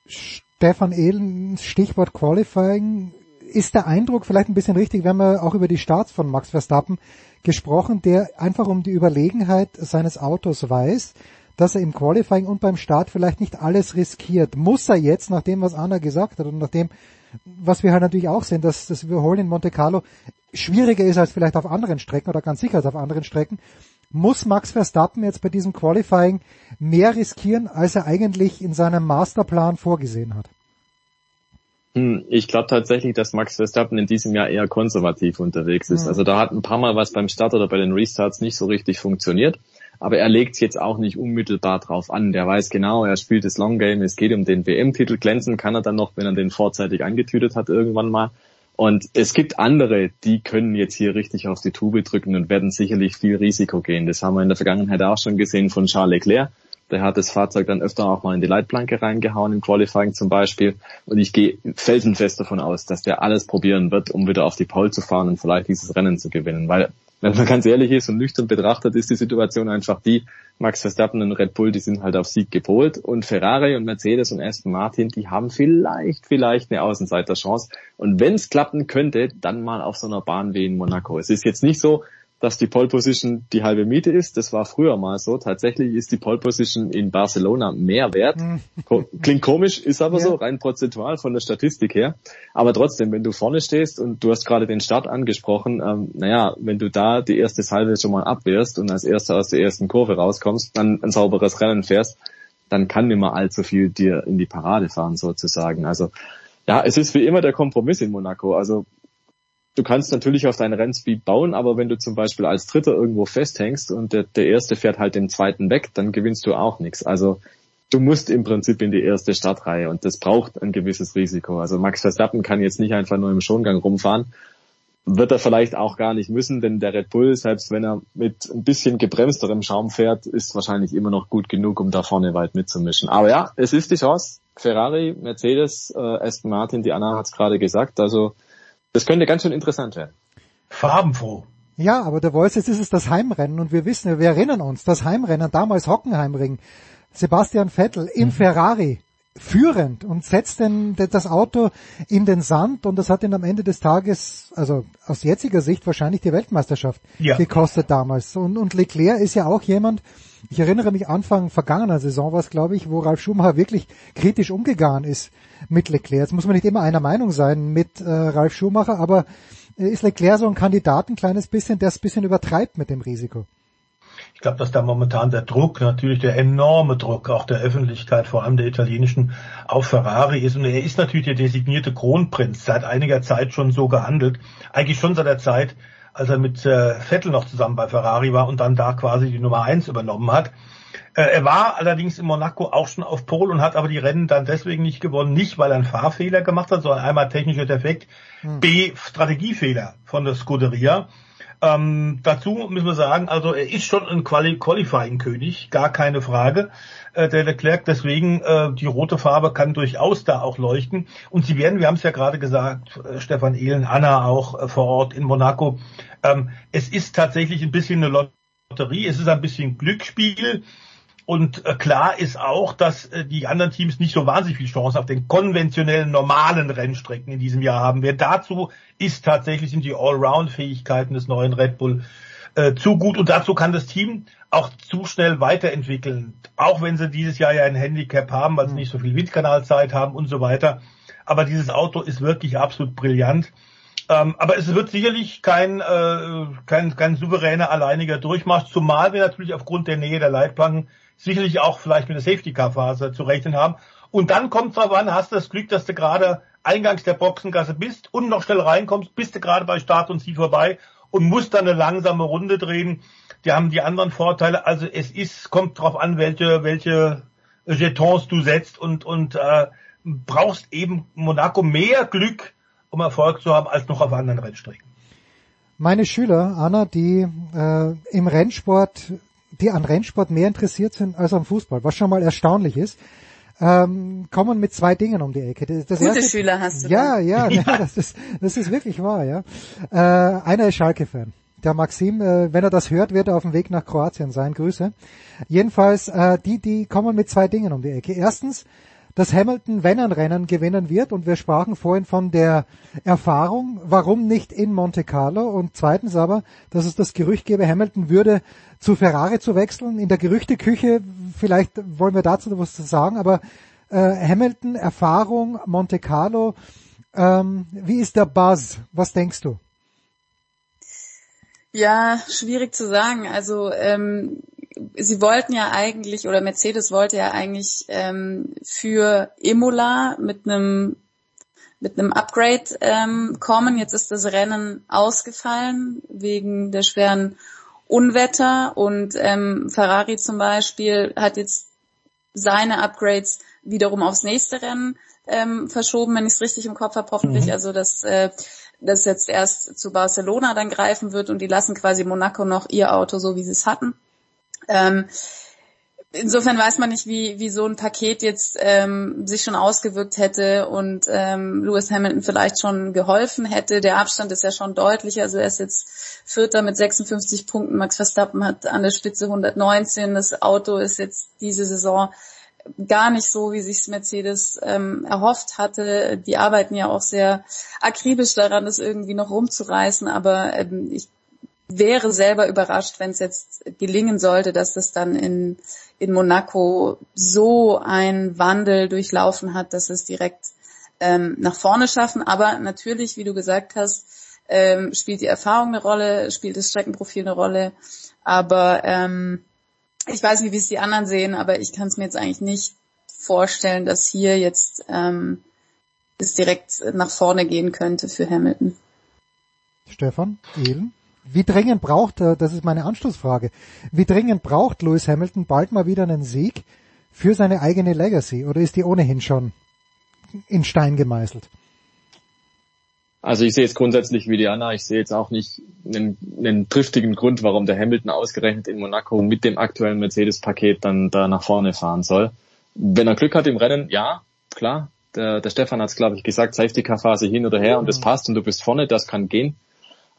Stefan Ehlen, Stichwort Qualifying. Ist der Eindruck vielleicht ein bisschen richtig? Wir haben ja auch über die Starts von Max Verstappen gesprochen, der einfach um die Überlegenheit seines Autos weiß, dass er im Qualifying und beim Start vielleicht nicht alles riskiert. Muss er jetzt, nach dem, was Anna gesagt hat und nach dem, was wir halt natürlich auch sehen, dass das Überholen in Monte Carlo schwieriger ist als vielleicht auf anderen Strecken oder ganz sicher als auf anderen Strecken, muss Max Verstappen jetzt bei diesem Qualifying mehr riskieren, als er eigentlich in seinem Masterplan vorgesehen hat? Hm, ich glaube tatsächlich, dass Max Verstappen in diesem Jahr eher konservativ unterwegs ist. Mhm. Also da hat ein paar Mal was beim Start oder bei den Restarts nicht so richtig funktioniert. Aber er legt jetzt auch nicht unmittelbar drauf an. Der weiß genau, er spielt das Long Game, es geht um den WM-Titel. Glänzen kann er dann noch, wenn er den vorzeitig angetütet hat irgendwann mal. Und es gibt andere, die können jetzt hier richtig auf die Tube drücken und werden sicherlich viel Risiko gehen. Das haben wir in der Vergangenheit auch schon gesehen von Charles Leclerc. Der hat das Fahrzeug dann öfter auch mal in die Leitplanke reingehauen, im Qualifying zum Beispiel. Und ich gehe felsenfest davon aus, dass der alles probieren wird, um wieder auf die Pole zu fahren und vielleicht dieses Rennen zu gewinnen. Weil wenn man ganz ehrlich ist und nüchtern betrachtet, ist die Situation einfach die, Max Verstappen und Red Bull, die sind halt auf Sieg gepolt und Ferrari und Mercedes und Aston Martin, die haben vielleicht, vielleicht eine Außenseiterchance. Und wenn es klappen könnte, dann mal auf so einer Bahn wie in Monaco. Es ist jetzt nicht so, dass die Pole Position die halbe Miete ist. Das war früher mal so. Tatsächlich ist die Pole Position in Barcelona mehr wert. Hm. Klingt komisch, ist aber Ja. so, rein prozentual von der Statistik her. Aber trotzdem, wenn du vorne stehst und du hast gerade den Start angesprochen, ähm, naja, wenn du da die erste Salve schon mal abwehrst und als erster aus der ersten Kurve rauskommst, dann ein sauberes Rennen fährst, dann kann nicht mehr allzu viel dir in die Parade fahren sozusagen. Also ja, es ist wie immer der Kompromiss in Monaco. Also du kannst natürlich auf deinen Rennspeed bauen, aber wenn du zum Beispiel als Dritter irgendwo festhängst und der, der Erste fährt halt den Zweiten weg, dann gewinnst du auch nichts. Also du musst im Prinzip in die erste Startreihe und das braucht ein gewisses Risiko. Also Max Verstappen kann jetzt nicht einfach nur im Schongang rumfahren. Wird er vielleicht auch gar nicht müssen, denn der Red Bull, selbst wenn er mit ein bisschen gebremsterem Schaum fährt, ist wahrscheinlich immer noch gut genug, um da vorne weit mitzumischen. Aber ja, es ist die Chance. Ferrari, Mercedes, äh, Aston Martin, die Anna hat es gerade gesagt. Also das könnte ganz schön interessant werden. Farbenfroh. Ja, aber der Voice, jetzt ist es das Heimrennen und wir wissen, wir erinnern uns, das Heimrennen, damals Hockenheimring, Sebastian Vettel im Ferrari, führend und setzt den, das Auto in den Sand und das hat ihn am Ende des Tages, also aus jetziger Sicht wahrscheinlich die Weltmeisterschaft Ja. gekostet damals. Und, und Leclerc ist ja auch jemand, ich erinnere mich Anfang vergangener Saison war es, glaube ich, wo Ralf Schumacher wirklich kritisch umgegangen ist mit Leclerc. Jetzt muss man nicht immer einer Meinung sein mit äh, Ralf Schumacher, aber äh, ist Leclerc so ein Kandidat ein kleines bisschen, der es ein bisschen übertreibt mit dem Risiko? Ich glaube, dass da momentan der Druck, natürlich der enorme Druck auch der Öffentlichkeit, vor allem der italienischen, auf Ferrari ist. Und er ist natürlich der designierte Kronprinz, seit einiger Zeit schon so gehandelt. Eigentlich schon seit der Zeit, als er mit äh, Vettel noch zusammen bei Ferrari war und dann da quasi die Nummer eins übernommen hat. Äh, er war allerdings in Monaco auch schon auf Pol und hat aber die Rennen dann deswegen nicht gewonnen. Nicht, weil er einen Fahrfehler gemacht hat, sondern einmal technischer Defekt, B, Strategiefehler von der Scuderia. Ähm, dazu müssen wir sagen, also er ist schon ein Quali Qualifying-König, gar keine Frage. Äh, der Leclerc, deswegen äh, die rote Farbe kann durchaus da auch leuchten. Und sie werden, wir haben es ja gerade gesagt, äh, Stefan Ehlen, Anna auch äh, vor Ort in Monaco. Ähm, es ist tatsächlich ein bisschen eine Lotterie, es ist ein bisschen Glücksspiel. Und äh, klar ist auch, dass äh, die anderen Teams nicht so wahnsinnig viel Chance auf den konventionellen, normalen Rennstrecken in diesem Jahr haben. Wer dazu ist tatsächlich sind die Allround-Fähigkeiten des neuen Red Bull äh, zu gut und dazu kann das Team auch zu schnell weiterentwickeln. Auch wenn sie dieses Jahr ja ein Handicap haben, weil sie nicht so viel Windkanalzeit haben und so weiter. Aber dieses Auto ist wirklich absolut brillant. Ähm, aber es wird sicherlich kein, äh, kein, kein souveräner, alleiniger Durchmarsch, zumal wir natürlich aufgrund der Nähe der Leitplanken sicherlich auch vielleicht mit der Safety-Car-Phase zu rechnen haben. Und dann kommt drauf an, hast du das Glück, dass du gerade eingangs der Boxengasse bist und noch schnell reinkommst, bist du gerade bei Start und Ziel vorbei und musst dann eine langsame Runde drehen. Die haben die anderen Vorteile. Also es ist, kommt drauf an, welche, welche Jetons du setzt und, und äh, brauchst eben Monaco mehr Glück, um Erfolg zu haben, als noch auf anderen Rennstrecken. Meine Schüler, Anna, die äh, im Rennsport, die an Rennsport mehr interessiert sind als am Fußball, was schon mal erstaunlich ist, ähm, kommen mit zwei Dingen um die Ecke. Das, Gute erste, Schüler hast du Ja, da. ja, ja, das ist, das ist wirklich wahr, ja. Äh, einer ist Schalke-Fan. Der Maxim, äh, wenn er das hört, wird er auf dem Weg nach Kroatien sein. Grüße. Jedenfalls, äh, die, die kommen mit zwei Dingen um die Ecke. Erstens, dass Hamilton, wenn ein Rennen gewinnen wird, und wir sprachen vorhin von der Erfahrung, warum nicht in Monte Carlo? Und zweitens aber, dass es das Gerücht gäbe, Hamilton würde zu Ferrari zu wechseln. In der Gerüchteküche, vielleicht wollen wir dazu was zu sagen, aber äh, Hamilton, Erfahrung, Monte Carlo, ähm, wie ist der Buzz? Was denkst du? Ja, schwierig zu sagen. Also ähm, sie wollten ja eigentlich oder Mercedes wollte ja eigentlich ähm, für Imola mit einem mit einem Upgrade ähm, kommen. Jetzt ist das Rennen ausgefallen wegen der schweren Unwetter und ähm, Ferrari zum Beispiel hat jetzt seine Upgrades wiederum aufs nächste Rennen ähm, verschoben, wenn ich es richtig im Kopf habe, hoffentlich. Mhm. Also dass äh, das jetzt erst zu Barcelona dann greifen wird und die lassen quasi Monaco noch ihr Auto so, wie sie es hatten. Ähm, insofern weiß man nicht, wie, wie so ein Paket jetzt ähm, sich schon ausgewirkt hätte und ähm, Lewis Hamilton vielleicht schon geholfen hätte. Der Abstand ist ja schon deutlich. Also er ist jetzt Vierter mit 56 Punkten. Max Verstappen hat an der Spitze 119. Das Auto ist jetzt diese Saison gar nicht so, wie sich Mercedes ähm, erhofft hatte. Die arbeiten ja auch sehr akribisch daran, das irgendwie noch rumzureißen, aber ähm, ich wäre selber überrascht, wenn es jetzt gelingen sollte, dass es dann in, in Monaco so ein Wandel durchlaufen hat, dass es direkt ähm, nach vorne schaffen. Aber natürlich, wie du gesagt hast, ähm, spielt die Erfahrung eine Rolle, spielt das Streckenprofil eine Rolle. Aber ähm, ich weiß nicht, wie es die anderen sehen, aber ich kann es mir jetzt eigentlich nicht vorstellen, dass hier jetzt ähm, es direkt nach vorne gehen könnte für Hamilton. Stefan, Ehlen? Wie dringend braucht, äh, das ist meine Anschlussfrage, wie dringend braucht Lewis Hamilton bald mal wieder einen Sieg für seine eigene Legacy oder ist die ohnehin schon in Stein gemeißelt? Also ich sehe jetzt grundsätzlich wie die Anna, ich sehe jetzt auch nicht einen, einen triftigen Grund, warum der Hamilton ausgerechnet in Monaco mit dem aktuellen Mercedes-Paket dann da nach vorne fahren soll. Wenn er Glück hat im Rennen, ja, klar. Der, der Stefan hat es, glaube ich, gesagt, Safety-Car-Phase hin oder her und es passt und du bist vorne, das kann gehen.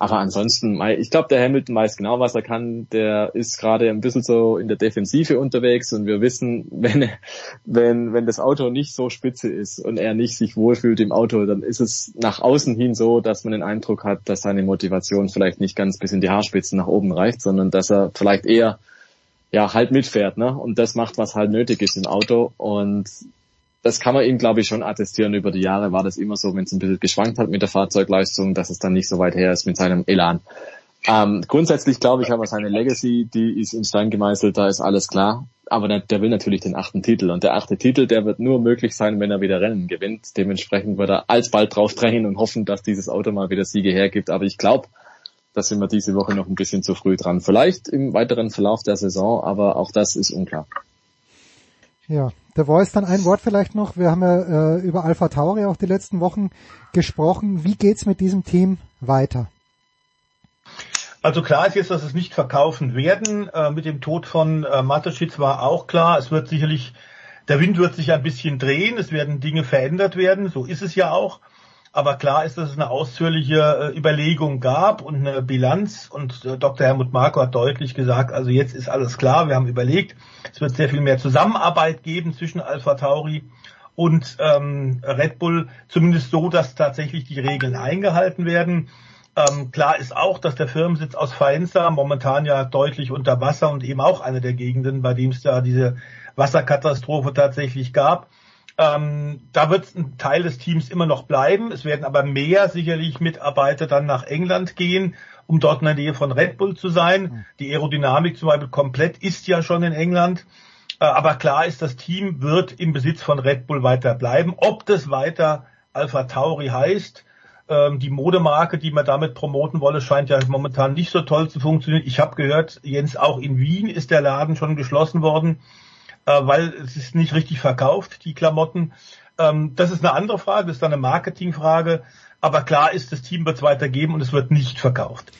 Aber ansonsten, ich glaube, der Hamilton weiß genau, was er kann. Der ist gerade ein bisschen so in der Defensive unterwegs und wir wissen, wenn, wenn, wenn das Auto nicht so spitze ist und er nicht sich wohlfühlt im Auto, dann ist es nach außen hin so, dass man den Eindruck hat, dass seine Motivation vielleicht nicht ganz bis in die Haarspitzen nach oben reicht, sondern dass er vielleicht eher ja halt mitfährt, ne? Und das macht, was halt nötig ist im Auto. Und das kann man ihm, glaube ich, schon attestieren. Über die Jahre war das immer so, wenn es ein bisschen geschwankt hat mit der Fahrzeugleistung, dass es dann nicht so weit her ist mit seinem Elan. Ähm, grundsätzlich glaube ich aber seine Legacy, die ist in Stein gemeißelt, da ist alles klar. Aber der, der, will natürlich den achten Titel. Und der achte Titel, der wird nur möglich sein, wenn er wieder Rennen gewinnt. Dementsprechend wird er alsbald drauf drängen und hoffen, dass dieses Auto mal wieder Siege hergibt. Aber ich glaube, da sind wir diese Woche noch ein bisschen zu früh dran. Vielleicht im weiteren Verlauf der Saison, aber auch das ist unklar. Ja, der Voice dann ein Wort vielleicht noch. Wir haben ja äh, über Alpha Tauri auch die letzten Wochen gesprochen. Wie geht's mit diesem Team weiter? Also klar ist jetzt, dass es nicht verkaufen werden. Äh, mit dem Tod von äh, Mateschitz war auch klar, es wird sicherlich, der Wind wird sich ein bisschen drehen, es werden Dinge verändert werden, so ist es ja auch. Aber klar ist, dass es eine ausführliche äh, Überlegung gab und eine Bilanz. Und äh, Dr. Helmut Marko hat deutlich gesagt, also jetzt ist alles klar, wir haben überlegt, es wird sehr viel mehr Zusammenarbeit geben zwischen Alpha Tauri und ähm, Red Bull, zumindest so, dass tatsächlich die Regeln eingehalten werden. Ähm, klar ist auch, dass der Firmensitz aus Faenza momentan ja deutlich unter Wasser und eben auch eine der Gegenden, bei dem es da diese Wasserkatastrophe tatsächlich gab. Ähm, da wird ein Teil des Teams immer noch bleiben. Es werden aber mehr sicherlich Mitarbeiter dann nach England gehen, um dort in der Nähe von Red Bull zu sein. Mhm. Die Aerodynamik zum Beispiel komplett ist ja schon in England. Äh, aber klar ist, das Team wird im Besitz von Red Bull weiter bleiben. Ob das weiter Alpha Tauri heißt, ähm, die Modemarke, die man damit promoten wolle, scheint ja momentan nicht so toll zu funktionieren. Ich habe gehört, Jens, auch in Wien ist der Laden schon geschlossen worden äh, weil es ist nicht richtig verkauft, die Klamotten. Ähm, das ist eine andere Frage, das ist eine Marketingfrage. Aber klar ist, das Team wird es weitergeben und es wird nicht verkauft.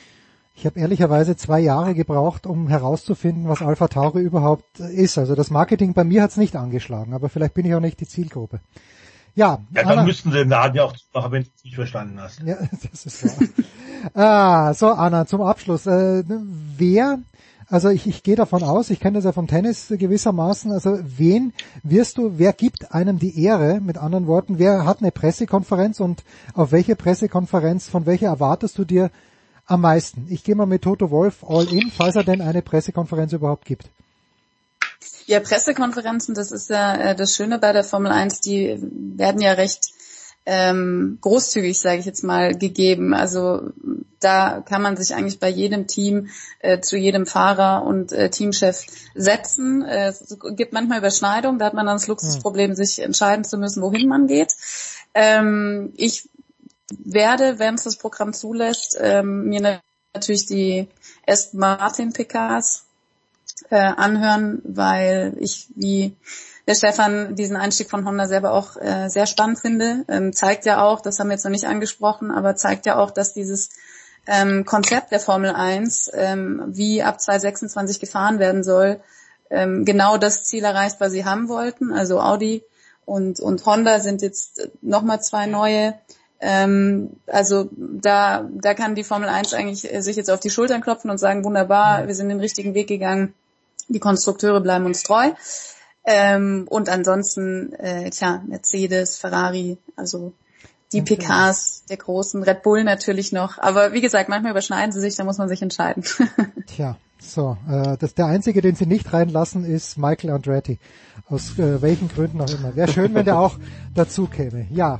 Ich habe ehrlicherweise zwei Jahre gebraucht, um herauszufinden, was Alpha Tauri überhaupt ist. Also das Marketing bei mir hat es nicht angeschlagen, aber vielleicht bin ich auch nicht die Zielgruppe. Ja, ja dann Anna, müssten sie den Laden ja auch machen, wenn du es nicht verstanden hast. Ja, das ist wahr. ah, so Anna, zum Abschluss. Äh, wer also ich, ich gehe davon aus, ich kenne das ja vom Tennis gewissermaßen, also wen wirst du, wer gibt einem die Ehre, mit anderen Worten, wer hat eine Pressekonferenz und auf welche Pressekonferenz, von welcher erwartest du dir am meisten? Ich gehe mal mit Toto Wolf all in, falls er denn eine Pressekonferenz überhaupt gibt. Ja, Pressekonferenzen, das ist ja äh, das Schöne bei der Formel 1, die werden ja recht ähm, großzügig, sage ich jetzt mal, gegeben. Also da kann man sich eigentlich bei jedem Team äh, zu jedem Fahrer und äh, Teamchef setzen. Äh, es gibt manchmal Überschneidungen, da hat man dann das Luxusproblem, hm. sich entscheiden zu müssen, wohin man geht. Ähm, ich werde, wenn es das Programm zulässt, ähm, mir natürlich die Aston Martin PKs äh, anhören, weil ich wie der Stefan diesen Einstieg von Honda selber auch äh, sehr spannend finde. Ähm, zeigt ja auch, das haben wir jetzt noch nicht angesprochen, aber zeigt ja auch, dass dieses ähm, Konzept der Formel 1, ähm, wie ab 2026 gefahren werden soll, ähm, genau das Ziel erreicht, was sie haben wollten. Also Audi und, und Honda sind jetzt nochmal zwei neue. Ähm, also da, da kann die Formel 1 eigentlich äh, sich jetzt auf die Schultern klopfen und sagen, wunderbar, wir sind den richtigen Weg gegangen. Die Konstrukteure bleiben uns treu. Ähm, und ansonsten, äh, tja, Mercedes, Ferrari, also die PKs der großen Red Bull natürlich noch. Aber wie gesagt, manchmal überschneiden sie sich, da muss man sich entscheiden. Tja, so, äh, das, der einzige, den sie nicht reinlassen, ist Michael Andretti. Aus äh, welchen Gründen auch immer. Wäre schön, wenn der auch dazu käme. Ja.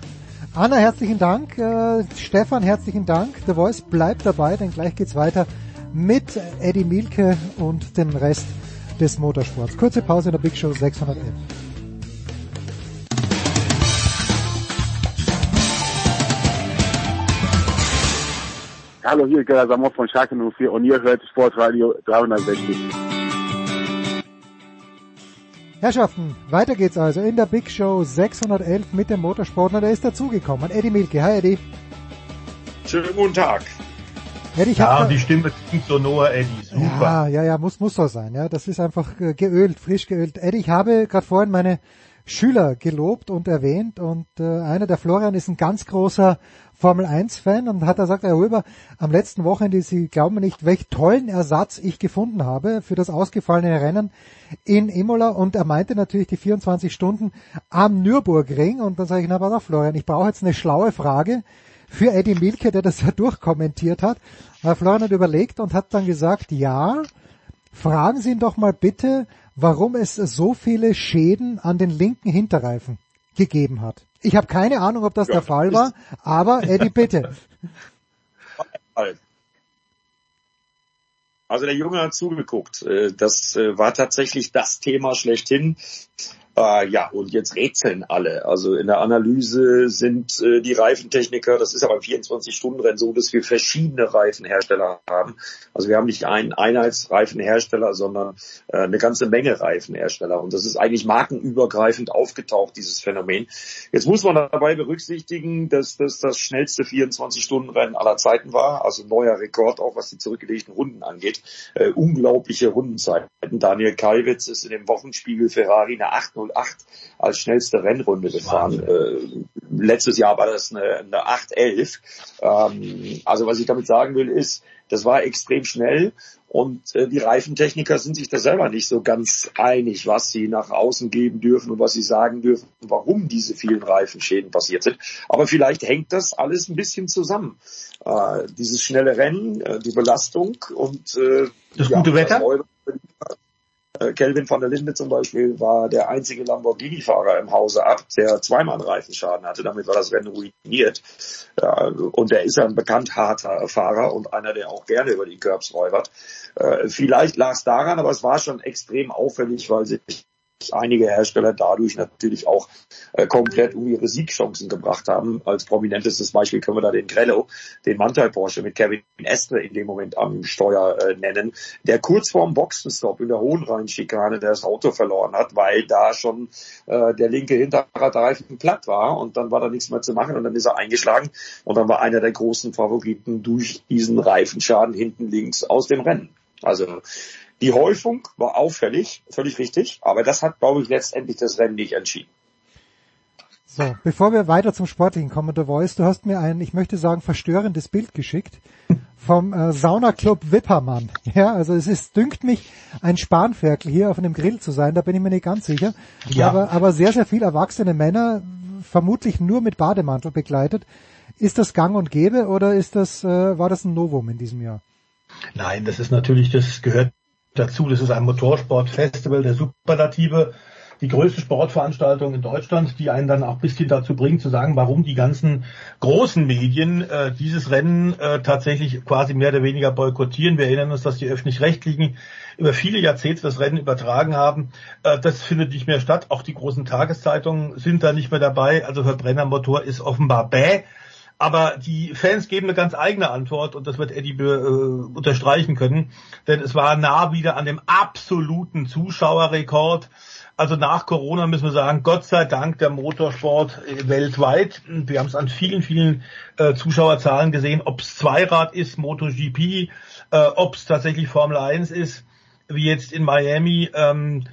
Anna, herzlichen Dank. Äh, Stefan, herzlichen Dank. The Voice bleibt dabei, denn gleich geht's weiter mit Eddie Mielke und dem Rest des Motorsports. Kurze Pause in der Big Show 611. Hallo, hier ist Gerhard Samov von Schalke 04 und ihr hört Sportradio 360. Herrschaften, weiter geht's also in der Big Show 611 mit dem Motorsportler. Der ist dazugekommen. Eddie Milke. Hi Eddie. Schönen guten Tag. Eddie, ich ja, und die Stimme klingt so Noah Eddie. Super. Ja, ja, ja, muss, muss so sein. Ja, das ist einfach geölt, frisch geölt. Eddie, ich habe gerade vorhin meine Schüler gelobt und erwähnt und äh, einer der Florian ist ein ganz großer Formel 1 Fan und hat er gesagt, Herr Huber, am letzten Wochenende, Sie glauben nicht, welch tollen Ersatz ich gefunden habe für das ausgefallene Rennen in Imola und er meinte natürlich die 24 Stunden am Nürburgring und dann sage ich, na pass auf Florian, ich brauche jetzt eine schlaue Frage für Eddie Milke, der das ja durchkommentiert hat. Aber Florian hat überlegt und hat dann gesagt, ja, fragen Sie ihn doch mal bitte, warum es so viele Schäden an den linken Hinterreifen gegeben hat. Ich habe keine Ahnung, ob das ja, der Fall war, aber Eddie, bitte. Also der Junge hat zugeguckt. Äh, das äh, war tatsächlich das Thema schlechthin. Äh, ja, und jetzt rätseln alle. Also in der Analyse sind äh, die Reifentechniker, das ist aber im 24-Stunden-Rennen so, dass wir verschiedene Reifenhersteller haben. Also wir haben nicht einen Einheitsreifenhersteller, sondern äh, eine ganze Menge Reifenhersteller. Und das ist eigentlich markenübergreifend aufgetaucht, dieses Phänomen. Jetzt muss man dabei berücksichtigen, dass das das schnellste 24-Stunden-Rennen aller Zeiten war. Also neuer Rekord, auch was die zurückgelegten Runden angeht. Äh, unglaubliche Rundenzeiten. Daniel Kalwitz ist in dem Wochenspiegel Ferrari eine 8 08 als schnellste Rennrunde gefahren. Äh, letztes Jahr war das eine, eine 811. Ähm, also was ich damit sagen will ist, das war extrem schnell und äh, die Reifentechniker sind sich da selber nicht so ganz einig, was sie nach außen geben dürfen und was sie sagen dürfen, warum diese vielen Reifenschäden passiert sind. Aber vielleicht hängt das alles ein bisschen zusammen. Äh, dieses schnelle Rennen, äh, die Belastung und äh, das ja, gute Wetter. Das Kelvin van der Linde zum Beispiel war der einzige Lamborghini-Fahrer im Hause ab, der zweimal Reifenschaden hatte. Damit war das Rennen ruiniert. Und er ist ja ein bekannt harter Fahrer und einer, der auch gerne über die Curbs räubert. Äh, vielleicht lag es daran, aber es war schon extrem auffällig, weil sich einige Hersteller dadurch natürlich auch äh, komplett um ihre Siegchancen gebracht haben. Als prominentestes Beispiel können wir da den Grello, den Mantel Porsche mit Kevin Estre in dem Moment am Steuer äh, nennen, der kurz vorm Boxenstopp in der Hohenrheinschikane das Auto verloren hat, weil da schon äh, der linke Hinterradreifen platt war und dann war da nichts mehr zu machen und dann ist er eingeschlagen und dann war einer der großen Favoriten durch diesen Reifenschaden hinten links aus dem Rennen. Also die Häufung war auffällig, völlig richtig, aber das hat, glaube ich, letztendlich das Rennen nicht entschieden. So, bevor wir weiter zum Sportlichen kommen, The Voice, du hast mir ein, ich möchte sagen, verstörendes Bild geschickt vom äh, Saunaclub Wippermann. Ja, also es ist, dünkt mich, ein Spanferkel hier auf einem Grill zu sein, da bin ich mir nicht ganz sicher. Ja. Aber, aber sehr, sehr viel erwachsene Männer, vermutlich nur mit Bademantel begleitet. Ist das gang und gäbe oder ist das, äh, war das ein Novum in diesem Jahr? Nein, das ist natürlich, das gehört dazu. Das ist ein Motorsportfestival der Superlative, die größte Sportveranstaltung in Deutschland, die einen dann auch ein bisschen dazu bringt zu sagen, warum die ganzen großen Medien äh, dieses Rennen äh, tatsächlich quasi mehr oder weniger boykottieren. Wir erinnern uns, dass die öffentlich-rechtlichen über viele Jahrzehnte das Rennen übertragen haben. Äh, das findet nicht mehr statt. Auch die großen Tageszeitungen sind da nicht mehr dabei. Also Verbrennermotor ist offenbar bäh. Aber die Fans geben eine ganz eigene Antwort und das wird Eddie äh, unterstreichen können, denn es war nah wieder an dem absoluten Zuschauerrekord. Also nach Corona müssen wir sagen, Gott sei Dank der Motorsport äh, weltweit. Wir haben es an vielen, vielen äh, Zuschauerzahlen gesehen, ob es Zweirad ist, MotoGP, äh, ob es tatsächlich Formel 1 ist, wie jetzt in Miami. Ähm,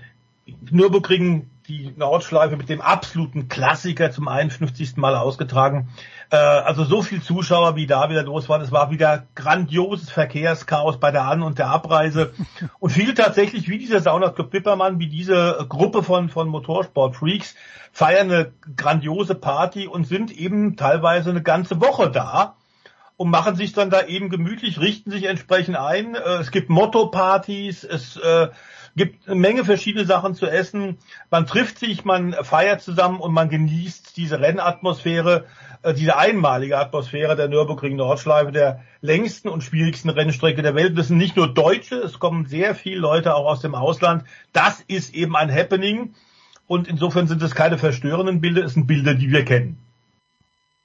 Nürburgring die Nordschleife mit dem absoluten Klassiker zum 51. Mal ausgetragen. Äh, also so viel Zuschauer, wie da wieder los waren. Es war wieder grandioses Verkehrschaos bei der An- und der Abreise. Und viele tatsächlich, wie dieser Saunaclub Pippermann, wie diese Gruppe von, von Motorsport-Freaks, feiern eine grandiose Party und sind eben teilweise eine ganze Woche da und machen sich dann da eben gemütlich, richten sich entsprechend ein. Äh, es gibt Motto-Partys, es äh, gibt eine Menge verschiedene Sachen zu essen. Man trifft sich, man feiert zusammen und man genießt diese Rennatmosphäre, äh, diese einmalige Atmosphäre der Nürburgring Nordschleife, der längsten und schwierigsten Rennstrecke der Welt. Das sind nicht nur Deutsche, es kommen sehr viele Leute auch aus dem Ausland. Das ist eben ein Happening. Und insofern sind es keine verstörenden Bilder, es sind Bilder, die wir kennen.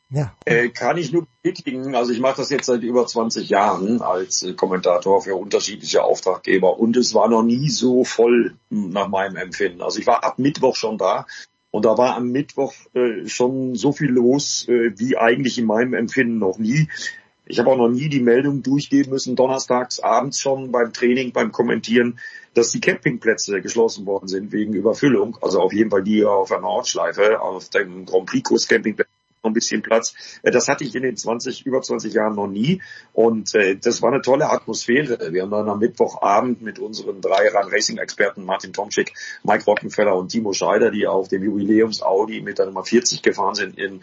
Ja. Äh, kann ich nur bestätigen. Also ich mache das jetzt seit über 20 Jahren als äh, Kommentator für unterschiedliche Auftraggeber und es war noch nie so voll nach meinem Empfinden. Also ich war ab Mittwoch schon da und da war am Mittwoch äh, schon so viel los äh, wie eigentlich in meinem Empfinden noch nie. Ich habe auch noch nie die Meldung durchgeben müssen, donnerstags abends schon beim Training, beim Kommentieren, dass die Campingplätze geschlossen worden sind wegen Überfüllung. Also auf jeden Fall die auf der Nordschleife, auf dem Grand Prix Kurs Campingplatz ein bisschen Platz. Äh, das hatte ich in den 20, über 20 Jahren noch nie. Und äh, das war eine tolle Atmosphäre. Wir haben dann am Mittwochabend mit unseren drei Run-Racing-Experten Martin Tomczyk, Mike Rockenfeller und Timo Scheider, die auf dem Jubiläums-Audi mit der Nummer 40 gefahren sind, in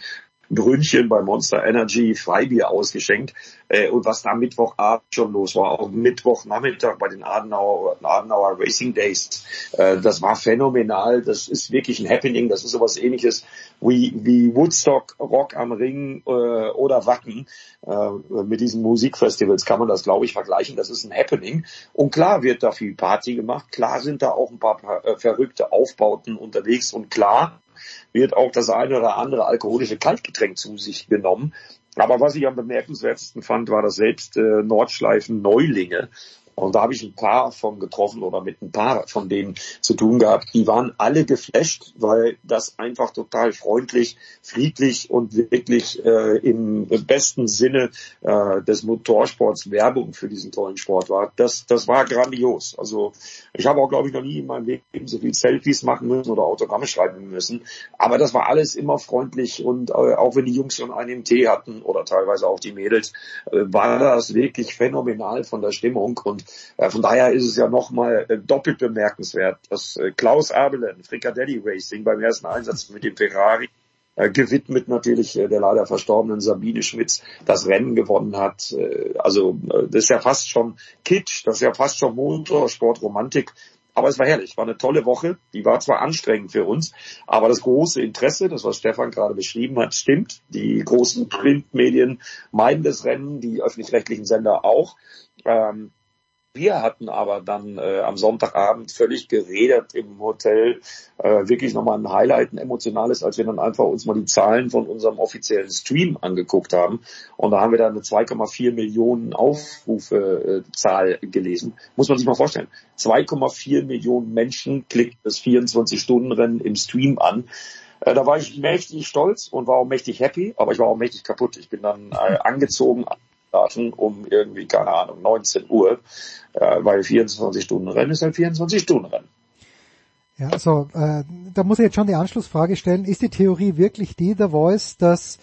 Brünnchen bei Monster Energy Freibier ausgeschenkt. Äh, und was da Mittwochabend schon los war, auch Mittwochnachmittag bei den Adenauer, Adenauer Racing Days, äh, das war phänomenal. Das ist wirklich ein Happening. Das ist sowas ähnliches wie, wie Woodstock, Rock am Ring äh, oder Wacken. Äh, mit diesen Musikfestivals kann man das, glaube ich, vergleichen. Das ist ein Happening. Und klar wird da viel Party gemacht. Klar sind da auch ein paar äh, verrückte Aufbauten unterwegs. Und klar wird auch das eine oder andere alkoholische Kaltgetränk zu sich genommen. Aber was ich am bemerkenswertesten fand, war, dass selbst äh, Nordschleifen Neulinge und da habe ich ein paar von getroffen oder mit ein paar von denen zu tun gehabt. Die waren alle geflasht, weil das einfach total freundlich, friedlich und wirklich äh, im besten Sinne äh, des Motorsports Werbung für diesen tollen Sport war. Das, das war grandios. Also ich habe auch, glaube ich, noch nie in meinem Leben so viel Selfies machen müssen oder Autogramme schreiben müssen. Aber das war alles immer freundlich und äh, auch wenn die Jungs schon einen im Tee hatten oder teilweise auch die Mädels, äh, war das wirklich phänomenal von der Stimmung und von daher ist es ja nochmal äh, doppelt bemerkenswert, dass äh, Klaus Abelen, Fricadelli Racing beim ersten Einsatz mit dem Ferrari äh, gewidmet natürlich äh, der leider verstorbenen Sabine Schmitz das Rennen gewonnen hat. Äh, also äh, das ist ja fast schon Kitsch, das ist ja fast schon Motorsportromantik. Aber es war herrlich, war eine tolle Woche. Die war zwar anstrengend für uns, aber das große Interesse, das was Stefan gerade beschrieben hat, stimmt. Die großen Printmedien meiden das Rennen, die öffentlich-rechtlichen Sender auch. Ähm, wir hatten aber dann äh, am Sonntagabend völlig geredet im Hotel, äh, wirklich nochmal ein Highlight, ein emotionales, als wir dann einfach uns mal die Zahlen von unserem offiziellen Stream angeguckt haben. Und da haben wir dann eine 2,4 Millionen Aufrufe äh, gelesen. Muss man sich mal vorstellen. 2,4 Millionen Menschen klicken das 24-Stunden-Rennen im Stream an. Äh, da war ich mächtig stolz und war auch mächtig happy, aber ich war auch mächtig kaputt. Ich bin dann äh, angezogen starten um irgendwie, keine Ahnung, 19 Uhr, äh, weil 24 Stunden Rennen ist halt 24 Stunden Rennen. Ja, also äh, da muss ich jetzt schon die Anschlussfrage stellen, ist die Theorie wirklich die, der Voice, dass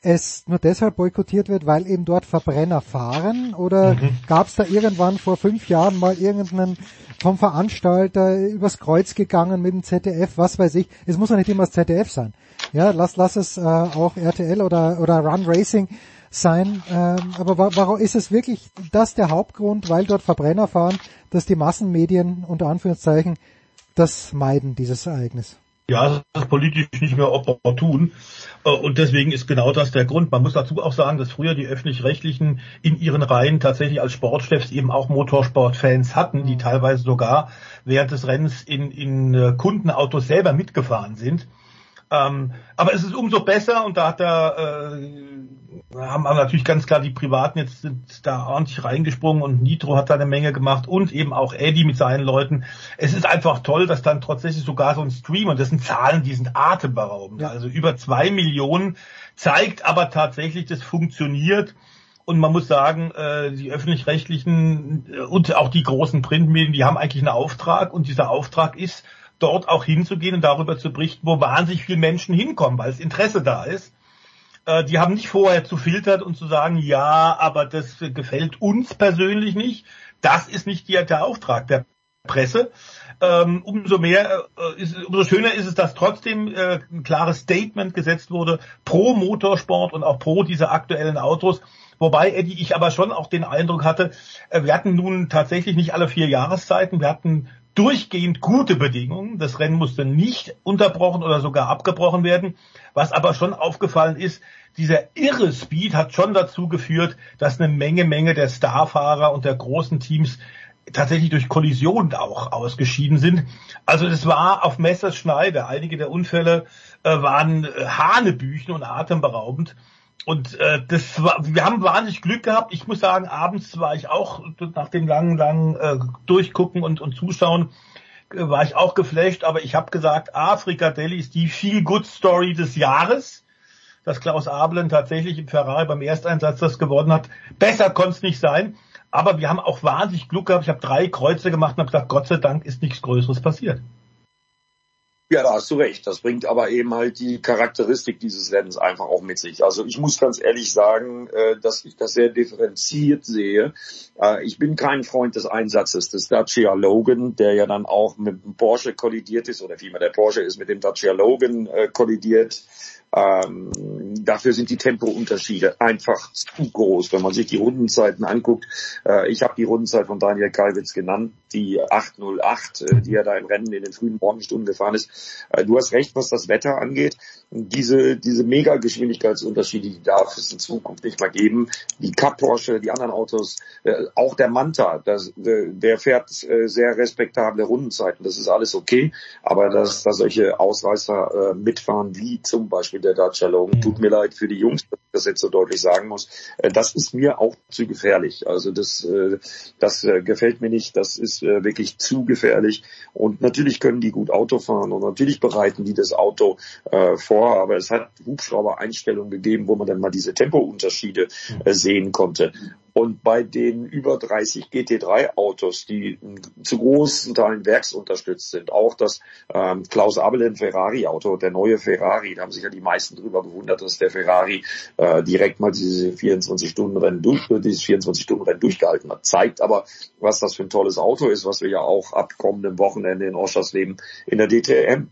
es nur deshalb boykottiert wird, weil eben dort Verbrenner fahren? Oder mhm. gab es da irgendwann vor fünf Jahren mal irgendeinen vom Veranstalter übers Kreuz gegangen mit dem ZDF, was weiß ich. Es muss ja nicht immer das ZDF sein. Ja, lass, lass es äh, auch RTL oder, oder Run Racing sein. Ähm, aber warum ist es wirklich das der Hauptgrund, weil dort Verbrenner fahren, dass die Massenmedien unter Anführungszeichen das meiden, dieses Ereignis? Ja, das ist politisch nicht mehr opportun. Äh, und deswegen ist genau das der Grund. Man muss dazu auch sagen, dass früher die Öffentlich-Rechtlichen in ihren Reihen tatsächlich als Sportchefs eben auch Motorsportfans hatten, die teilweise sogar während des Rennens in, in äh, Kundenautos selber mitgefahren sind. Ähm, aber es ist umso besser und da hat er äh, haben aber natürlich ganz klar die Privaten jetzt sind da ordentlich reingesprungen und Nitro hat da eine Menge gemacht und eben auch Eddie mit seinen Leuten. Es ist einfach toll, dass dann tatsächlich sogar so ein Stream und das sind Zahlen, die sind atemberaubend. Ja. Also über zwei Millionen zeigt aber tatsächlich, das funktioniert. Und man muss sagen, äh, die öffentlich-rechtlichen äh, und auch die großen Printmedien, die haben eigentlich einen Auftrag und dieser Auftrag ist, dort auch hinzugehen und darüber zu berichten, wo wahnsinnig viele Menschen hinkommen, weil das Interesse da ist. Äh, die haben nicht vorher zu filtern und zu sagen, ja, aber das gefällt uns persönlich nicht. Das ist nicht der Auftrag der Presse. Ähm, umso mehr, äh, umso schöner ist es, dass trotzdem äh, ein klares Statement gesetzt wurde pro Motorsport und auch pro diese aktuellen Autos. Wobei, Eddie, ich aber schon auch den Eindruck hatte, wir hatten nun tatsächlich nicht alle vier Jahreszeiten, wir hatten durchgehend gute Bedingungen. Das Rennen musste nicht unterbrochen oder sogar abgebrochen werden. Was aber schon aufgefallen ist, dieser irre Speed hat schon dazu geführt, dass eine Menge, Menge der Starfahrer und der großen Teams tatsächlich durch Kollisionen auch ausgeschieden sind. Also es war auf Messerschneide. Einige der Unfälle äh, waren äh, Hanebüchen und atemberaubend. Und äh, das war, wir haben wahnsinnig Glück gehabt. Ich muss sagen, abends war ich auch nach dem langen, langen äh, Durchgucken und, und Zuschauen äh, war ich auch geflasht. Aber ich habe gesagt, Afrika Delhi ist die Feel Good Story des Jahres. Dass Klaus Abelen tatsächlich im Ferrari beim Ersteinsatz das gewonnen hat. Besser konnte es nicht sein. Aber wir haben auch wahnsinnig Glück gehabt. Ich habe drei Kreuze gemacht und habe gesagt, Gott sei Dank ist nichts Größeres passiert. Ja, da hast du recht. Das bringt aber eben halt die Charakteristik dieses Rennens einfach auch mit sich. Also ich muss ganz ehrlich sagen, äh, dass ich das sehr differenziert sehe. Äh, ich bin kein Freund des Einsatzes des Dacia Logan, der ja dann auch mit dem Porsche kollidiert ist, oder vielmehr der Porsche ist mit dem Dacia Logan äh, kollidiert. Ähm, dafür sind die Tempounterschiede einfach zu groß. Wenn man sich die Rundenzeiten anguckt, äh, ich habe die Rundenzeit von Daniel Kalwitz genannt, die 808, äh, die er da im Rennen in den frühen Morgenstunden gefahren ist. Äh, du hast recht, was das Wetter angeht. Diese, diese Mega-Geschwindigkeitsunterschiede, die darf es in Zukunft nicht mehr geben. Die Cup Porsche, die anderen Autos, äh, auch der Manta, das, der fährt äh, sehr respektable Rundenzeiten. Das ist alles okay. Aber dass da solche Ausreißer äh, mitfahren, wie zum Beispiel der Dacia Logan, tut mir leid für die Jungs, dass ich das jetzt so deutlich sagen muss. Äh, das ist mir auch zu gefährlich. Also das, äh, das äh, gefällt mir nicht. Das ist äh, wirklich zu gefährlich. Und natürlich können die gut Auto fahren und natürlich bereiten die das Auto äh, vor. Aber es hat Hubschrauber-Einstellungen gegeben, wo man dann mal diese Tempounterschiede äh, sehen konnte. Und bei den über 30 GT3 Autos, die zu großen Teilen werksunterstützt sind, auch das ähm, Klaus Abelen Ferrari Auto, der neue Ferrari, da haben sich ja die meisten drüber gewundert, dass der Ferrari äh, direkt mal diese 24 Stunden Rennen durch, äh, dieses 24 Stunden Rennen durchgehalten hat. Zeigt aber, was das für ein tolles Auto ist, was wir ja auch ab kommendem Wochenende in Oschersleben in der DTM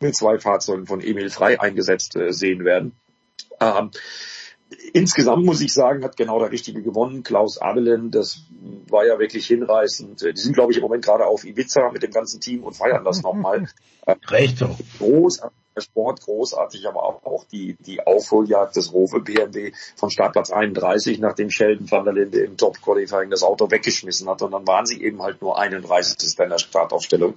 mit zwei Fahrzeugen von Emil Frei eingesetzt äh, sehen werden. Ähm, insgesamt muss ich sagen, hat genau der Richtige gewonnen. Klaus Abelen, das war ja wirklich hinreißend. Die sind, glaube ich, im Moment gerade auf Ibiza mit dem ganzen Team und feiern das nochmal. Recht so. Großartig Sport großartig, aber auch die, die Aufholjagd des Rowe BMW von Startplatz 31, nachdem Sheldon van der Linde im Top Qualifying das Auto weggeschmissen hat und dann waren sie eben halt nur 31. in der Startaufstellung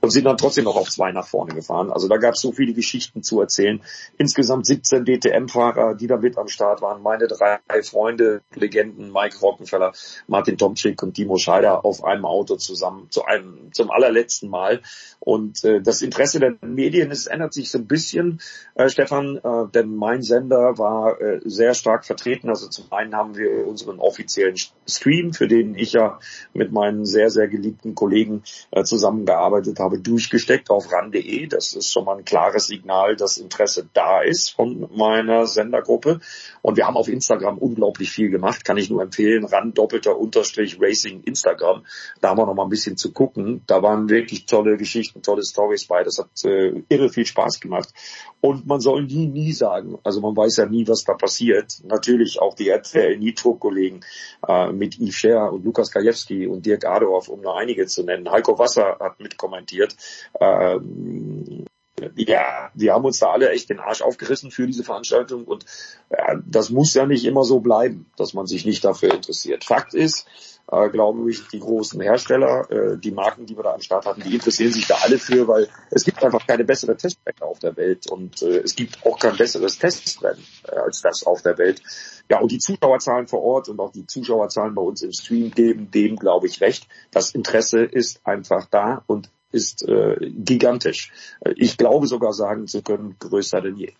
und sind dann trotzdem noch auf zwei nach vorne gefahren. Also da gab es so viele Geschichten zu erzählen. Insgesamt 17 DTM-Fahrer, die da mit am Start waren. Meine drei Freunde, Legenden, Mike Rockenfeller, Martin Tomczyk und Timo Scheider auf einem Auto zusammen zu einem, zum allerletzten Mal. Und äh, das Interesse der Medien, es ändert sich so ein bisschen, äh, Stefan, äh, denn mein Sender war äh, sehr stark vertreten. Also zum einen haben wir unseren offiziellen Stream, für den ich ja mit meinen sehr, sehr geliebten Kollegen äh, zusammengearbeitet habe, durchgesteckt auf ran.de. Das ist schon mal ein klares Signal, dass Interesse da ist von meiner Sendergruppe. Und wir haben auf Instagram unglaublich viel gemacht, kann ich nur empfehlen. Ran doppelter Unterstrich Racing Instagram. Da haben wir noch mal ein bisschen zu gucken. Da waren wirklich tolle Geschichten, tolle Stories bei. Das hat äh, irre viel Spaß gemacht. Und man soll nie, nie sagen. Also man weiß ja nie, was da passiert. Natürlich auch die Nitro-Kollegen äh, mit Yves Scher und Lukas Kajewski und Dirk Adorf, um nur einige zu nennen. Heiko Wasser hat mitkommentiert. Ähm, ja, wir haben uns da alle echt den Arsch aufgerissen für diese Veranstaltung und ja, das muss ja nicht immer so bleiben, dass man sich nicht dafür interessiert. Fakt ist, äh, glaube ich, die großen Hersteller, äh, die Marken, die wir da am Start hatten, die interessieren sich da alle für, weil es gibt einfach keine bessere Teststrecke auf der Welt und äh, es gibt auch kein besseres Testrennen äh, als das auf der Welt. Ja, und die Zuschauerzahlen vor Ort und auch die Zuschauerzahlen bei uns im Stream geben dem, glaube ich, recht. Das Interesse ist einfach da und ist äh, gigantisch. Äh, ich glaube sogar sagen zu können, größer denn je.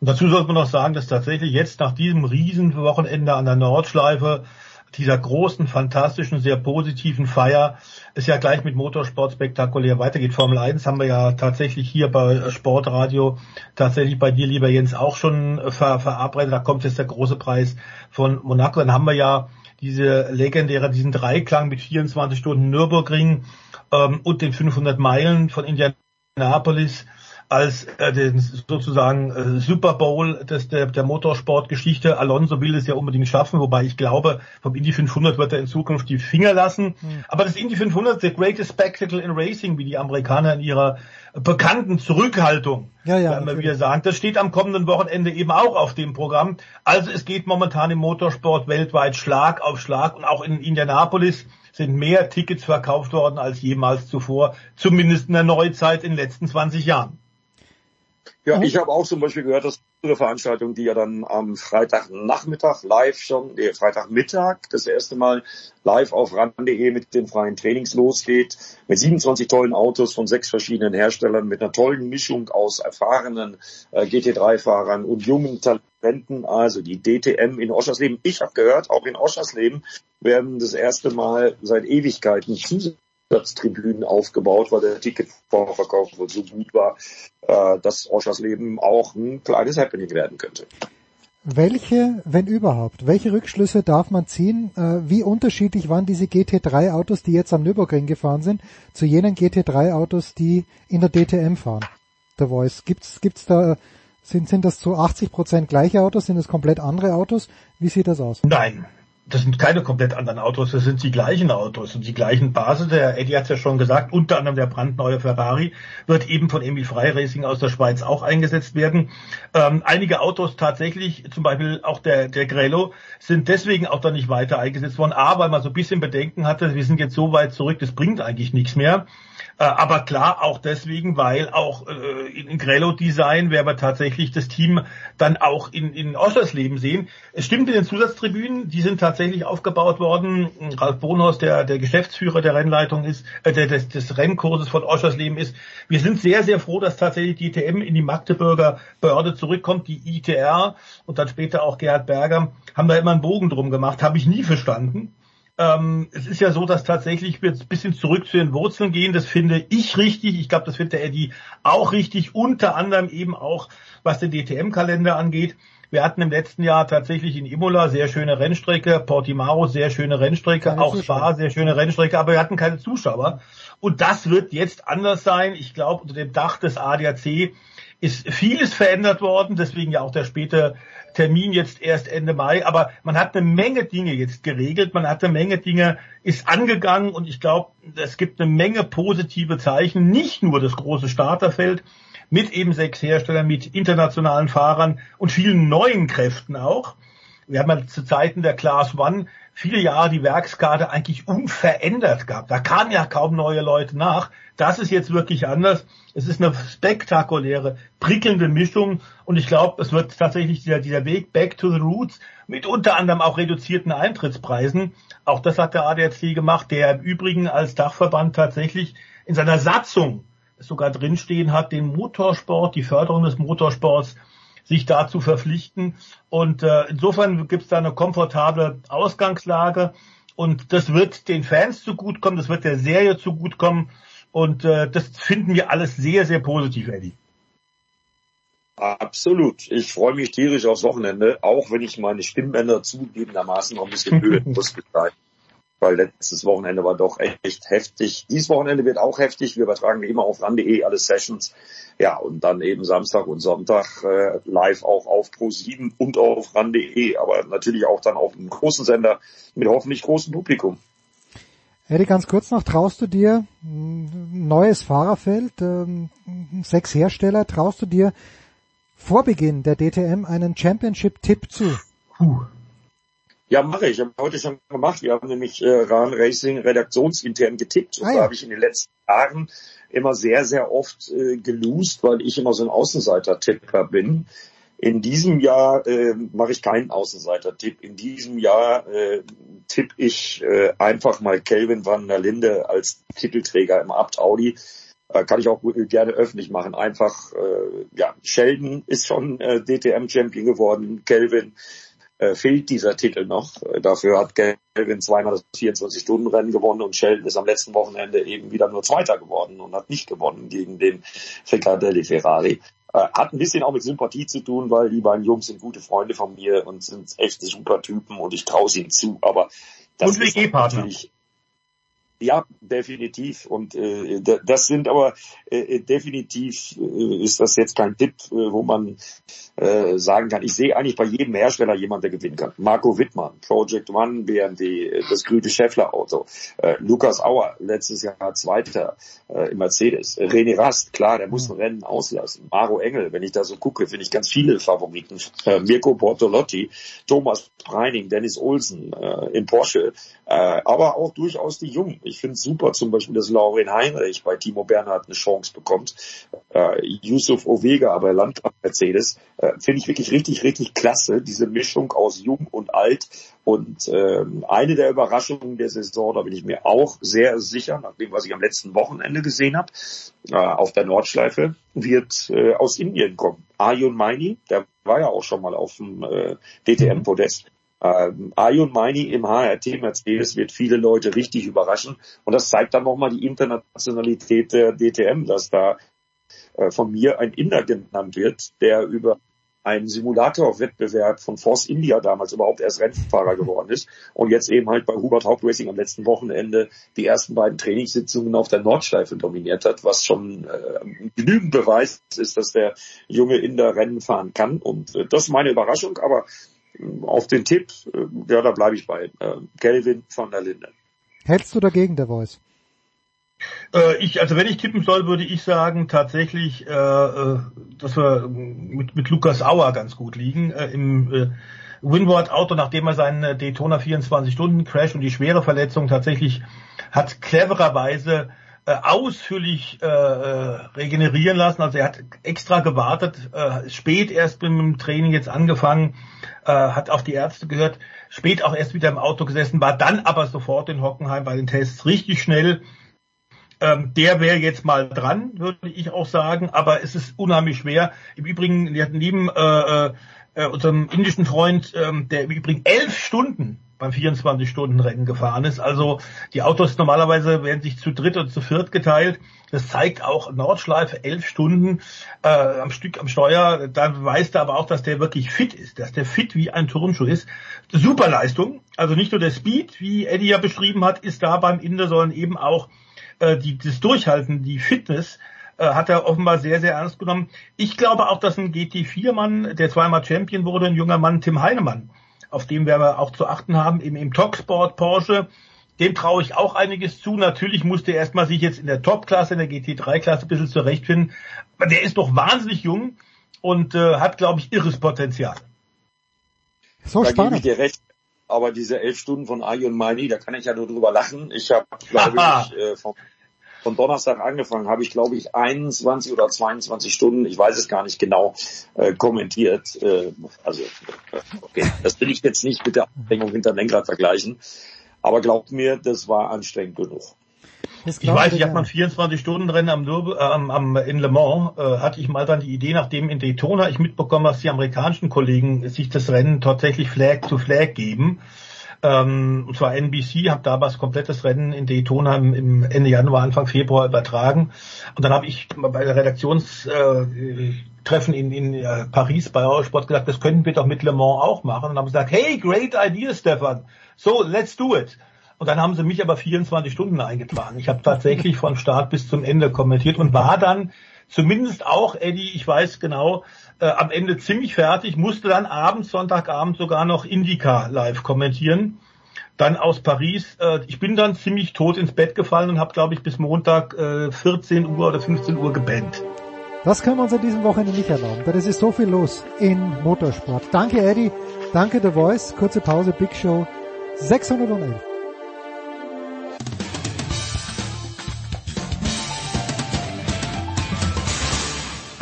Und dazu sollte man noch sagen, dass tatsächlich jetzt nach diesem Riesenwochenende an der Nordschleife dieser großen, fantastischen, sehr positiven Feier es ja gleich mit Motorsport spektakulär weitergeht. Formel 1 haben wir ja tatsächlich hier bei Sportradio, tatsächlich bei dir, lieber Jens, auch schon ver verabredet. Da kommt jetzt der große Preis von Monaco. Dann haben wir ja diese legendäre, diesen Dreiklang mit 24 Stunden Nürburgring ähm, und den 500 Meilen von Indianapolis als äh, den sozusagen äh, Super Bowl des, der, der Motorsportgeschichte. Alonso will es ja unbedingt schaffen, wobei ich glaube, vom Indy 500 wird er in Zukunft die Finger lassen. Mhm. Aber das Indy 500 the greatest spectacle in Racing, wie die Amerikaner in ihrer bekannten Zurückhaltung ja, ja, immer wieder sagen. Das steht am kommenden Wochenende eben auch auf dem Programm. Also es geht momentan im Motorsport weltweit Schlag auf Schlag und auch in Indianapolis sind mehr Tickets verkauft worden als jemals zuvor, zumindest in der Neuzeit in den letzten 20 Jahren. Ja, ich habe auch zum Beispiel gehört, dass eine Veranstaltung, die ja dann am Freitagnachmittag live schon, nee, Freitagmittag das erste Mal live auf ran.de mit den freien Trainings losgeht, mit 27 tollen Autos von sechs verschiedenen Herstellern, mit einer tollen Mischung aus erfahrenen äh, GT3-Fahrern und jungen Talenten, also die DTM in Oschersleben. Ich habe gehört, auch in Oschersleben werden das erste Mal seit Ewigkeiten zusätzlich Sitzplatztribünen aufgebaut, weil der Ticketvorverkauf wohl so gut war, äh, dass Leben auch ein kleines Happening werden könnte. Welche, wenn überhaupt, welche Rückschlüsse darf man ziehen? Äh, wie unterschiedlich waren diese GT3-Autos, die jetzt am Nürburgring gefahren sind, zu jenen GT3-Autos, die in der DTM fahren? Der Voice. Gibt's, gibt's da, sind, sind das zu 80 Prozent gleiche Autos? Sind es komplett andere Autos? Wie sieht das aus? Nein, das sind keine komplett anderen Autos, das sind die gleichen Autos und die gleichen Basis. Der Eddie hat es ja schon gesagt, unter anderem der brandneue Ferrari wird eben von Emil Frey Racing aus der Schweiz auch eingesetzt werden. Ähm, einige Autos tatsächlich, zum Beispiel auch der, der Grello, sind deswegen auch da nicht weiter eingesetzt worden. A, weil man so ein bisschen Bedenken hatte, wir sind jetzt so weit zurück, das bringt eigentlich nichts mehr. Äh, aber klar, auch deswegen, weil auch äh, in Grello-Design werden wir tatsächlich das Team dann auch in, in Oschersleben sehen. Es stimmt in den Zusatztribünen, die sind tatsächlich aufgebaut worden. Ralf Bonhorst, der, der Geschäftsführer der Rennleitung ist, äh, des, des Rennkurses von Oschersleben ist. Wir sind sehr, sehr froh, dass tatsächlich die ITM in die Magdeburger Behörde zurückkommt. Die ITR und dann später auch Gerhard Berger haben da immer einen Bogen drum gemacht. Habe ich nie verstanden. Ähm, es ist ja so, dass tatsächlich wir jetzt ein bisschen zurück zu den Wurzeln gehen. Das finde ich richtig. Ich glaube, das findet der Eddie auch richtig. Unter anderem eben auch, was den DTM-Kalender angeht. Wir hatten im letzten Jahr tatsächlich in Imola sehr schöne Rennstrecke, Portimao sehr schöne Rennstrecke, keine auch Zuschauer. Spa sehr schöne Rennstrecke, aber wir hatten keine Zuschauer. Und das wird jetzt anders sein. Ich glaube, unter dem Dach des ADAC ist vieles verändert worden, deswegen ja auch der späte Termin jetzt erst Ende Mai, aber man hat eine Menge Dinge jetzt geregelt, man hat eine Menge Dinge, ist angegangen und ich glaube, es gibt eine Menge positive Zeichen, nicht nur das große Starterfeld mit eben sechs Herstellern, mit internationalen Fahrern und vielen neuen Kräften auch. Wir haben ja zu Zeiten der Class One viele Jahre die Werkskarte eigentlich unverändert gehabt. Da kamen ja kaum neue Leute nach. Das ist jetzt wirklich anders. Es ist eine spektakuläre, prickelnde Mischung und ich glaube, es wird tatsächlich dieser, dieser Weg back to the roots mit unter anderem auch reduzierten Eintrittspreisen. Auch das hat der ADAC gemacht, der im Übrigen als Dachverband tatsächlich in seiner Satzung sogar drinstehen hat, den Motorsport, die Förderung des Motorsports sich dazu verpflichten. Und äh, insofern gibt es da eine komfortable Ausgangslage und das wird den Fans zugutkommen, das wird der Serie zugutkommen und äh, das finden wir alles sehr, sehr positiv, Eddie. Absolut. Ich freue mich tierisch aufs Wochenende, auch wenn ich meine Stimmbänder zugegebenermaßen noch ein bisschen hören muss weil letztes Wochenende war doch echt heftig. Dieses Wochenende wird auch heftig. Wir übertragen wie immer auf ran.de alle Sessions. Ja, und dann eben Samstag und Sonntag äh, live auch auf Pro7 und auf ran.de, aber natürlich auch dann auf einem großen Sender mit hoffentlich großem Publikum. Eddie, ganz kurz noch, traust du dir ein neues Fahrerfeld, ähm, sechs Hersteller, traust du dir vor Beginn der DTM einen Championship-Tipp zu? Puh. Ja, mache ich. Ich habe heute schon gemacht. Wir haben nämlich äh, RAN Racing redaktionsintern getippt. Und ah, ja. da habe ich in den letzten Jahren immer sehr, sehr oft äh, gelost, weil ich immer so ein Außenseiter-Tipper bin. In diesem Jahr äh, mache ich keinen Außenseiter-Tipp. In diesem Jahr äh, tippe ich äh, einfach mal Kelvin van der Linde als Titelträger im Abt Audi. Äh, kann ich auch gerne öffentlich machen. Einfach, äh, ja, Sheldon ist schon äh, DTM-Champion geworden. Kelvin äh, fehlt dieser Titel noch. Äh, dafür hat Kelvin zweimal das 24-Stunden-Rennen gewonnen und Sheldon ist am letzten Wochenende eben wieder nur Zweiter geworden und hat nicht gewonnen gegen den Riccardelli Ferrari. Äh, hat ein bisschen auch mit Sympathie zu tun, weil die beiden Jungs sind gute Freunde von mir und sind echt super Typen und ich traue ihnen zu. Aber das und WG-Partner. Ja, definitiv. Und äh, das sind aber äh, definitiv äh, ist das jetzt kein Tipp, äh, wo man äh, sagen kann. Ich sehe eigentlich bei jedem Hersteller jemand, der gewinnen kann. Marco Wittmann, Project One, BMW, das grüne Scheffler Auto, äh, Lukas Auer, letztes Jahr Zweiter äh, im Mercedes, René Rast, klar, der muss ein Rennen auslassen. Maro Engel, wenn ich da so gucke, finde ich ganz viele Favoriten. Äh, Mirko Portolotti, Thomas Preining, Dennis Olsen äh, im Porsche, äh, aber auch durchaus die Jungen. Ich finde es super zum Beispiel, dass Laurin Heinrich bei Timo Bernhard eine Chance bekommt. Äh, Yusuf Ovega bei Landgraf Mercedes. Äh, finde ich wirklich richtig, richtig klasse, diese Mischung aus jung und alt. Und äh, eine der Überraschungen der Saison, da bin ich mir auch sehr sicher, nach dem, was ich am letzten Wochenende gesehen habe, äh, auf der Nordschleife, wird äh, aus Indien kommen. Ayun Maini, der war ja auch schon mal auf dem äh, DTM-Podest. Ähm, Ayun Maini im HRT Mercedes wird viele Leute richtig überraschen. Und das zeigt dann nochmal die Internationalität der DTM, dass da äh, von mir ein Inder genannt wird, der über einen Simulatorwettbewerb von Force India damals überhaupt erst Rennfahrer geworden ist und jetzt eben halt bei Hubert Haupt Racing am letzten Wochenende die ersten beiden Trainingssitzungen auf der Nordschleife dominiert hat, was schon äh, genügend Beweis ist, dass der junge Inder Rennen fahren kann und äh, das ist meine Überraschung, aber auf den Tipp, äh, ja, da bleibe ich bei. Äh, Kelvin von der Linde. Hältst du dagegen, der Voice? Äh, ich, also wenn ich tippen soll, würde ich sagen tatsächlich, dass wir mit, mit Lukas Auer ganz gut liegen. Im äh, Winward-Auto, nachdem er seinen Daytona 24-Stunden-Crash und die schwere Verletzung tatsächlich hat clevererweise äh, ausführlich äh, regenerieren lassen. Also er hat extra gewartet, äh, spät erst mit dem Training jetzt angefangen, äh, hat auf die Ärzte gehört, spät auch erst wieder im Auto gesessen, war dann aber sofort in Hockenheim bei den Tests richtig schnell. Ähm, der wäre jetzt mal dran, würde ich auch sagen, aber es ist unheimlich schwer. Im Übrigen, wir hatten neben äh, äh, unserem indischen Freund, ähm, der im Übrigen elf Stunden beim 24-Stunden-Rennen gefahren ist. Also die Autos normalerweise werden sich zu dritt oder zu viert geteilt. Das zeigt auch Nordschleife elf Stunden äh, am Stück am Steuer. Da weißt du aber auch, dass der wirklich fit ist, dass der fit wie ein Turnschuh ist. Super Leistung. Also nicht nur der Speed, wie Eddie ja beschrieben hat, ist da beim Inder, sondern eben auch äh, die, das Durchhalten, die Fitness äh, hat er offenbar sehr, sehr ernst genommen. Ich glaube auch, dass ein GT4-Mann, der zweimal Champion wurde, ein junger Mann, Tim Heinemann, auf dem wir auch zu achten haben, im, im Talksport Porsche. Dem traue ich auch einiges zu. Natürlich musste er erstmal sich jetzt in der Top-Klasse, in der GT3-Klasse ein bisschen zurechtfinden. Aber der ist doch wahnsinnig jung und äh, hat, glaube ich, irres Potenzial. So da spannend. gebe ich dir recht. Aber diese elf Stunden von Ayi und Maini, da kann ich ja nur drüber lachen. Ich habe, glaube ich, äh, von, von Donnerstag angefangen, habe ich, glaube ich, 21 oder 22 Stunden, ich weiß es gar nicht genau, äh, kommentiert. Äh, also, äh, okay, das will ich jetzt nicht mit der Abhängung hinter Lenkrad vergleichen. Aber glaubt mir, das war anstrengend genug. Ich weiß, ich habe mal 24-Stunden-Rennen am, äh, am, am, in Le Mans, äh, hatte ich mal dann die Idee, nachdem in Daytona ich mitbekommen, dass die amerikanischen Kollegen sich das Rennen tatsächlich Flag to Flag geben ähm, und zwar NBC, habe damals komplettes Rennen in Daytona im, im Ende Januar, Anfang Februar übertragen. Und dann habe ich bei der Redaktionstreffen in, in äh, Paris bei Eurosport gesagt, das könnten wir doch mit Le Mans auch machen. Und haben gesagt, hey, great idea, Stefan. So, let's do it. Und dann haben sie mich aber 24 Stunden eingetragen. Ich habe tatsächlich von Start bis zum Ende kommentiert und war dann zumindest auch, Eddie, ich weiß genau, äh, am Ende ziemlich fertig, musste dann abends, Sonntagabend sogar noch Indica live kommentieren. Dann aus Paris. Äh, ich bin dann ziemlich tot ins Bett gefallen und habe, glaube ich, bis Montag äh, 14 Uhr oder 15 Uhr gepennt. Das können wir uns an diesem Wochenende nicht erlauben, denn es ist so viel los in Motorsport. Danke Eddie, danke The Voice, kurze Pause, Big Show 611.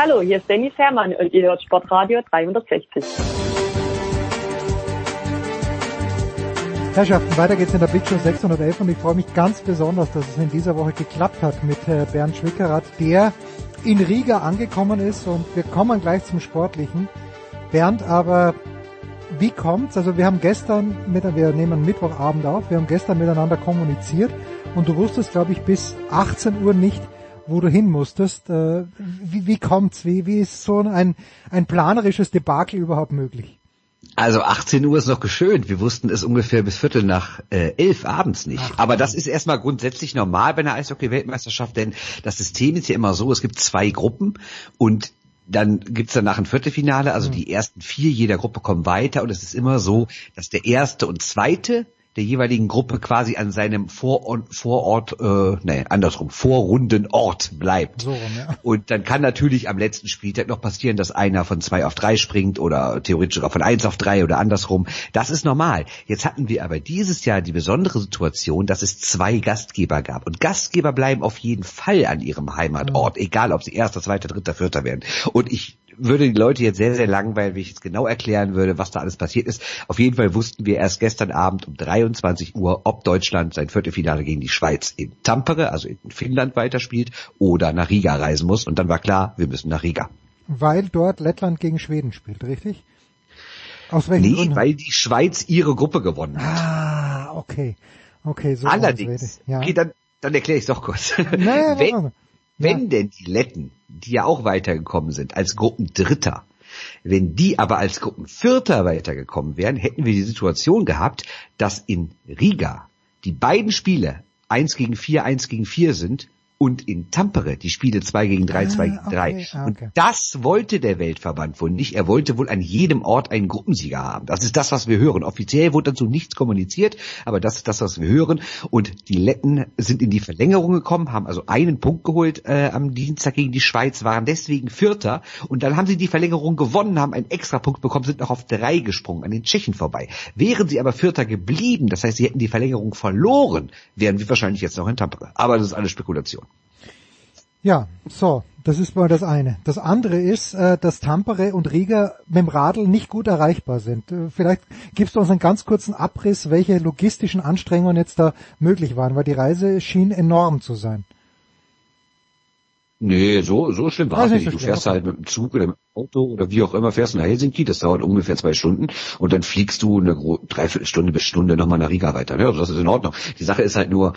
Hallo, hier ist Dennis Herrmann und ihr hört Sportradio 360. Herrschaften, weiter geht's in der Big Show 611 und ich freue mich ganz besonders, dass es in dieser Woche geklappt hat mit äh, Bernd Schwickerath, der in Riga angekommen ist und wir kommen gleich zum Sportlichen. Bernd, aber wie kommt's? Also wir haben gestern, mit, wir nehmen Mittwochabend auf, wir haben gestern miteinander kommuniziert und du wusstest, glaube ich, bis 18 Uhr nicht, wo du hin musstest. Äh, wie, wie kommt's? Wie, wie ist so ein, ein planerisches Debakel überhaupt möglich? Also 18 Uhr ist noch geschönt. Wir wussten es ungefähr bis Viertel nach äh, elf abends nicht. Ach, Aber das ist erstmal grundsätzlich normal bei einer Eishockey-Weltmeisterschaft, denn das System ist ja immer so, es gibt zwei Gruppen und dann gibt's danach ein Viertelfinale, also mhm. die ersten vier jeder Gruppe kommen weiter und es ist immer so, dass der erste und zweite der jeweiligen Gruppe quasi an seinem Vorort, Vorort äh, nee, andersrum, Vorrundenort bleibt. So, ja. Und dann kann natürlich am letzten Spieltag noch passieren, dass einer von zwei auf drei springt oder theoretisch auch von eins auf drei oder andersrum. Das ist normal. Jetzt hatten wir aber dieses Jahr die besondere Situation, dass es zwei Gastgeber gab. Und Gastgeber bleiben auf jeden Fall an ihrem Heimatort, mhm. egal ob sie erster, zweiter, dritter, vierter werden. Und ich würde die Leute jetzt sehr, sehr langweilen, wenn ich jetzt genau erklären würde, was da alles passiert ist. Auf jeden Fall wussten wir erst gestern Abend um 23 Uhr, ob Deutschland sein Viertelfinale gegen die Schweiz in Tampere, also in Finnland weiterspielt oder nach Riga reisen muss. Und dann war klar, wir müssen nach Riga. Weil dort Lettland gegen Schweden spielt, richtig? Aus welchen nee, Gründen? weil die Schweiz ihre Gruppe gewonnen hat. Ah, okay. Okay, so Allerdings, ja. okay, dann, dann erkläre ich es doch kurz. Naja, wenn, wenn denn die Letten die ja auch weitergekommen sind, als Gruppendritter. Wenn die aber als Gruppenvierter weitergekommen wären, hätten wir die Situation gehabt, dass in Riga die beiden Spiele eins gegen vier, eins gegen vier sind und in Tampere die Spiele 2 gegen 3, 2 ah, gegen 3. Okay, okay. Und das wollte der Weltverband wohl nicht. Er wollte wohl an jedem Ort einen Gruppensieger haben. Das ist das, was wir hören. Offiziell wurde dazu nichts kommuniziert, aber das ist das, was wir hören. Und die Letten sind in die Verlängerung gekommen, haben also einen Punkt geholt äh, am Dienstag gegen die Schweiz, waren deswegen Vierter. Und dann haben sie die Verlängerung gewonnen, haben einen extra Punkt bekommen, sind noch auf drei gesprungen, an den Tschechen vorbei. Wären sie aber Vierter geblieben, das heißt, sie hätten die Verlängerung verloren, wären wir wahrscheinlich jetzt noch in Tampere. Aber das ist alles Spekulation. Ja, so, das ist mal das eine. Das andere ist, äh, dass Tampere und Riga mit dem Radl nicht gut erreichbar sind. Äh, vielleicht gibst du uns einen ganz kurzen Abriss, welche logistischen Anstrengungen jetzt da möglich waren, weil die Reise schien enorm zu sein. Nee, so, so schlimm war es nicht. Du fährst okay. halt mit dem Zug oder mit dem Auto oder wie auch immer, fährst nach Helsinki, das dauert ungefähr zwei Stunden und dann fliegst du eine Dreiviertelstunde bis Stunde nochmal nach Riga weiter. Ja, das ist in Ordnung. Die Sache ist halt nur,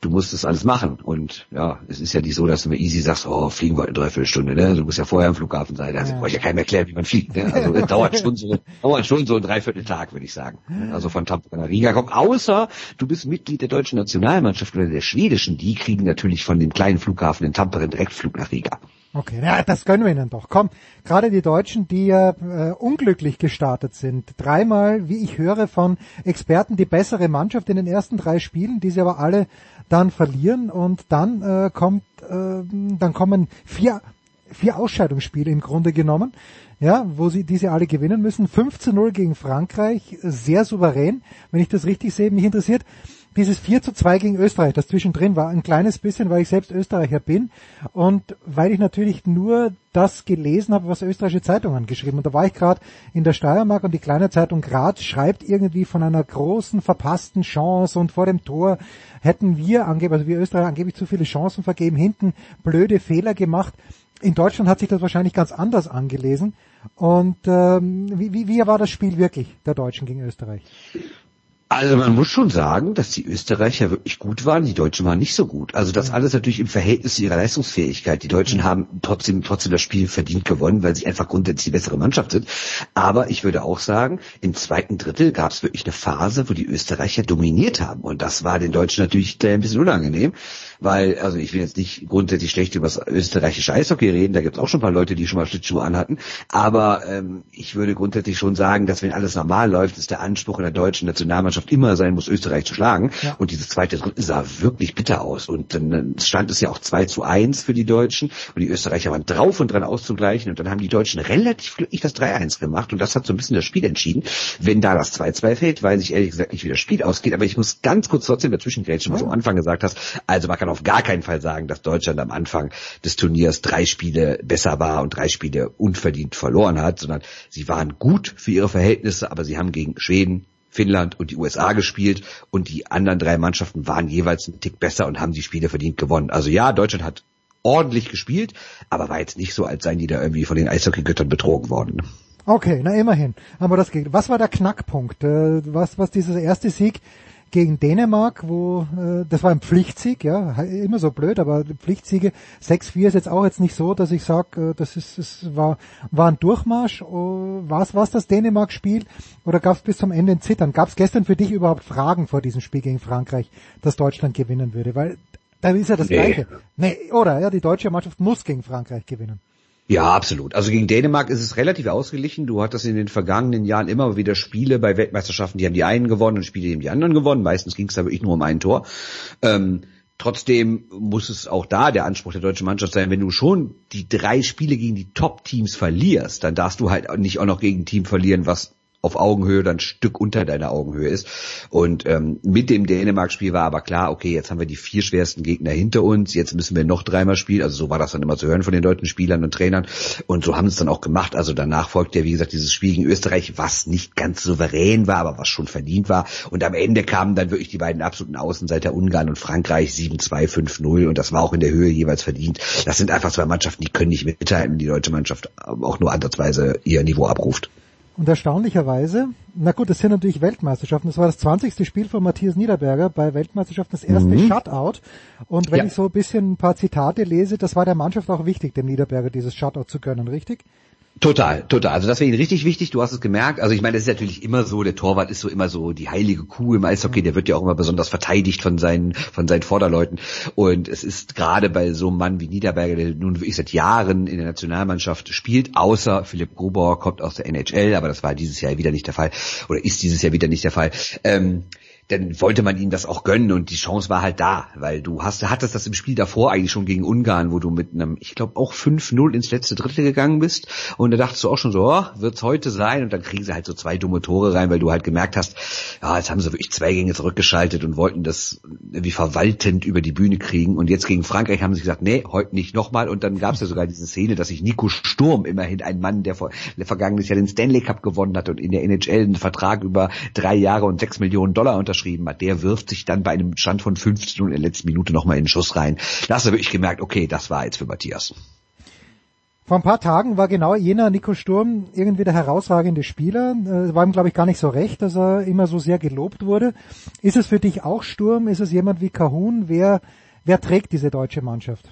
du musst das alles machen. Und ja, es ist ja nicht so, dass du mir easy sagst, oh, fliegen wir in Dreiviertelstunde, ne? Du musst ja vorher am Flughafen sein. Also ja. brauche ich ja keinem erklären, wie man fliegt. Ne? Also es dauert schon so, dauert schon so ein Dreivierteltag, würde ich sagen. Also von Tampere nach Riga kommt. Außer du bist Mitglied der deutschen Nationalmannschaft oder der schwedischen, die kriegen natürlich von dem kleinen Flughafen in Tampere einen Direktflug nach Riga. Okay, ja, das gönnen wir ihnen doch. Komm, gerade die Deutschen, die ja äh, unglücklich gestartet sind. Dreimal, wie ich höre von Experten, die bessere Mannschaft in den ersten drei Spielen, die sie aber alle dann verlieren und dann äh, kommt, äh, dann kommen vier, vier Ausscheidungsspiele im Grunde genommen, ja, wo sie diese alle gewinnen müssen. 5 zu 0 gegen Frankreich, sehr souverän, wenn ich das richtig sehe. Mich interessiert, dieses 4 zu 2 gegen Österreich, das zwischendrin war, ein kleines bisschen, weil ich selbst Österreicher bin und weil ich natürlich nur das gelesen habe, was österreichische Zeitungen geschrieben. Und da war ich gerade in der Steiermark und die kleine Zeitung Graz schreibt irgendwie von einer großen verpassten Chance und vor dem Tor hätten wir angeblich, also wir Österreicher angeblich zu viele Chancen vergeben, hinten blöde Fehler gemacht. In Deutschland hat sich das wahrscheinlich ganz anders angelesen. Und ähm, wie, wie, wie war das Spiel wirklich der Deutschen gegen Österreich? Also man muss schon sagen, dass die Österreicher wirklich gut waren, die Deutschen waren nicht so gut. Also das alles natürlich im Verhältnis zu ihrer Leistungsfähigkeit. Die Deutschen haben trotzdem trotzdem das Spiel verdient gewonnen, weil sie einfach grundsätzlich die bessere Mannschaft sind. Aber ich würde auch sagen, im zweiten Drittel gab es wirklich eine Phase, wo die Österreicher dominiert haben. Und das war den Deutschen natürlich ein bisschen unangenehm weil, also ich will jetzt nicht grundsätzlich schlecht über das österreichische Eishockey reden, da gibt es auch schon ein paar Leute, die schon mal Schlittschuhe anhatten, aber ähm, ich würde grundsätzlich schon sagen, dass wenn alles normal läuft, ist der Anspruch in der deutschen Nationalmannschaft immer sein muss, Österreich zu schlagen. Ja. und dieses zweite Drittel sah wirklich bitter aus. Und dann stand es ja auch 2 zu 1 für die Deutschen. Und die Österreicher waren drauf und dran auszugleichen. Und dann haben die Deutschen relativ glücklich das 3-1 gemacht. Und das hat so ein bisschen das Spiel entschieden. Wenn da das 2-2 fällt, weiß ich ehrlich gesagt nicht, wie das Spiel ausgeht, aber ich muss ganz kurz trotzdem dazwischen grätschen, was du am Anfang gesagt hast. Also man kann kann auf gar keinen Fall sagen, dass Deutschland am Anfang des Turniers drei Spiele besser war und drei Spiele unverdient verloren hat, sondern sie waren gut für ihre Verhältnisse, aber sie haben gegen Schweden, Finnland und die USA gespielt und die anderen drei Mannschaften waren jeweils einen Tick besser und haben die Spiele verdient gewonnen. Also ja, Deutschland hat ordentlich gespielt, aber war jetzt nicht so, als seien die da irgendwie von den Eishockey-Göttern betrogen worden. Okay, na immerhin. Aber das geht. Was war der Knackpunkt? Äh, was, was dieser erste Sieg gegen Dänemark, wo äh, das war ein Pflichtsieg, ja, immer so blöd, aber Pflichtsiege 6-4 ist jetzt auch jetzt nicht so, dass ich sage, äh, das ist es war war ein Durchmarsch. Oh, was was das Dänemark-Spiel oder gab es bis zum Ende ein Zittern? Gab es gestern für dich überhaupt Fragen vor diesem Spiel gegen Frankreich, dass Deutschland gewinnen würde? Weil da ist ja das nee. Gleiche. Nee, oder ja, die deutsche Mannschaft muss gegen Frankreich gewinnen. Ja, absolut. Also gegen Dänemark ist es relativ ausgeglichen. Du hattest in den vergangenen Jahren immer wieder Spiele bei Weltmeisterschaften, die haben die einen gewonnen und Spiele, die haben die anderen gewonnen. Meistens ging es da wirklich nur um ein Tor. Ähm, trotzdem muss es auch da der Anspruch der deutschen Mannschaft sein, wenn du schon die drei Spiele gegen die Top-Teams verlierst, dann darfst du halt nicht auch noch gegen ein Team verlieren, was auf Augenhöhe oder ein Stück unter deiner Augenhöhe ist. Und ähm, mit dem Dänemark-Spiel war aber klar, okay, jetzt haben wir die vier schwersten Gegner hinter uns, jetzt müssen wir noch dreimal spielen. Also so war das dann immer zu hören von den deutschen Spielern und Trainern. Und so haben es dann auch gemacht. Also danach folgt ja, wie gesagt, dieses Spiel gegen Österreich, was nicht ganz souverän war, aber was schon verdient war. Und am Ende kamen dann wirklich die beiden absoluten Außenseiter Ungarn und Frankreich 7-2, 5-0 und das war auch in der Höhe jeweils verdient. Das sind einfach zwei Mannschaften, die können nicht mithalten, die deutsche Mannschaft auch nur ansatzweise ihr Niveau abruft. Und erstaunlicherweise, na gut, das sind natürlich Weltmeisterschaften. Das war das 20. Spiel von Matthias Niederberger bei Weltmeisterschaften, das erste mhm. Shutout. Und wenn ja. ich so ein bisschen ein paar Zitate lese, das war der Mannschaft auch wichtig, dem Niederberger dieses Shutout zu gönnen, richtig? Total, total. Also das wäre ihnen richtig wichtig. Du hast es gemerkt. Also ich meine, das ist natürlich immer so. Der Torwart ist so immer so die heilige Kuh im Eishockey. Der wird ja auch immer besonders verteidigt von seinen von seinen Vorderleuten. Und es ist gerade bei so einem Mann wie Niederberger, der nun wirklich seit Jahren in der Nationalmannschaft spielt, außer Philipp Grubauer kommt aus der NHL, aber das war dieses Jahr wieder nicht der Fall oder ist dieses Jahr wieder nicht der Fall. Ähm, dann wollte man ihnen das auch gönnen und die Chance war halt da, weil du hast, hattest das im Spiel davor eigentlich schon gegen Ungarn, wo du mit einem, ich glaube auch 5-0 ins letzte Drittel gegangen bist. Und da dachtest du auch schon so, oh, wird's heute sein? Und dann kriegen sie halt so zwei dumme Tore rein, weil du halt gemerkt hast, ja, jetzt haben sie wirklich zwei Gänge zurückgeschaltet und wollten das wie verwaltend über die Bühne kriegen. Und jetzt gegen Frankreich haben sie gesagt, nee, heute nicht nochmal. Und dann gab es ja sogar diese Szene, dass sich Nico Sturm, immerhin ein Mann, der vor der vergangenes Jahr den Stanley Cup gewonnen hat und in der NHL einen Vertrag über drei Jahre und sechs Millionen Dollar unter unterschrieben hat, der wirft sich dann bei einem Stand von 15 und in der letzten Minute nochmal in den Schuss rein. Da hast du wirklich gemerkt, okay, das war jetzt für Matthias. Vor ein paar Tagen war genau jener Nico Sturm irgendwie der herausragende Spieler. War ihm, glaube ich, gar nicht so recht, dass er immer so sehr gelobt wurde. Ist es für dich auch Sturm? Ist es jemand wie Kahun? Wer, wer trägt diese deutsche Mannschaft?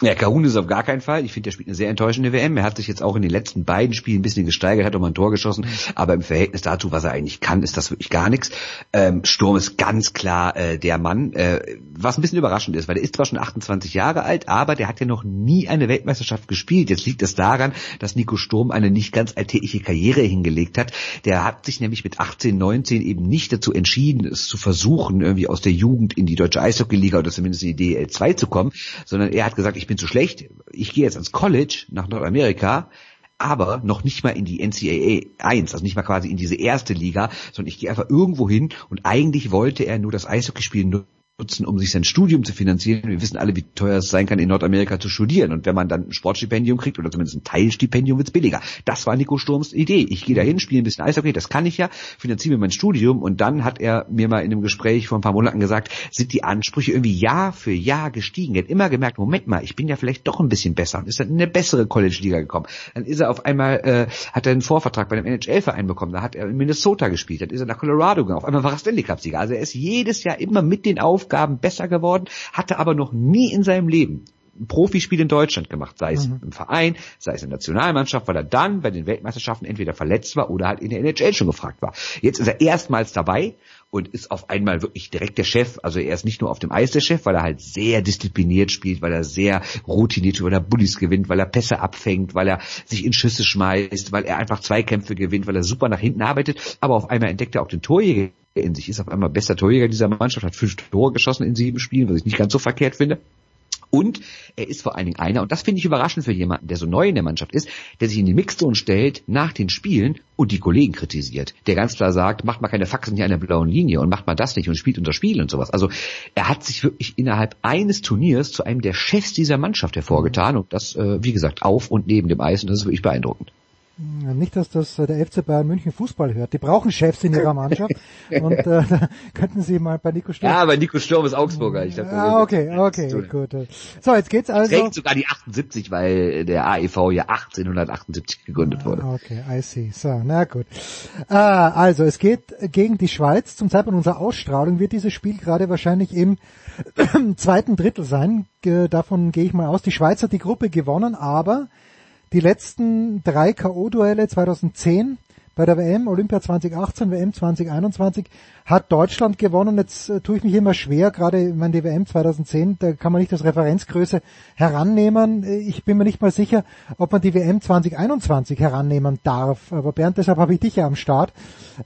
Ja, Kahun ist auf gar keinen Fall. Ich finde, er spielt eine sehr enttäuschende WM. Er hat sich jetzt auch in den letzten beiden Spielen ein bisschen gesteigert, hat auch mal ein Tor geschossen. Aber im Verhältnis dazu, was er eigentlich kann, ist das wirklich gar nichts. Ähm, Sturm ist ganz klar äh, der Mann. Äh, was ein bisschen überraschend ist, weil er ist zwar schon 28 Jahre alt, aber der hat ja noch nie eine Weltmeisterschaft gespielt. Jetzt liegt es daran, dass Nico Sturm eine nicht ganz alltägliche Karriere hingelegt hat. Der hat sich nämlich mit 18, 19 eben nicht dazu entschieden, es zu versuchen, irgendwie aus der Jugend in die deutsche Eishockeyliga oder zumindest in die DL 2 zu kommen, sondern er hat gesagt, ich bin zu schlecht, ich gehe jetzt ans College nach Nordamerika, aber noch nicht mal in die NCAA 1, also nicht mal quasi in diese erste Liga, sondern ich gehe einfach irgendwo hin und eigentlich wollte er nur das Eishockeyspielen nutzen, um sich sein Studium zu finanzieren. Wir wissen alle, wie teuer es sein kann, in Nordamerika zu studieren. Und wenn man dann ein Sportstipendium kriegt oder zumindest ein Teilstipendium, wird's billiger. Das war Nico Sturms Idee. Ich gehe dahin, spiele ein bisschen Eishockey, das kann ich ja, finanziere mir mein Studium. Und dann hat er mir mal in einem Gespräch vor ein paar Monaten gesagt, sind die Ansprüche irgendwie Jahr für Jahr gestiegen. Er hat immer gemerkt, Moment mal, ich bin ja vielleicht doch ein bisschen besser und ist dann in eine bessere College-Liga gekommen. Dann ist er auf einmal, äh, hat er einen Vorvertrag bei einem NHL-Verein bekommen. Da hat er in Minnesota gespielt. Dann ist er nach Colorado gegangen. Auf einmal war er Stanley Cup-Sieger. Also er ist jedes Jahr immer mit den Auf Aufgaben besser geworden, hatte aber noch nie in seinem Leben ein Profispiel in Deutschland gemacht, sei es mhm. im Verein, sei es in der Nationalmannschaft, weil er dann bei den Weltmeisterschaften entweder verletzt war oder halt in der NHL schon gefragt war. Jetzt ist er erstmals dabei und ist auf einmal wirklich direkt der Chef. Also er ist nicht nur auf dem Eis der Chef, weil er halt sehr diszipliniert spielt, weil er sehr routiniert, weil er Bullies gewinnt, weil er Pässe abfängt, weil er sich in Schüsse schmeißt, weil er einfach Zweikämpfe gewinnt, weil er super nach hinten arbeitet. Aber auf einmal entdeckt er auch den Torjäger in sich, ist auf einmal bester Torjäger dieser Mannschaft, hat fünf Tore geschossen in sieben Spielen, was ich nicht ganz so verkehrt finde. Und er ist vor allen Dingen einer, und das finde ich überraschend für jemanden, der so neu in der Mannschaft ist, der sich in die Mixzone stellt nach den Spielen und die Kollegen kritisiert. Der ganz klar sagt, macht mal keine Faxen hier an der blauen Linie und macht mal das nicht und spielt unser Spiel und sowas. Also er hat sich wirklich innerhalb eines Turniers zu einem der Chefs dieser Mannschaft hervorgetan und das, äh, wie gesagt, auf und neben dem Eis und das ist wirklich beeindruckend. Nicht, dass das äh, der FC Bayern München Fußball hört. Die brauchen Chefs in ihrer Mannschaft. und äh, da könnten Sie mal bei Nico Sturm. Ja, aber Nico Sturm ist Augsburger. Ich dachte, ah, okay, okay, gut. So, jetzt geht's also. Trägt sogar die 78, weil der AEV ja 1878 gegründet wurde. Okay, I see. So, na gut. Äh, also, es geht gegen die Schweiz. Zum Zeitpunkt unserer Ausstrahlung wird dieses Spiel gerade wahrscheinlich im zweiten Drittel sein. Davon gehe ich mal aus. Die Schweiz hat die Gruppe gewonnen, aber die letzten drei K.O.-Duelle 2010 bei der WM, Olympia 2018, WM 2021, hat Deutschland gewonnen. Jetzt äh, tue ich mich immer schwer, gerade ich meine, die WM 2010, da kann man nicht als Referenzgröße herannehmen. Ich bin mir nicht mal sicher, ob man die WM 2021 herannehmen darf. Aber Bernd, deshalb habe ich dich ja am Start.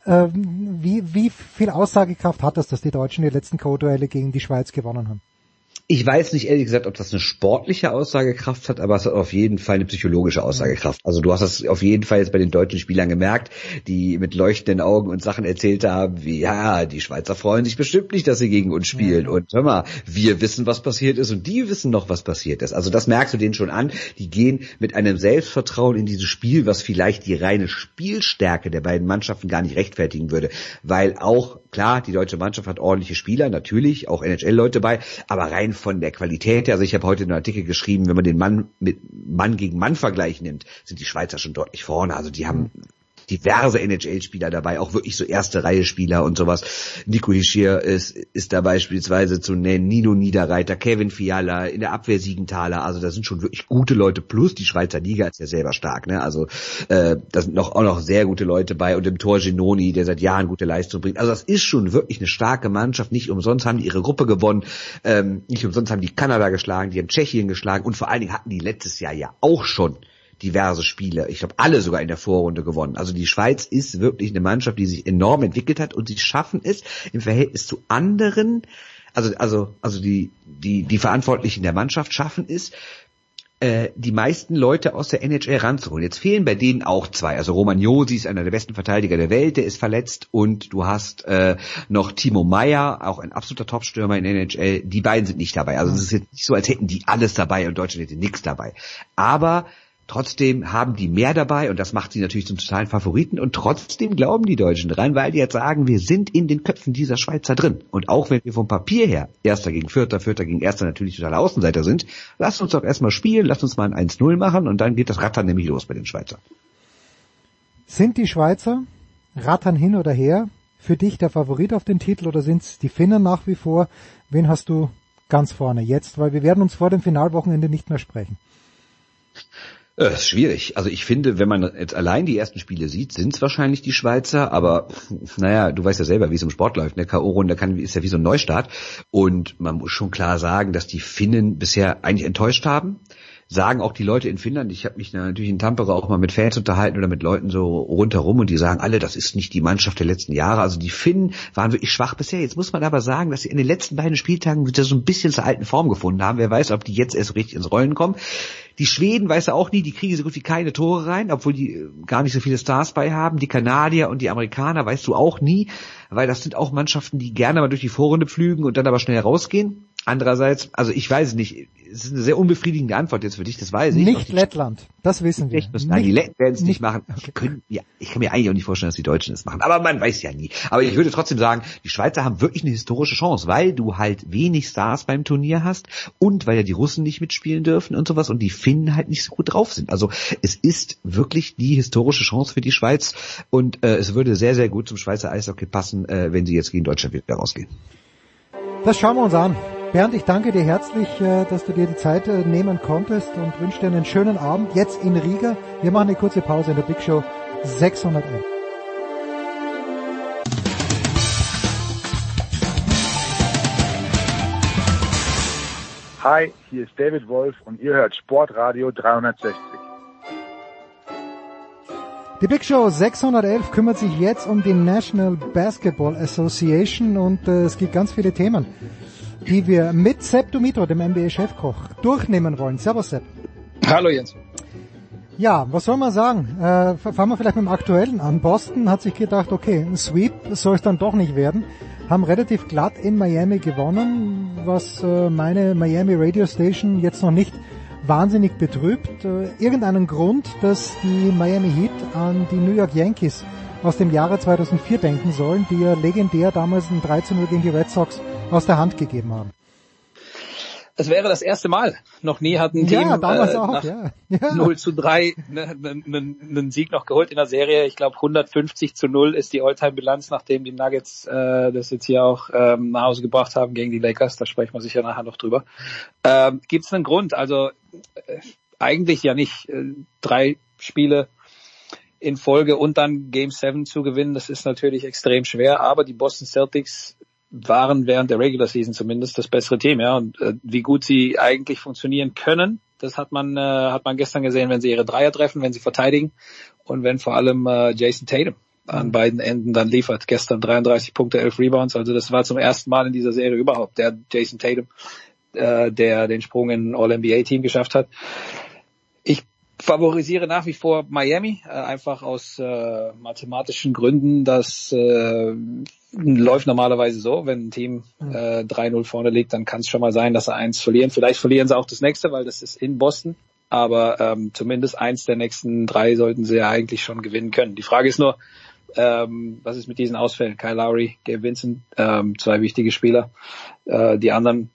Ähm, wie, wie viel Aussagekraft hat das, dass die Deutschen die letzten Co-Duelle gegen die Schweiz gewonnen haben? Ich weiß nicht ehrlich gesagt, ob das eine sportliche Aussagekraft hat, aber es hat auf jeden Fall eine psychologische Aussagekraft. Also du hast das auf jeden Fall jetzt bei den deutschen Spielern gemerkt, die mit leuchtenden Augen und Sachen erzählt haben, wie ja, die Schweizer freuen sich bestimmt nicht, dass sie gegen uns spielen. Und hör mal, wir wissen, was passiert ist und die wissen noch, was passiert ist. Also das merkst du denen schon an. Die gehen mit einem Selbstvertrauen in dieses Spiel, was vielleicht die reine Spielstärke der beiden Mannschaften gar nicht rechtfertigen würde. Weil auch, klar, die deutsche Mannschaft hat ordentliche Spieler, natürlich, auch NHL-Leute bei, aber rein von der Qualität her, also ich habe heute einen Artikel geschrieben, wenn man den Mann mit Mann gegen Mann Vergleich nimmt, sind die Schweizer schon deutlich vorne. Also die haben diverse NHL-Spieler dabei, auch wirklich so erste Reihe Spieler und sowas. Nico Hischier ist, ist da beispielsweise zu nennen, Nino Niederreiter, Kevin Fiala, in der Abwehr Siegenthaler, also da sind schon wirklich gute Leute, plus die Schweizer Liga ist ja selber stark, ne? Also äh, da sind noch, auch noch sehr gute Leute bei und im Tor Genoni, der seit Jahren gute Leistung bringt. Also das ist schon wirklich eine starke Mannschaft, nicht umsonst haben die ihre Gruppe gewonnen, ähm, nicht umsonst haben die Kanada geschlagen, die haben Tschechien geschlagen und vor allen Dingen hatten die letztes Jahr ja auch schon diverse Spiele. Ich glaube, alle sogar in der Vorrunde gewonnen. Also die Schweiz ist wirklich eine Mannschaft, die sich enorm entwickelt hat und sie schaffen es im Verhältnis zu anderen, also also also die die die Verantwortlichen der Mannschaft schaffen es, äh, die meisten Leute aus der NHL ranzuholen. Jetzt fehlen bei denen auch zwei. Also Roman Josi ist einer der besten Verteidiger der Welt, der ist verletzt und du hast äh, noch Timo Meyer, auch ein absoluter Topstürmer in der NHL. Die beiden sind nicht dabei. Also es ist jetzt nicht so, als hätten die alles dabei und Deutschland hätte nichts dabei. Aber Trotzdem haben die mehr dabei und das macht sie natürlich zum totalen Favoriten und trotzdem glauben die Deutschen dran, weil die jetzt sagen, wir sind in den Köpfen dieser Schweizer drin. Und auch wenn wir vom Papier her Erster gegen Vierter, Vierter gegen Erster natürlich totale Außenseiter sind, lasst uns doch erstmal spielen, lasst uns mal ein 1-0 machen und dann geht das Rattern nämlich los bei den Schweizern. Sind die Schweizer Rattern hin oder her für dich der Favorit auf den Titel oder sind es die Finnen nach wie vor? Wen hast du ganz vorne jetzt? Weil wir werden uns vor dem Finalwochenende nicht mehr sprechen. Äh, ist schwierig. Also ich finde, wenn man jetzt allein die ersten Spiele sieht, sind es wahrscheinlich die Schweizer, aber naja, du weißt ja selber, wie es im Sport läuft. Eine K.O.-Runde ist ja wie so ein Neustart. Und man muss schon klar sagen, dass die Finnen bisher eigentlich enttäuscht haben sagen auch die Leute in Finnland, ich habe mich natürlich in Tampere auch mal mit Fans unterhalten oder mit Leuten so rundherum und die sagen alle, das ist nicht die Mannschaft der letzten Jahre. Also die Finnen waren wirklich schwach bisher. Jetzt muss man aber sagen, dass sie in den letzten beiden Spieltagen wieder so ein bisschen zur alten Form gefunden haben. Wer weiß, ob die jetzt erst richtig ins Rollen kommen. Die Schweden weiß er auch nie, die kriegen so gut wie keine Tore rein, obwohl die äh, gar nicht so viele Stars bei haben. Die Kanadier und die Amerikaner weißt du auch nie, weil das sind auch Mannschaften, die gerne mal durch die Vorrunde pflügen und dann aber schnell rausgehen. Andererseits, also ich weiß es nicht, es ist eine sehr unbefriedigende Antwort jetzt für dich, das weiß ich. Nicht Lettland, das wissen wir. Nicht, nein, die Letten werden es nicht machen. Okay. Können, ja, ich kann mir eigentlich auch nicht vorstellen, dass die Deutschen es machen, aber man weiß ja nie. Aber ich würde trotzdem sagen, die Schweizer haben wirklich eine historische Chance, weil du halt wenig Stars beim Turnier hast und weil ja die Russen nicht mitspielen dürfen und sowas und die Finnen halt nicht so gut drauf sind. Also es ist wirklich die historische Chance für die Schweiz und äh, es würde sehr, sehr gut zum Schweizer Eishockey passen, äh, wenn sie jetzt gegen Deutschland wieder rausgehen. Das schauen wir uns an. Bernd, ich danke dir herzlich, äh, dass du dir die Zeit äh, nehmen konntest und wünsche dir einen schönen Abend jetzt in Riga. Wir machen eine kurze Pause in der Big Show 611. Hi, hier ist David Wolf und ihr hört Sportradio 360. Die Big Show 611 kümmert sich jetzt um die National Basketball Association und äh, es gibt ganz viele Themen, die wir mit Sepp Dumitro, dem NBA-Chefkoch, durchnehmen wollen. Servus Sepp. Hallo Jens. Ja, was soll man sagen? Äh, fangen wir vielleicht mit dem Aktuellen an. Boston hat sich gedacht, okay, ein Sweep soll es dann doch nicht werden. Haben relativ glatt in Miami gewonnen, was äh, meine Miami Radio Station jetzt noch nicht wahnsinnig betrübt. Äh, irgendeinen Grund, dass die Miami Heat an die New York Yankees aus dem Jahre 2004 denken sollen, die ja legendär damals ein 13 0 gegen die Red Sox aus der Hand gegeben haben. Es wäre das erste Mal. Noch nie hat ein Team ja, damals äh, auch, nach ja. Ja. 0 zu 3 einen ne, ne, Sieg noch geholt in der Serie. Ich glaube 150 zu 0 ist die Alltime-Bilanz, nachdem die Nuggets äh, das jetzt hier auch ähm, nach Hause gebracht haben gegen die Lakers. Da sprechen wir sicher nachher noch drüber. Ähm, Gibt es einen Grund? Also äh, eigentlich ja nicht. Äh, drei Spiele in Folge und dann Game 7 zu gewinnen, das ist natürlich extrem schwer. Aber die Boston Celtics waren während der Regular Season zumindest das bessere Team, ja. Und äh, wie gut sie eigentlich funktionieren können, das hat man äh, hat man gestern gesehen, wenn sie ihre Dreier treffen, wenn sie verteidigen und wenn vor allem äh, Jason Tatum an mhm. beiden Enden dann liefert. Gestern 33 Punkte, 11 Rebounds, also das war zum ersten Mal in dieser Serie überhaupt, der Jason Tatum, äh, der den Sprung in All-NBA-Team geschafft hat. Ich favorisiere nach wie vor Miami, äh, einfach aus äh, mathematischen Gründen. Das äh, läuft normalerweise so, wenn ein Team äh, 3-0 vorne liegt, dann kann es schon mal sein, dass sie eins verlieren. Vielleicht verlieren sie auch das nächste, weil das ist in Boston. Aber ähm, zumindest eins der nächsten drei sollten sie ja eigentlich schon gewinnen können. Die Frage ist nur, ähm, was ist mit diesen Ausfällen? Kyle Lowry, Gabe Vincent, ähm, zwei wichtige Spieler. Äh, die anderen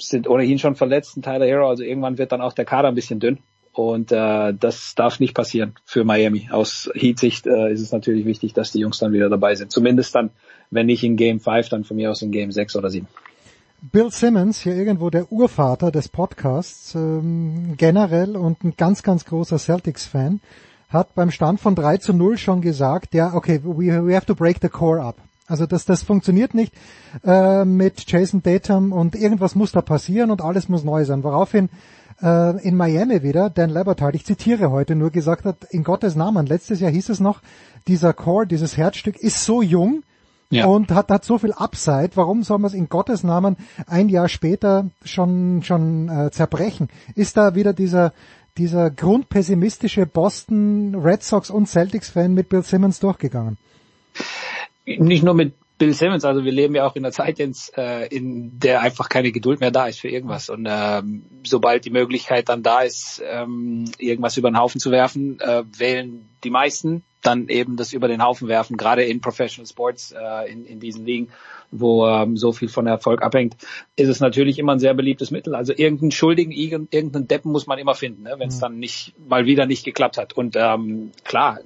sind ohnehin schon verletzt, ein Tyler Hero, also irgendwann wird dann auch der Kader ein bisschen dünn. Und äh, das darf nicht passieren für Miami. Aus Heat-Sicht äh, ist es natürlich wichtig, dass die Jungs dann wieder dabei sind. Zumindest dann, wenn nicht in Game 5, dann von mir aus in Game 6 oder 7. Bill Simmons, hier irgendwo der Urvater des Podcasts, ähm, generell und ein ganz, ganz großer Celtics-Fan, hat beim Stand von 3 zu 0 schon gesagt, ja, okay, we, we have to break the core up. Also das, das funktioniert nicht äh, mit Jason Datum und irgendwas muss da passieren und alles muss neu sein. Woraufhin äh, in Miami wieder, Dan Labertard, ich zitiere heute, nur gesagt hat, in Gottes Namen, letztes Jahr hieß es noch, dieser Core, dieses Herzstück ist so jung, ja. und hat, hat so viel Upside. Warum soll man es in Gottes Namen ein Jahr später schon schon äh, zerbrechen? Ist da wieder dieser dieser grundpessimistische Boston Red Sox und Celtics Fan mit Bill Simmons durchgegangen? Nicht nur mit Bill Simmons, also wir leben ja auch in einer Zeit äh, in der einfach keine Geduld mehr da ist für irgendwas. Und ähm, sobald die Möglichkeit dann da ist, ähm, irgendwas über den Haufen zu werfen, äh, wählen die meisten dann eben das über den Haufen werfen, gerade in Professional Sports, äh, in, in diesen Ligen, wo ähm, so viel von Erfolg abhängt, ist es natürlich immer ein sehr beliebtes Mittel. Also irgendeinen Schuldigen, irgendeinen Deppen muss man immer finden, ne, wenn es mhm. dann nicht mal wieder nicht geklappt hat. Und ähm, klar,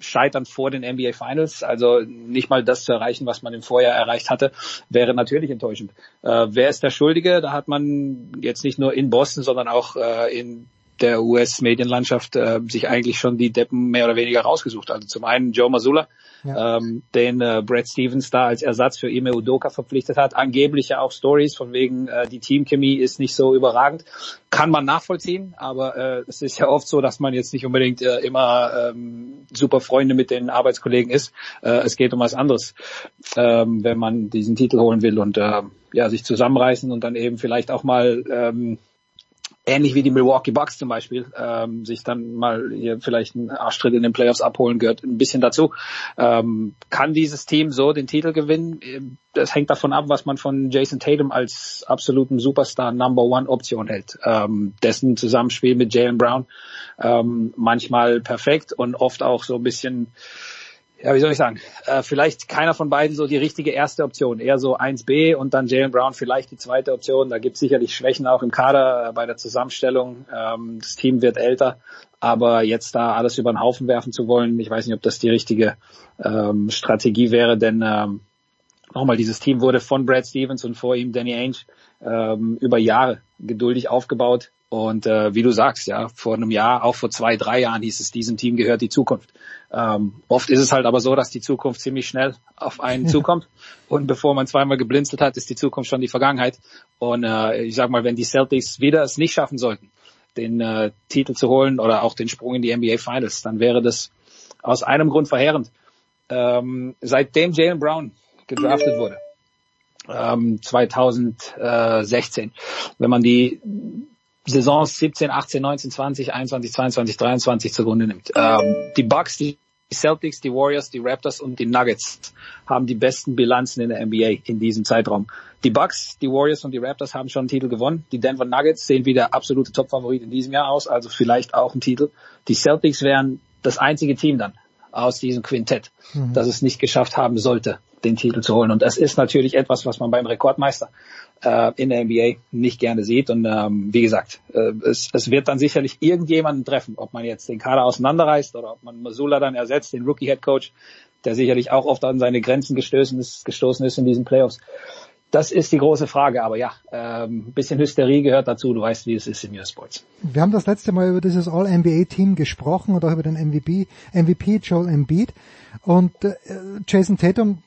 Scheitern vor den NBA Finals, also nicht mal das zu erreichen, was man im Vorjahr erreicht hatte, wäre natürlich enttäuschend. Äh, wer ist der Schuldige? Da hat man jetzt nicht nur in Boston, sondern auch äh, in der US-Medienlandschaft äh, sich eigentlich schon die Deppen mehr oder weniger rausgesucht. Also zum einen Joe Masula, ja. ähm, den äh, Brad Stevens da als Ersatz für Ime Udoka verpflichtet hat. Angeblich ja auch Stories von wegen, äh, die Teamchemie ist nicht so überragend. Kann man nachvollziehen, aber äh, es ist ja oft so, dass man jetzt nicht unbedingt äh, immer ähm, super Freunde mit den Arbeitskollegen ist. Äh, es geht um was anderes, ähm, wenn man diesen Titel holen will und äh, ja sich zusammenreißen und dann eben vielleicht auch mal ähm, ähnlich wie die Milwaukee Bucks zum Beispiel, ähm, sich dann mal hier vielleicht einen Arschtritt in den Playoffs abholen, gehört ein bisschen dazu. Ähm, kann dieses Team so den Titel gewinnen? Das hängt davon ab, was man von Jason Tatum als absoluten Superstar Number One Option hält. Ähm, dessen Zusammenspiel mit Jalen Brown ähm, manchmal perfekt und oft auch so ein bisschen ja, wie soll ich sagen, äh, vielleicht keiner von beiden so die richtige erste Option, eher so 1B und dann Jalen Brown vielleicht die zweite Option. Da gibt es sicherlich Schwächen auch im Kader äh, bei der Zusammenstellung. Ähm, das Team wird älter, aber jetzt da alles über den Haufen werfen zu wollen, ich weiß nicht, ob das die richtige ähm, Strategie wäre, denn ähm, nochmal, dieses Team wurde von Brad Stevens und vor ihm Danny Ainge ähm, über Jahre geduldig aufgebaut. Und äh, wie du sagst, ja, vor einem Jahr, auch vor zwei, drei Jahren hieß es, diesem Team gehört die Zukunft. Ähm, oft ist es halt aber so, dass die Zukunft ziemlich schnell auf einen zukommt. Und bevor man zweimal geblinzelt hat, ist die Zukunft schon die Vergangenheit. Und äh, ich sag mal, wenn die Celtics wieder es nicht schaffen sollten, den äh, Titel zu holen oder auch den Sprung in die NBA Finals, dann wäre das aus einem Grund verheerend. Ähm, seitdem Jalen Brown gedraftet wurde, ähm, 2016, wenn man die Saisons 17, 18, 19, 20, 21, 22, 23 zugrunde nimmt. Ähm, die Bucks, die Celtics, die Warriors, die Raptors und die Nuggets haben die besten Bilanzen in der NBA in diesem Zeitraum. Die Bucks, die Warriors und die Raptors haben schon einen Titel gewonnen. Die Denver Nuggets sehen wie der absolute Topfavorit in diesem Jahr aus, also vielleicht auch ein Titel. Die Celtics wären das einzige Team dann aus diesem Quintett, mhm. das es nicht geschafft haben sollte, den Titel zu holen. Und das ist natürlich etwas, was man beim Rekordmeister äh, in der NBA nicht gerne sieht. Und ähm, wie gesagt, äh, es, es wird dann sicherlich irgendjemanden treffen, ob man jetzt den Kader auseinanderreißt oder ob man Masula dann ersetzt, den Rookie-Head Coach, der sicherlich auch oft an seine Grenzen gestoßen ist, gestoßen ist in diesen Playoffs. Das ist die große Frage, aber ja, ähm, bisschen Hysterie gehört dazu. Du weißt, wie es ist im US-Sports. Wir haben das letzte Mal über dieses All-NBA-Team gesprochen und auch über den MVP, MVP Joel Embiid. Und äh, Jason Tatum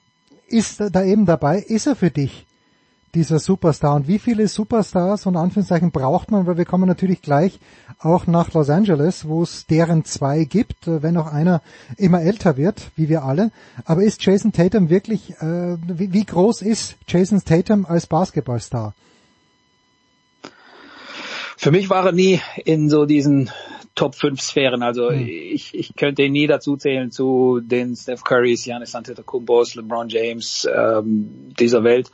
ist da eben dabei. Ist er für dich dieser Superstar. Und wie viele Superstars und Anführungszeichen braucht man? Weil wir kommen natürlich gleich auch nach Los Angeles, wo es deren zwei gibt, äh, wenn auch einer immer älter wird, wie wir alle. Aber ist Jason Tatum wirklich, äh, wie, wie groß ist Jason Tatum als Basketballstar? Für mich war er nie in so diesen Top 5 Sphären. Also mhm. ich, ich könnte ihn nie dazu zählen zu den Steph Currys, Giannis Antetokounmpos, LeBron James ähm, dieser Welt,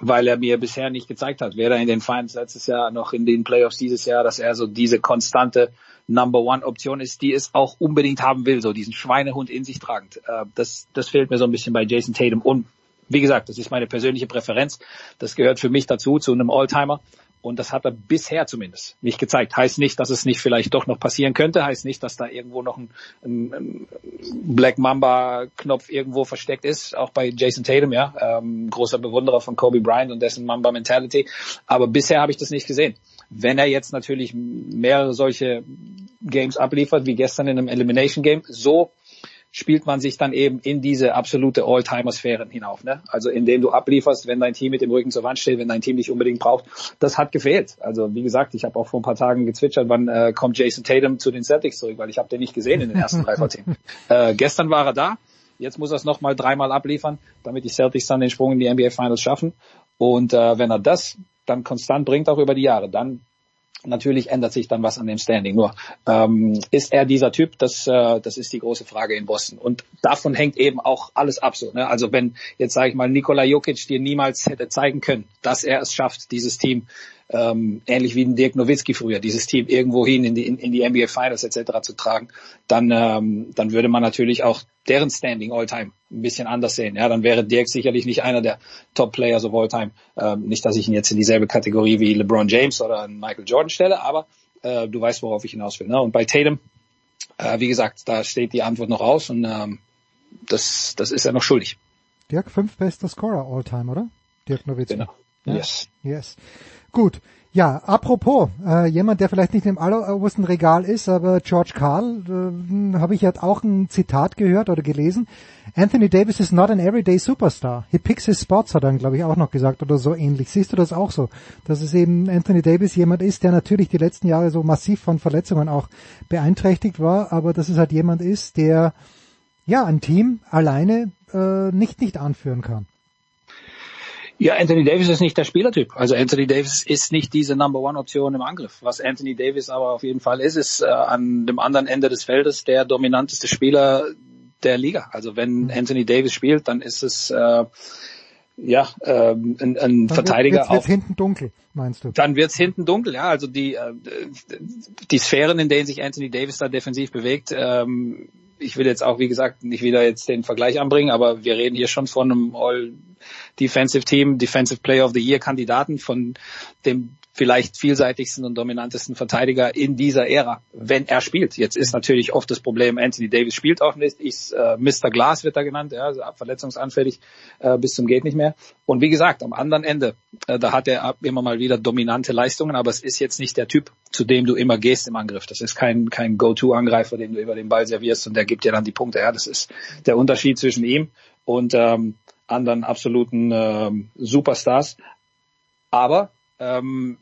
weil er mir bisher nicht gezeigt hat, weder in den Finals letztes Jahr noch in den Playoffs dieses Jahr, dass er so diese konstante Number One Option ist, die es auch unbedingt haben will, so diesen Schweinehund in sich tragend. Äh, das, das fehlt mir so ein bisschen bei Jason Tatum und wie gesagt, das ist meine persönliche Präferenz. Das gehört für mich dazu, zu einem Alltimer. Und das hat er bisher zumindest nicht gezeigt. Heißt nicht, dass es nicht vielleicht doch noch passieren könnte. Heißt nicht, dass da irgendwo noch ein, ein, Black Mamba Knopf irgendwo versteckt ist. Auch bei Jason Tatum, ja. Ähm, großer Bewunderer von Kobe Bryant und dessen Mamba Mentality. Aber bisher habe ich das nicht gesehen. Wenn er jetzt natürlich mehrere solche Games abliefert, wie gestern in einem Elimination Game, so spielt man sich dann eben in diese absolute All-Timer-Sphären hinauf. Ne? Also indem du ablieferst, wenn dein Team mit dem Rücken zur Wand steht, wenn dein Team dich unbedingt braucht. Das hat gefehlt. Also wie gesagt, ich habe auch vor ein paar Tagen gezwitschert, wann äh, kommt Jason Tatum zu den Celtics zurück, weil ich habe den nicht gesehen in den ersten drei Partien. Äh, gestern war er da. Jetzt muss er es nochmal dreimal abliefern, damit die Celtics dann den Sprung in die NBA Finals schaffen. Und äh, wenn er das dann konstant bringt, auch über die Jahre, dann Natürlich ändert sich dann was an dem Standing. Nur ähm, ist er dieser Typ? Das, äh, das ist die große Frage in Boston. Und davon hängt eben auch alles ab. So, ne? Also wenn jetzt sage ich mal Nikola Jokic dir niemals hätte zeigen können, dass er es schafft, dieses Team ähm, ähnlich wie ein Dirk Nowitzki früher, dieses Team irgendwo hin in die, in, in die NBA Finals etc. zu tragen, dann, ähm, dann würde man natürlich auch deren Standing All-Time ein bisschen anders sehen. Ja, dann wäre Dirk sicherlich nicht einer der Top-Players of All-Time. Ähm, nicht, dass ich ihn jetzt in dieselbe Kategorie wie LeBron James oder Michael Jordan stelle, aber äh, du weißt, worauf ich hinaus will. Ne? Und bei Tatum, äh, wie gesagt, da steht die Antwort noch aus und ähm, das, das ist er noch schuldig. Dirk, fünf bester Scorer All-Time, oder? Dirk Nowitzki. Genau. Ja? Yes. Yes. Gut. Ja, apropos, äh, jemand, der vielleicht nicht im allerobersten Regal ist, aber George Carl, äh, habe ich ja auch ein Zitat gehört oder gelesen. Anthony Davis is not an everyday superstar. He picks his spots, hat er, glaube ich, auch noch gesagt oder so ähnlich. Siehst du das auch so? Dass es eben Anthony Davis jemand ist, der natürlich die letzten Jahre so massiv von Verletzungen auch beeinträchtigt war, aber dass es halt jemand ist, der ja ein Team alleine äh, nicht nicht anführen kann. Ja, Anthony Davis ist nicht der Spielertyp. Also Anthony Davis ist nicht diese Number One Option im Angriff. Was Anthony Davis aber auf jeden Fall ist, ist äh, an dem anderen Ende des Feldes der dominanteste Spieler der Liga. Also wenn mhm. Anthony Davis spielt, dann ist es äh, ja äh, ein, ein dann Verteidiger wird, wird's, hinten dunkel, meinst du? Dann wird's hinten dunkel, ja. Also die äh, die Sphären, in denen sich Anthony Davis da defensiv bewegt. Ähm, ich will jetzt auch, wie gesagt, nicht wieder jetzt den Vergleich anbringen, aber wir reden hier schon von einem All Defensive Team, Defensive Player of the Year Kandidaten von dem vielleicht vielseitigsten und dominantesten Verteidiger in dieser Ära, wenn er spielt. Jetzt ist natürlich oft das Problem, Anthony Davis spielt auch nicht, ist äh, Mr. Glass wird da genannt, ja, also verletzungsanfällig äh, bis zum geht nicht mehr. Und wie gesagt, am anderen Ende, äh, da hat er immer mal wieder dominante Leistungen, aber es ist jetzt nicht der Typ, zu dem du immer gehst im Angriff. Das ist kein kein Go-to-Angreifer, den du über den Ball servierst und der gibt dir dann die Punkte. Ja, das ist der Unterschied zwischen ihm und ähm, anderen absoluten ähm, Superstars. Aber ähm,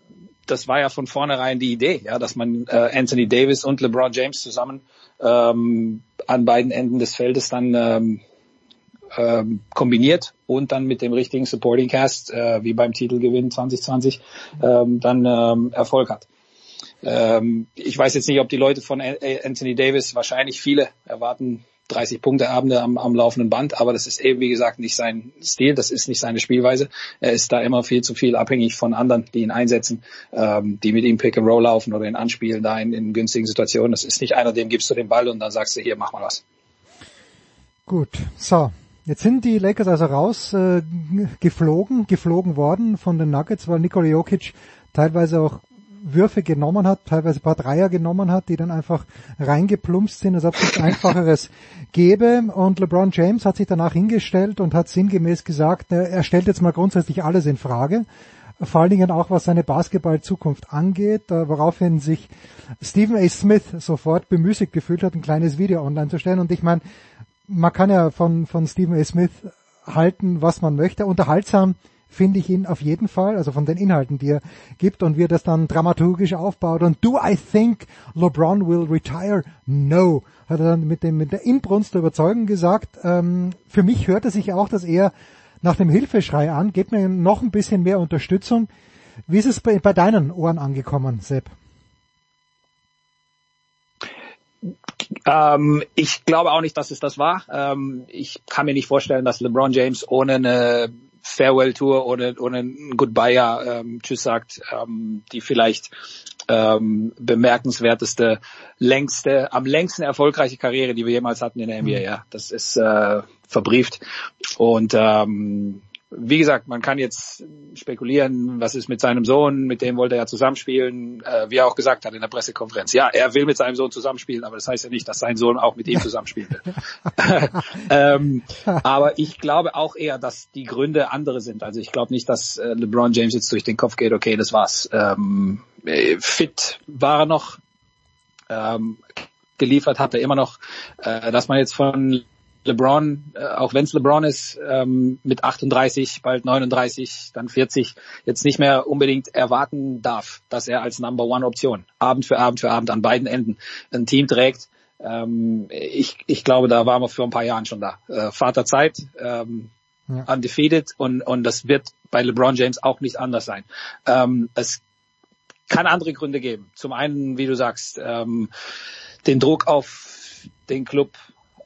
das war ja von vornherein die Idee, ja, dass man äh, Anthony Davis und LeBron James zusammen ähm, an beiden Enden des Feldes dann ähm, ähm, kombiniert und dann mit dem richtigen Supporting Cast, äh, wie beim Titelgewinn 2020, ähm, dann ähm, Erfolg hat. Ähm, ich weiß jetzt nicht, ob die Leute von Anthony Davis, wahrscheinlich viele erwarten 30 Punkte Abende am, am laufenden Band, aber das ist eben wie gesagt nicht sein Stil, das ist nicht seine Spielweise. Er ist da immer viel zu viel abhängig von anderen, die ihn einsetzen, ähm, die mit ihm Pick and Roll laufen oder ihn anspielen da in, in günstigen Situationen. Das ist nicht einer, dem gibst du den Ball und dann sagst du hier mach mal was. Gut, so Jetzt sind die Lakers also raus äh, geflogen, geflogen worden von den Nuggets, weil Nikola Jokic teilweise auch Würfe genommen hat, teilweise ein paar Dreier genommen hat, die dann einfach reingeplumpst sind, als ob es nichts Einfacheres gäbe. Und LeBron James hat sich danach hingestellt und hat sinngemäß gesagt, er stellt jetzt mal grundsätzlich alles in Frage. Vor allen Dingen auch, was seine Basketball-Zukunft angeht, äh, woraufhin sich Stephen A. Smith sofort bemüßigt gefühlt hat, ein kleines Video online zu stellen. Und ich meine, man kann ja von, von Stephen A. Smith halten, was man möchte. Unterhaltsam finde ich ihn auf jeden Fall, also von den Inhalten, die er gibt und wie er das dann dramaturgisch aufbaut. Und do I think LeBron will retire? No, hat er dann mit dem mit der Inbrunst der Überzeugung gesagt. Ähm, für mich hört er sich auch, dass er nach dem Hilfeschrei an, gibt mir noch ein bisschen mehr Unterstützung. Wie ist es bei, bei deinen Ohren angekommen, Sepp? Ähm, ich glaube auch nicht, dass es das war. Ähm, ich kann mir nicht vorstellen, dass LeBron James ohne eine Farewell Tour oder, oder ein Goodbye ähm, Tschüss sagt, ähm, die vielleicht ähm, bemerkenswerteste, längste, am längsten erfolgreiche Karriere, die wir jemals hatten in der NBA. Mhm. Ja, das ist äh, verbrieft und ähm, wie gesagt, man kann jetzt spekulieren, was ist mit seinem Sohn, mit dem wollte er ja zusammenspielen, äh, wie er auch gesagt hat in der Pressekonferenz. Ja, er will mit seinem Sohn zusammenspielen, aber das heißt ja nicht, dass sein Sohn auch mit ihm zusammenspielen will. ähm, aber ich glaube auch eher, dass die Gründe andere sind. Also ich glaube nicht, dass äh, LeBron James jetzt durch den Kopf geht, okay, das war's. Ähm, äh, fit war er noch, ähm, geliefert hat er immer noch, äh, dass man jetzt von LeBron, äh, auch wenn es LeBron ist, ähm, mit 38, bald 39, dann 40, jetzt nicht mehr unbedingt erwarten darf, dass er als Number One Option Abend für Abend für Abend an beiden Enden ein Team trägt. Ähm, ich, ich glaube, da waren wir vor ein paar Jahren schon da. Äh, Vaterzeit, ähm, ja. undefeated und, und das wird bei LeBron James auch nicht anders sein. Ähm, es kann andere Gründe geben. Zum einen, wie du sagst, ähm, den Druck auf den Club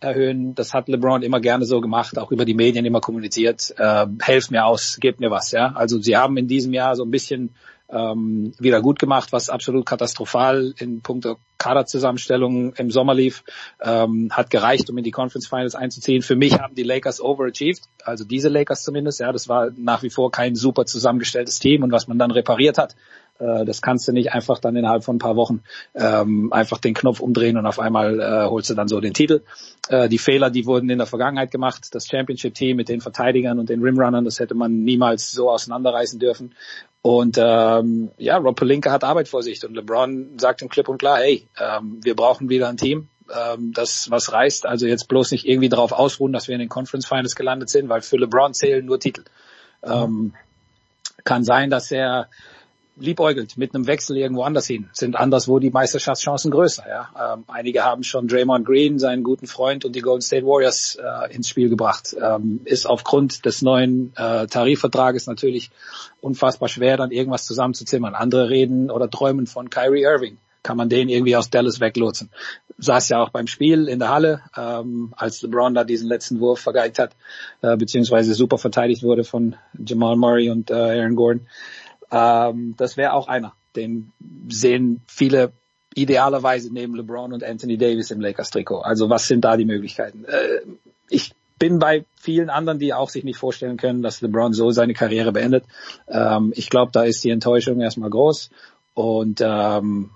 erhöhen. Das hat LeBron immer gerne so gemacht, auch über die Medien immer kommuniziert. Äh, helft mir aus, gebt mir was. Ja, also sie haben in diesem Jahr so ein bisschen ähm, wieder gut gemacht, was absolut katastrophal in puncto Kaderzusammenstellung im Sommer lief, ähm, hat gereicht, um in die Conference Finals einzuziehen. Für mich haben die Lakers overachieved, also diese Lakers zumindest. Ja, das war nach wie vor kein super zusammengestelltes Team und was man dann repariert hat, äh, das kannst du nicht einfach dann innerhalb von ein paar Wochen ähm, einfach den Knopf umdrehen und auf einmal äh, holst du dann so den Titel. Äh, die Fehler, die wurden in der Vergangenheit gemacht. Das Championship-Team mit den Verteidigern und den Rimrunnern, das hätte man niemals so auseinanderreißen dürfen. Und ähm, ja, Rob Pelinka hat Arbeit vor sich und LeBron sagt ihm klipp und klar, hey, ähm, wir brauchen wieder ein Team, ähm, das was reißt. Also jetzt bloß nicht irgendwie darauf ausruhen, dass wir in den Conference Finals gelandet sind, weil für LeBron zählen nur Titel. Ähm, kann sein, dass er liebäugelt mit einem Wechsel irgendwo anders hin, sind anderswo die Meisterschaftschancen größer. Ja? Ähm, einige haben schon Draymond Green, seinen guten Freund und die Golden State Warriors äh, ins Spiel gebracht. Ähm, ist aufgrund des neuen äh, Tarifvertrages natürlich unfassbar schwer, dann irgendwas zusammenzuzimmern. Andere reden oder träumen von Kyrie Irving. Kann man den irgendwie aus Dallas weglotsen? Saß ja auch beim Spiel in der Halle, ähm, als LeBron da diesen letzten Wurf vergeigt hat, äh, beziehungsweise super verteidigt wurde von Jamal Murray und äh, Aaron Gordon. Ähm, das wäre auch einer. Den sehen viele idealerweise neben LeBron und Anthony Davis im Lakers-Trikot. Also was sind da die Möglichkeiten? Äh, ich bin bei vielen anderen, die auch sich nicht vorstellen können, dass LeBron so seine Karriere beendet. Ähm, ich glaube, da ist die Enttäuschung erstmal groß. Und ähm,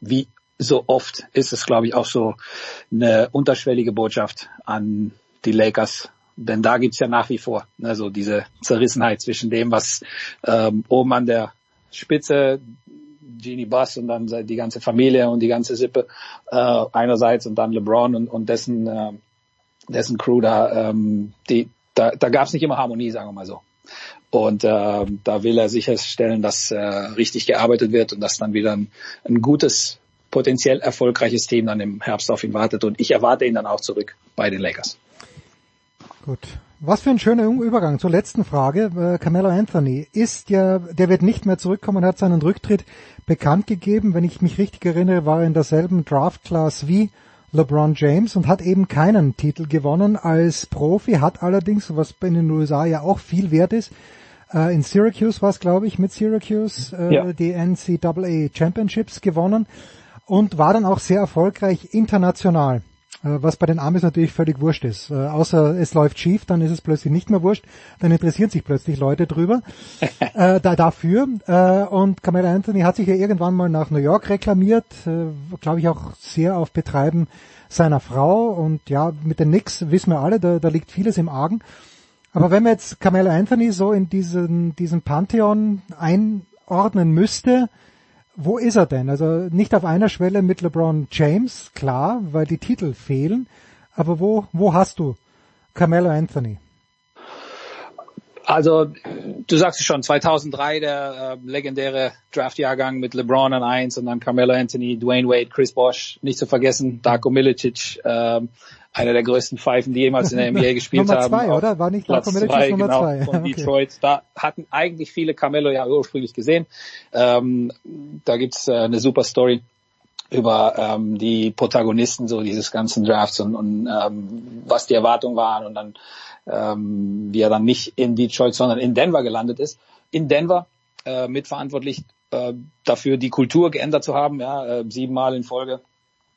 wie so oft ist es, glaube ich, auch so eine unterschwellige Botschaft an die Lakers, denn da gibt's ja nach wie vor ne, so diese Zerrissenheit zwischen dem, was ähm, oben an der Spitze Genie Buss und dann die ganze Familie und die ganze Sippe äh, einerseits und dann LeBron und, und dessen äh, dessen Crew da, ähm, die, da, da gab es nicht immer Harmonie, sagen wir mal so. Und äh, da will er sicherstellen, dass äh, richtig gearbeitet wird und dass dann wieder ein, ein gutes, potenziell erfolgreiches Team dann im Herbst auf ihn wartet. Und ich erwarte ihn dann auch zurück bei den Lakers. Gut. Was für ein schöner Übergang zur letzten Frage. Äh, Carmelo Anthony ist ja, der wird nicht mehr zurückkommen, hat seinen Rücktritt bekannt gegeben. Wenn ich mich richtig erinnere, war er in derselben Draft Class wie LeBron James und hat eben keinen Titel gewonnen als Profi, hat allerdings, was in den USA ja auch viel wert ist, äh, in Syracuse war es, glaube ich, mit Syracuse äh, Ja. die NCAA Championships gewonnen und war dann auch sehr erfolgreich international. Äh, Was bei den Amis natürlich völlig wurscht ist. Äh, außer es läuft schief, dann ist es plötzlich nicht mehr wurscht, dann interessieren sich plötzlich Leute drüber äh, da, dafür. Äh, und Carmelo Anthony hat sich ja irgendwann mal nach New York reklamiert, äh, glaube ich auch sehr auf Betreiben seiner Frau. Und ja, mit den Knicks wissen wir alle, da, da liegt vieles im Argen. Aber wenn man jetzt Carmelo Anthony so in diesen, diesen Pantheon einordnen müsste, wo ist er denn? Also nicht auf einer Schwelle mit LeBron James, klar, weil die Titel fehlen. Aber wo, wo hast du Carmelo Anthony? Also, du sagst es schon, 2003 der äh, legendäre Draftjahrgang mit LeBron an 1 und dann Carmelo Anthony, Dwayne Wade, Chris Bosh, nicht zu vergessen, Darko Milicic, ähm, einer der größten Pfeifen, die jemals in der NBA gespielt Nummer haben. zwei, Auf oder? War nicht Platz zwei, Nummer genau, zwei? von Okay. Detroit. Da hatten eigentlich viele Carmelo ja ursprünglich gesehen. Ähm, da gibt's äh, eine super Story über ähm, die Protagonisten so dieses ganzen Drafts und, und ähm, was die Erwartungen waren und dann ähm, wie er dann nicht in Detroit, sondern in Denver gelandet ist. In Denver äh, mitverantwortlich äh, dafür, die Kultur geändert zu haben, ja, äh, siebenmal in Folge.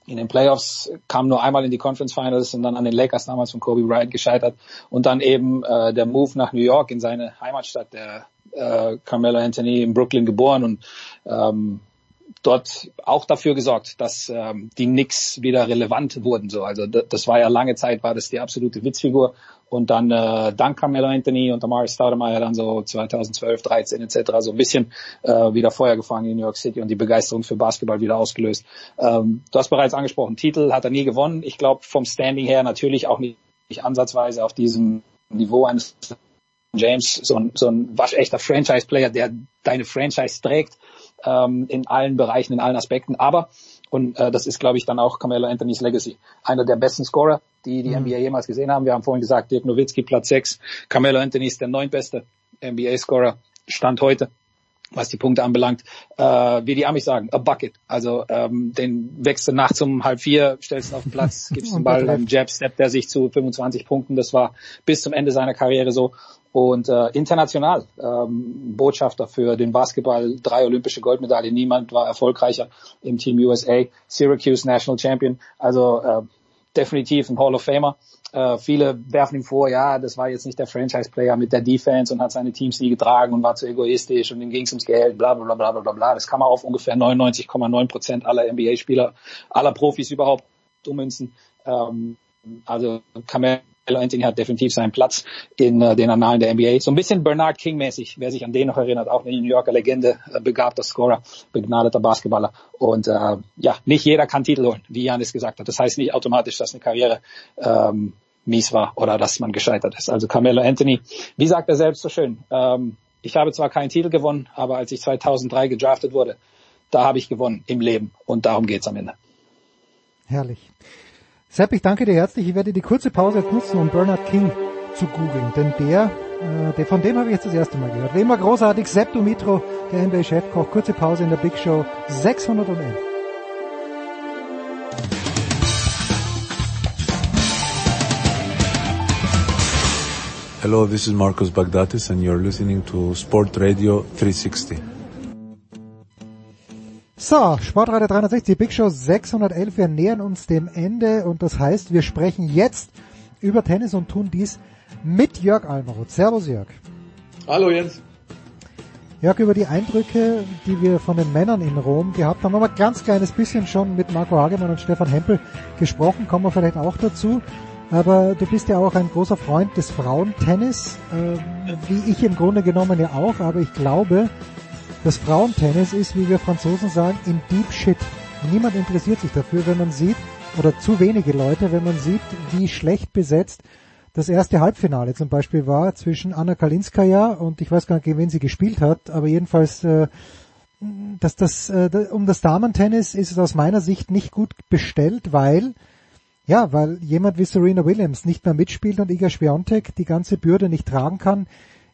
In den Playoffs kam nur einmal in die Conference Finals und dann an den Lakers damals von Kobe Bryant gescheitert. Und dann eben äh, der Move nach New York in seine Heimatstadt, der äh, Carmelo Anthony in Brooklyn geboren und ähm, dort auch dafür gesorgt, dass ähm, die Knicks wieder relevant wurden. So, also das war ja lange Zeit war das die absolute Witzfigur und dann äh, dank Carmelo Anthony und Amari Stoudemire dann so 2012, 13 etc. so ein bisschen äh, wieder Feuer gefangen in New York City und die Begeisterung für Basketball wieder ausgelöst. Ähm, du hast bereits angesprochen, Titel hat er nie gewonnen. Ich glaube vom Standing her natürlich auch nicht, nicht ansatzweise auf diesem Niveau eines James, so ein, so ein waschechter Franchise-Player, der deine Franchise trägt ähm, in allen Bereichen, in allen Aspekten. Aber, und äh, das ist, glaube ich, dann auch Carmelo Anthony's Legacy, einer der besten Scorer, die die NBA jemals gesehen haben. Wir haben vorhin gesagt, Dirk Nowitzki Platz 6, Carmelo Anthony ist der neuntbeste NBA-Scorer, Stand heute was die Punkte anbelangt, äh, wie die Amis sagen, a bucket. Also ähm, den wächst du nachts um halb vier, stellst ihn auf den Platz, gibst den Ball der einem Jab-Step, der sich zu 25 Punkten, das war bis zum Ende seiner Karriere so. Und äh, international ähm, Botschafter für den Basketball, drei olympische Goldmedaillen, niemand war erfolgreicher im Team USA, Syracuse National Champion, also äh, definitiv ein Hall of Famer. Äh, viele werfen ihm vor, ja, das war jetzt nicht der Franchise-Player mit der Defense und hat seine Teams nie getragen und war zu egoistisch und ihm ging es ums Geld, bla bla bla bla bla. Das kann man auf ungefähr 99,9 Prozent aller NBA-Spieler, aller Profis überhaupt ummünzen. Ähm, also Carmelo Anthony hat definitiv seinen Platz in äh, den Annalen der NBA. So ein bisschen Bernard King-mäßig, wer sich an den noch erinnert, auch eine New Yorker Legende, äh, begabter Scorer, begnadeter Basketballer. Und äh, ja, nicht jeder kann Titel holen, wie Janis gesagt hat. Das heißt nicht automatisch, dass eine Karriere ähm, mies war oder dass man gescheitert ist. Also Carmelo Anthony, wie sagt er selbst so schön, ähm, ich habe zwar keinen Titel gewonnen, aber als ich 2003 gedraftet wurde, da habe ich gewonnen im Leben und darum geht's am Ende. Herrlich. Sepp, ich danke dir herzlich. Ich werde die kurze Pause nutzen, um Bernard King zu googeln, denn der, äh, von dem habe ich jetzt das erste Mal gehört. Wie immer großartig, Sepp Dumitro, der NBA-Chefkoch. Kurze Pause in der Big Show 611. Hello, this is Marcos Bagdatis, and you're listening to Sport Radio 360. So, Sportradio 360, Big Show 611. Wir nähern uns dem Ende und das heißt, wir sprechen jetzt über Tennis und tun dies mit Jörg Almeroth. Servus Jörg. Hallo Jens. Jörg, über die Eindrücke, die wir von den Männern in Rom gehabt haben, haben wir ein ganz kleines bisschen schon mit Marco Hagemann und Stefan Hempel gesprochen, kommen wir vielleicht auch dazu. Aber du bist ja auch ein großer Freund des Frauentennis, äh, wie ich im Grunde genommen ja auch, aber ich glaube, das Frauentennis ist, wie wir Franzosen sagen, in deep shit. Niemand interessiert sich dafür, wenn man sieht, oder zu wenige Leute, wenn man sieht, wie schlecht besetzt das erste Halbfinale zum Beispiel war zwischen Anna Kalinskaya und ich weiß gar nicht, gegen wen sie gespielt hat, aber jedenfalls äh, dass das, äh, um das Damentennis ist es aus meiner Sicht nicht gut bestellt, weil ja, weil jemand wie Serena Williams nicht mehr mitspielt und Iga Swiatek die ganze Bürde nicht tragen kann.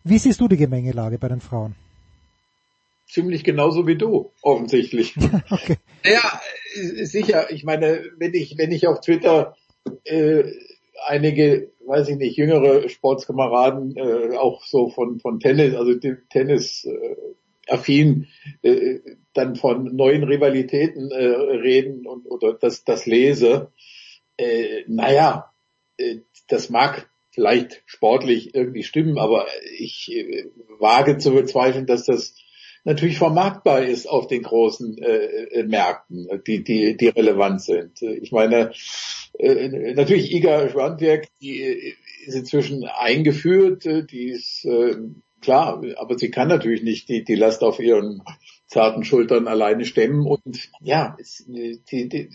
Wie siehst du die Gemengelage bei den Frauen? Ziemlich genauso wie du, offensichtlich. okay. Ja, sicher. Ich meine, wenn ich, wenn ich auf Twitter äh, einige, weiß ich nicht, jüngere Sportskameraden, äh, auch so von, von Tennis, also Tennis äh, affin, äh, dann von neuen Rivalitäten äh, reden und oder das, das lese, äh, naja, äh, das mag vielleicht sportlich irgendwie stimmen, aber ich äh, wage zu bezweifeln, dass das natürlich vermarktbar ist auf den großen äh, äh Märkten, die, die, die relevant sind. Ich meine, äh, natürlich Iga Schwandwerk, die äh, ist inzwischen eingeführt, äh, die ist äh, klar, aber sie kann natürlich nicht die, die Last auf ihren zarten Schultern alleine stemmen und ja, es, die, die,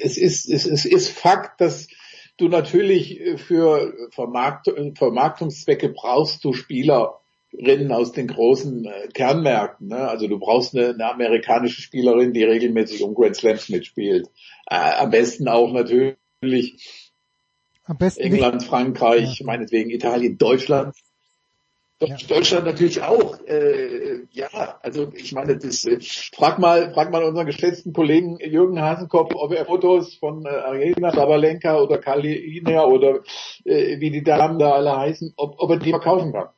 es ist es, es ist Fakt, dass du natürlich für Vermarkt, Vermarktungszwecke brauchst du Spieler Rennen aus den großen äh, Kernmärkten. Ne? Also du brauchst eine, eine, amerikanische Spielerin, die regelmäßig um Grand Slams mitspielt. Äh, am besten auch natürlich England, nicht. Frankreich, ja. meinetwegen Italien, Deutschland. Ja. Deutschland natürlich auch. Äh, ja, also ich meine, das äh, frag mal, frag mal unseren geschätzten Kollegen Jürgen Hasenkopf, ob er Fotos von äh, Arena Sabalenka oder Kalina oder äh, wie die Damen da alle heißen, ob, ob er die verkaufen kann.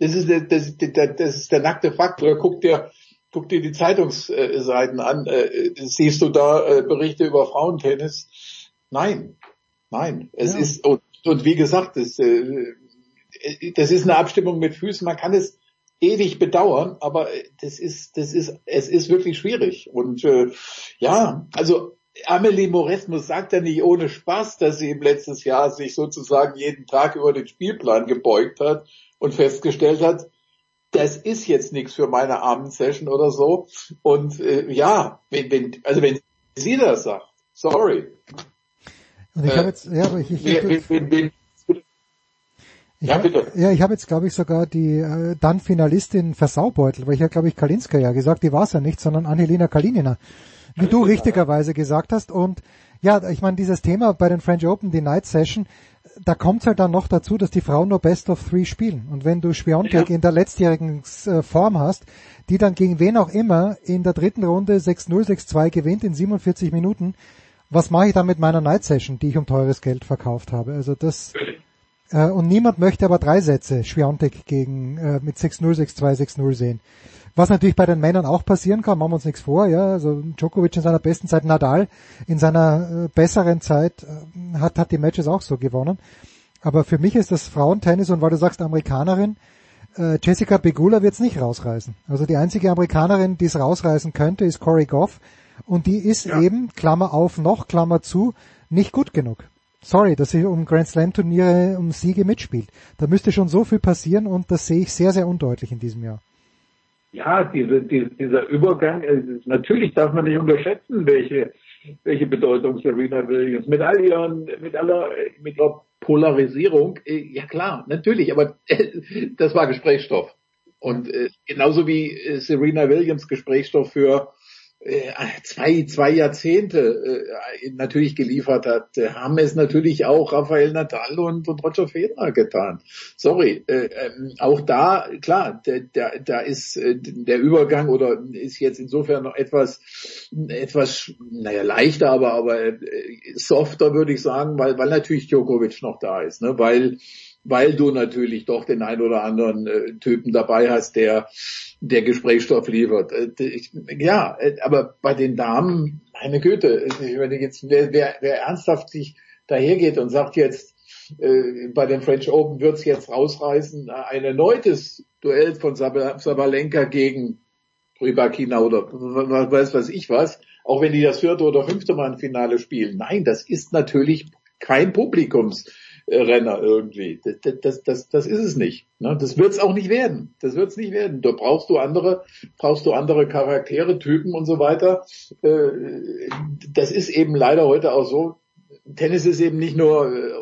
Das ist der, das, das ist der nackte Fakt. Oder guck dir, guck dir die Zeitungsseiten an. Äh, siehst du da äh, Berichte über Frauentennis? Nein, nein. Es ja. ist und, und wie gesagt, das, äh, das ist eine Abstimmung mit Füßen. Man kann es ewig bedauern, aber das ist, das ist, es ist wirklich schwierig. Und äh, ja, also Amelie Moresmus sagt ja nicht ohne Spaß, dass sie im letzten Jahr sich sozusagen jeden Tag über den Spielplan gebeugt hat und festgestellt hat, das ist jetzt nichts für meine Abendsession oder so. Und äh, ja, wenn, wenn, also wenn sie das sagt, sorry. Und ich äh, habe jetzt, ja, aber ich, ich, ich, ich ja, bitte. Ja, ich habe jetzt, glaube ich, sogar die äh, dann Finalistin Versaubeutel, weil ich ja, glaube ich, Kalinska ja gesagt, die war es ja nicht, sondern Angelina Kalinina, wie du richtigerweise gesagt hast. Und ja, ich meine, dieses Thema bei den French Open, die Night Session, da kommt halt dann noch dazu, dass die Frauen nur Best of Three spielen. Und wenn du Schwiontek ja. in der letztjährigen äh, Form hast, die dann gegen wen auch immer in der dritten Runde 6-0, 6-2 gewinnt in 47 Minuten, was mache ich dann mit meiner Night Session, die ich um teures Geld verkauft habe? Also das äh, und niemand möchte aber drei Sätze Schwiontek gegen äh, mit 6-0, 6-2, 6-0 sehen. Was natürlich bei den Männern auch passieren kann, machen wir uns nichts vor, ja. Also Djokovic in seiner besten Zeit, Nadal in seiner äh, besseren Zeit äh, hat, hat die Matches auch so gewonnen. Aber für mich ist das Frauentennis und weil du sagst Amerikanerin, äh, Jessica Begula wird's nicht rausreißen. Also die einzige Amerikanerin, die es rausreißen könnte, ist Corey Goff. Und die ist ja. eben, Klammer auf noch, Klammer zu, nicht gut genug. Sorry, dass sie um Grand Slam Turniere um Siege mitspielt. Da müsste schon so viel passieren und das sehe ich sehr, sehr undeutlich in diesem Jahr ja, diese, die, dieser Übergang, äh, natürlich darf man nicht unterschätzen, welche, welche Bedeutung Serena Williams mit all ihren, mit aller, mit ihrer Polarisierung, äh, ja klar, natürlich, aber äh, das war Gesprächsstoff. Und äh, genauso wie äh, Serena Williams Gesprächsstoff für äh, zwei, zwei Jahrzehnte äh, natürlich geliefert hat, äh, haben es natürlich auch Rafael Nadal und, und Roger Federer getan. Sorry, äh, äh, auch da, klar, da, da, da ist äh, der Übergang oder ist jetzt insofern noch etwas, etwas, naja, leichter, aber, aber äh, softer würde ich sagen, weil, weil natürlich Djokovic noch da ist, ne, weil weil du natürlich doch den ein oder anderen äh, Typen dabei hast, der der Gesprächsstoff liefert. Äh, ich, ja, äh, aber bei den Damen, meine Güte, wenn ich jetzt wer, wer, wer ernsthaft sich dahergeht und sagt jetzt, äh, bei den French Open wird's jetzt rausreißen, ein erneutes Duell von Sabalenka gegen Rybakina oder weiß was ich was, auch wenn die das vierte oder fünfte Mal im Finale spielen. Nein, das ist natürlich kein Publikums Renner irgendwie. Das, das, das, das ist es nicht. Ne? Das wird es auch nicht werden. Das wird es nicht werden. Da brauchst du andere, brauchst du andere Charaktere, Typen und so weiter. Äh, das ist eben leider heute auch so. Tennis ist eben nicht nur äh,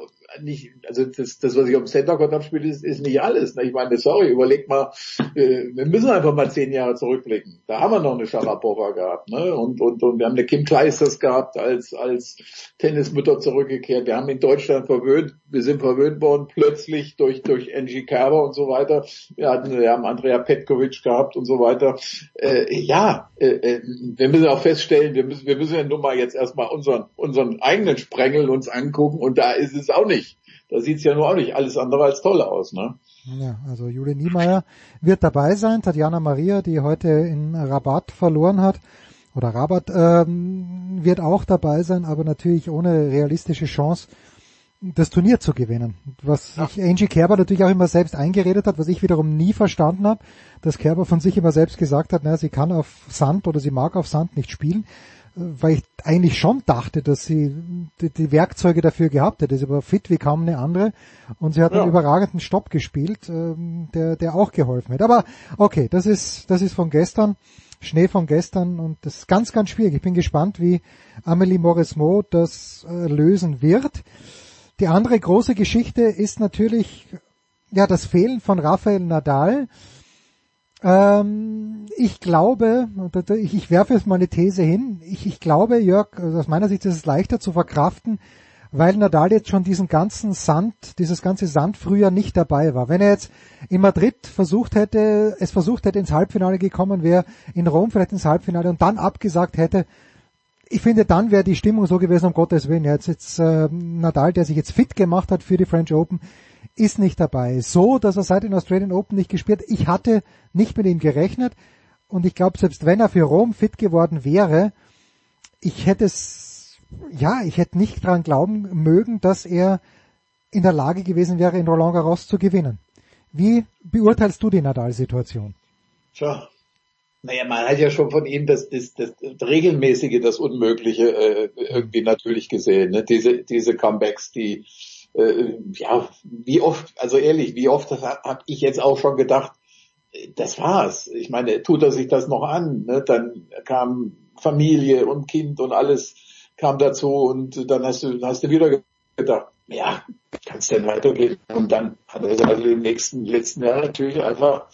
nicht, also das, das was ich auf dem Center Court abspiele, ist, ist nicht alles. Ne? Ich meine, sorry, überleg mal, äh, wir müssen einfach mal zehn Jahre zurückblicken. Da haben wir noch eine Sharapova gehabt, ne? Und, und, und wir haben eine Kim Kleisters gehabt als, als Tennismutter zurückgekehrt. Wir haben in Deutschland verwöhnt, wir sind verwöhnt worden plötzlich durch, durch Angie Kerber und so weiter. Wir hatten, wir haben Andrea Petkovic gehabt und so weiter. Äh, ja, äh, äh wir müssen auch feststellen, wir müssen, wir müssen ja nun mal jetzt erstmal unseren, unseren eigenen Sprengel uns angucken und da ist es auch nicht. Da sieht's ja nur auch nicht alles andere als toll aus, ne? Ja, also Julie Niemeyer wird dabei sein, Tatjana Maria, die heute in Rabat verloren hat, oder Rabat ähm, wird auch dabei sein, aber natürlich ohne realistische Chance, das Turnier zu gewinnen. Was sich Angie Kerber natürlich auch immer selbst eingeredet hat, was ich wiederum nie verstanden habe, dass Kerber von sich immer selbst gesagt hat, naja, sie kann auf Sand oder sie mag auf Sand nicht spielen weil ich eigentlich schon dachte, dass sie die, die, Werkzeuge dafür gehabt hätte. Sie war fit wie kaum eine andere und sie hat ja. einen überragenden Stopp gespielt, ähm, der, der auch geholfen hat. Aber okay, das ist, das ist von gestern, Schnee von gestern und das ist ganz, ganz schwierig. Ich bin gespannt, wie Amelie Morismo das äh, lösen wird. Die andere große Geschichte ist natürlich ja das Fehlen von Rafael Nadal ähm, ich glaube, ich, werfe jetzt mal eine These hin, ich, ich glaube, Jörg, also aus meiner Sicht ist es leichter zu verkraften, weil Nadal jetzt schon diesen ganzen Sand, dieses ganze Sand früher nicht dabei war. Wenn er jetzt in Madrid versucht hätte, es versucht hätte, ins Halbfinale gekommen wäre, in Rom vielleicht ins Halbfinale und dann abgesagt hätte, ich finde, dann wäre die Stimmung so gewesen, um Gottes Willen. Jetzt, jetzt äh, Nadal, der sich jetzt fit gemacht hat für die French Open, ist nicht dabei. So, dass er seit den Australian Open nicht gespielt. Ich hatte nicht mit ihm gerechnet und ich glaube, selbst wenn er für Rom fit geworden wäre, ich hätte es, ja, ich hätte nicht dran glauben mögen, dass er in der Lage gewesen wäre, in Roland Garros zu gewinnen. Wie beurteilst du die Nadal-Situation? Tja, naja, man hat ja schon von ihm das, das, das, Regelmäßige, das Unmögliche äh, irgendwie natürlich gesehen. Ne? Diese, diese Comebacks, die äh, ja, wie oft, also ehrlich, wie oft habe ich jetzt auch schon gedacht, das war's. Ich meine, tut er sich das noch an? Ne? Dann kam Familie und Kind und alles kam dazu und dann hast du, hast du wieder gedacht, ja, kann es denn weitergehen? Und dann hat er also im nächsten, letzten Jahr natürlich einfach,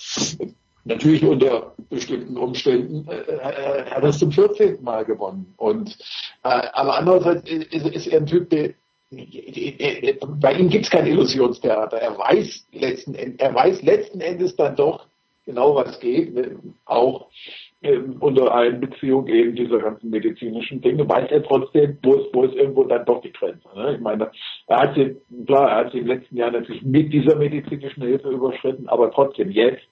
natürlich unter bestimmten Umständen, äh, äh hat er es zum 14. Mal gewonnen. Und äh, aber andererseits ist, ist er ein Typ, der bei ihm gibt es kein Illusionstheater. Er weiß letzten Endes, er weiß letzten Endes dann doch genau, was geht, ne? auch ähm, unter Einbeziehung eben dieser ganzen medizinischen Dinge, weiß er trotzdem, wo ist, wo ist irgendwo dann doch die Grenze. Ne? Ich meine, er hat sie, klar, er hat sie im letzten Jahr natürlich mit dieser medizinischen Hilfe überschritten, aber trotzdem jetzt,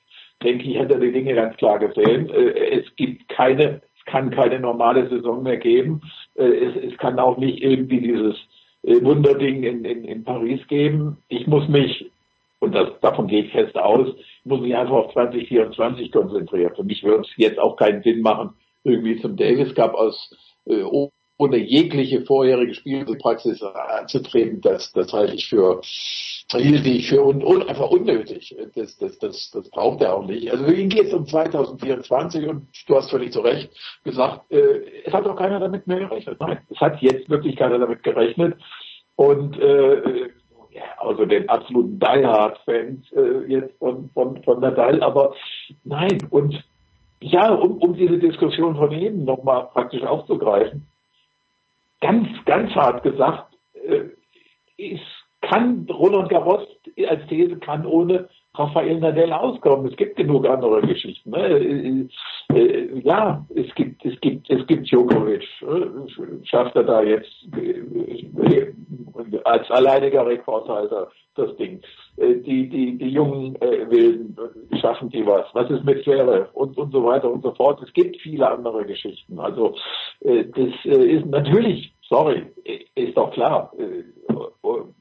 denke ich, hat er die Dinge ganz klar gesehen. Äh, es gibt keine, es kann keine normale Saison mehr geben. Äh, es, es kann auch nicht irgendwie dieses Wunderding in, in, in Paris geben. Ich muss mich, und das, davon gehe ich fest aus, muss mich einfach auf 2024 konzentrieren. Für mich würde es jetzt auch keinen Sinn machen, irgendwie zum Davis Cup aus äh, ohne jegliche vorherige Spielpraxis anzutreten. Das, das halte ich für hielt ich für un, un, einfach unnötig. Das, das, das, das braucht er auch nicht. Also für ihn geht es um 2024 und du hast völlig zu Recht gesagt, äh, es hat auch keiner damit mehr gerechnet. Nein, es hat jetzt wirklich keiner damit gerechnet. Und äh, ja, also den absoluten Die Hard Fans äh, jetzt von, von, von Nadal, aber nein, und ja, um, um diese Diskussion von eben nochmal praktisch aufzugreifen, ganz, ganz hart gesagt, äh, ist kann Roland Garros als These kann ohne Rafael Nadal auskommen. Es gibt genug andere Geschichten. Ne? Äh, äh, ja, es gibt, es gibt, es gibt Djokovic. Äh, schafft er da jetzt als alleiniger Rekordhalter das Ding. Die, die, die jungen Wilden schaffen die was. Was ist mit Zverev und, und so weiter und so fort. Es gibt viele andere Geschichten. Also, das ist natürlich sorry, ist doch klar. Äh,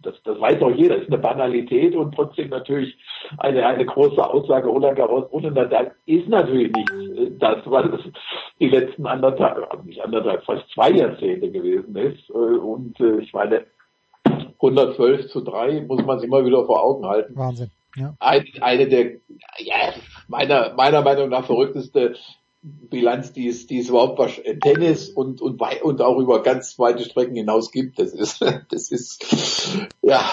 das, das weiß doch jeder, ist eine Banalität und trotzdem natürlich eine, eine große Aussage. Garros ohne Nadal ist natürlich nicht äh, das, was die letzten anderthalb, nicht anderthalb, fast zwei Jahrzehnte gewesen ist. Äh, und ich meine, 112 zu 3 muss man sich immer wieder vor Augen halten. Wahnsinn. Ja. Eine, eine der, ja, meiner, meiner Meinung nach verrückteste Bilanz, die es, die es überhaupt bei Tennis und, und, und auch über ganz weite Strecken hinaus gibt. Das ist, das ist, ja,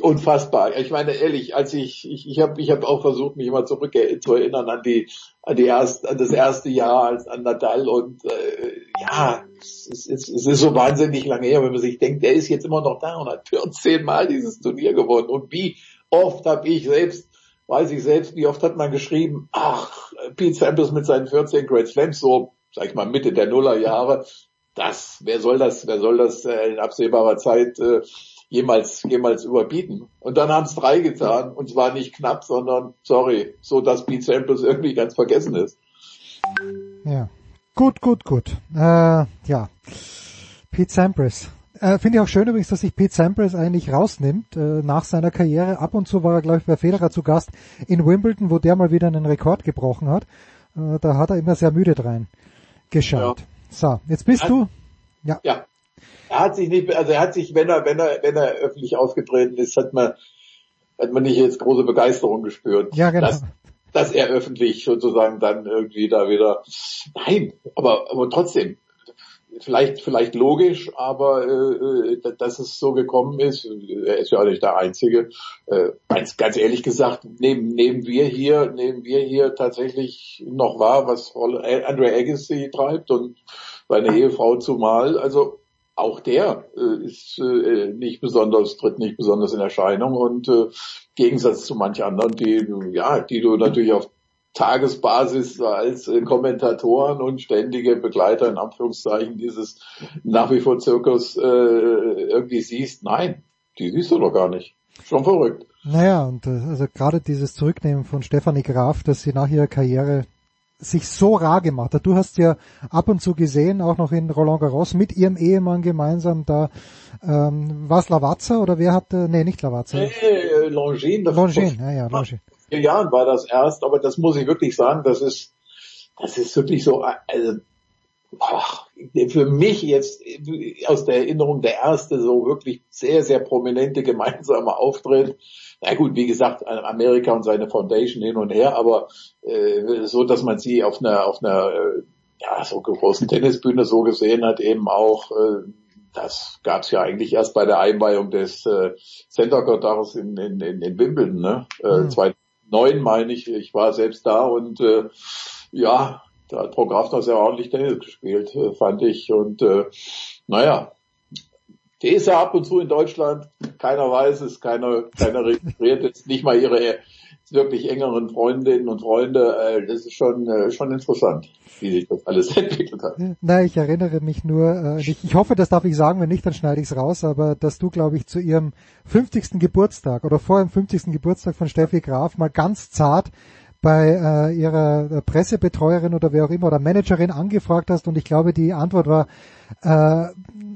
unfassbar. Ich meine ehrlich, als ich ich ich habe ich habe auch versucht, mich immer zurück zu erinnern an die an die erst an das erste Jahr als an Nadal und äh, ja, es ist, es ist so wahnsinnig lange her, wenn man sich denkt, der ist jetzt immer noch da und hat 14 Mal dieses Turnier gewonnen und wie oft habe ich selbst weiß ich selbst, wie oft hat man geschrieben, ach, Pete Sampras mit seinen 14 Great Slams, so, sag ich mal, Mitte der Nullerjahre, das, wer soll das, wer soll das äh, in absehbarer Zeit äh, jemals, jemals überbieten? Und dann haben es drei getan, und zwar nicht knapp, sondern, sorry, so dass Pete Sampras irgendwie ganz vergessen ist. Ja. Gut, gut, gut. Äh, ja. Pete Sampras. Äh, Finde ich auch schön übrigens, dass sich Pete Sampras eigentlich rausnimmt äh, nach seiner Karriere. Ab und zu war er, glaube ich, bei Federer zu Gast in Wimbledon, wo der mal wieder einen Rekord gebrochen hat. Äh, da hat er immer sehr müde rein geschaut. Ja. So, jetzt bist hat, du. Ja. ja. Er hat sich nicht, also er hat sich, wenn er, wenn er, wenn er öffentlich aufgetreten ist, hat man, hat man nicht jetzt große Begeisterung gespürt. Ja, genau. Dass, dass er öffentlich sozusagen dann irgendwie da wieder, nein, aber, aber trotzdem, vielleicht vielleicht logisch, aber äh, dass es so gekommen ist, er ist ja auch nicht der Einzige. Äh, ganz, ganz ehrlich gesagt, nehmen, nehmen wir hier, nehmen wir hier tatsächlich noch wahr, was Andre Agassi treibt und seine Ehefrau zumal. Also auch der äh, ist äh, nicht besonders, tritt nicht besonders in Erscheinung und äh, Gegensatz zu manch anderen, die ja, die du natürlich auf Tagesbasis als äh, Kommentatoren und ständige Begleiter in Anführungszeichen dieses nach wie vor Zirkus äh, irgendwie siehst. Nein, die siehst du doch gar nicht. Schon verrückt. Naja, und äh, also gerade dieses Zurücknehmen von Stefanie Graf, dass sie nach ihrer Karriere sich so rar gemacht hat. Du hast ja ab und zu gesehen, auch noch in Roland Garros mit ihrem Ehemann gemeinsam da, ähm, was Lavazza oder wer hatte, nee, nicht Lavazza. Nee, äh, Longines. Longines, ja, ja, Longines vier Jahren war das erst, aber das muss ich wirklich sagen, das ist, das ist wirklich so, also, ach, für mich jetzt aus der Erinnerung der erste so wirklich sehr, sehr prominente gemeinsame Auftritt. Na gut, wie gesagt, Amerika und seine Foundation hin und her, aber äh, so, dass man sie auf einer, auf einer äh, ja, so großen Tennisbühne so gesehen hat, eben auch äh, das gab es ja eigentlich erst bei der Einweihung des äh, Center Court in, in, in, in Wimbledon, ne? Äh, mhm neun, meine ich. Ich war selbst da und äh, ja, da hat Frau Graf noch sehr ordentlich Tennis gespielt, äh, fand ich. Und äh, naja, die ist ja ab und zu in Deutschland, keiner weiß es, keiner, keiner registriert es, nicht mal ihre wirklich engeren Freundinnen und Freunde. Äh, das ist schon, äh, schon interessant, wie sich das alles entwickelt hat. Nein, ich erinnere mich nur, äh, ich, ich hoffe, das darf ich sagen, wenn nicht, dann schneide ich es raus, aber dass du, glaube ich, zu ihrem 50. Geburtstag oder vor dem 50. Geburtstag von Steffi Graf mal ganz zart bei äh, ihrer Pressebetreuerin oder wer auch immer oder Managerin angefragt hast und ich glaube, die Antwort war äh,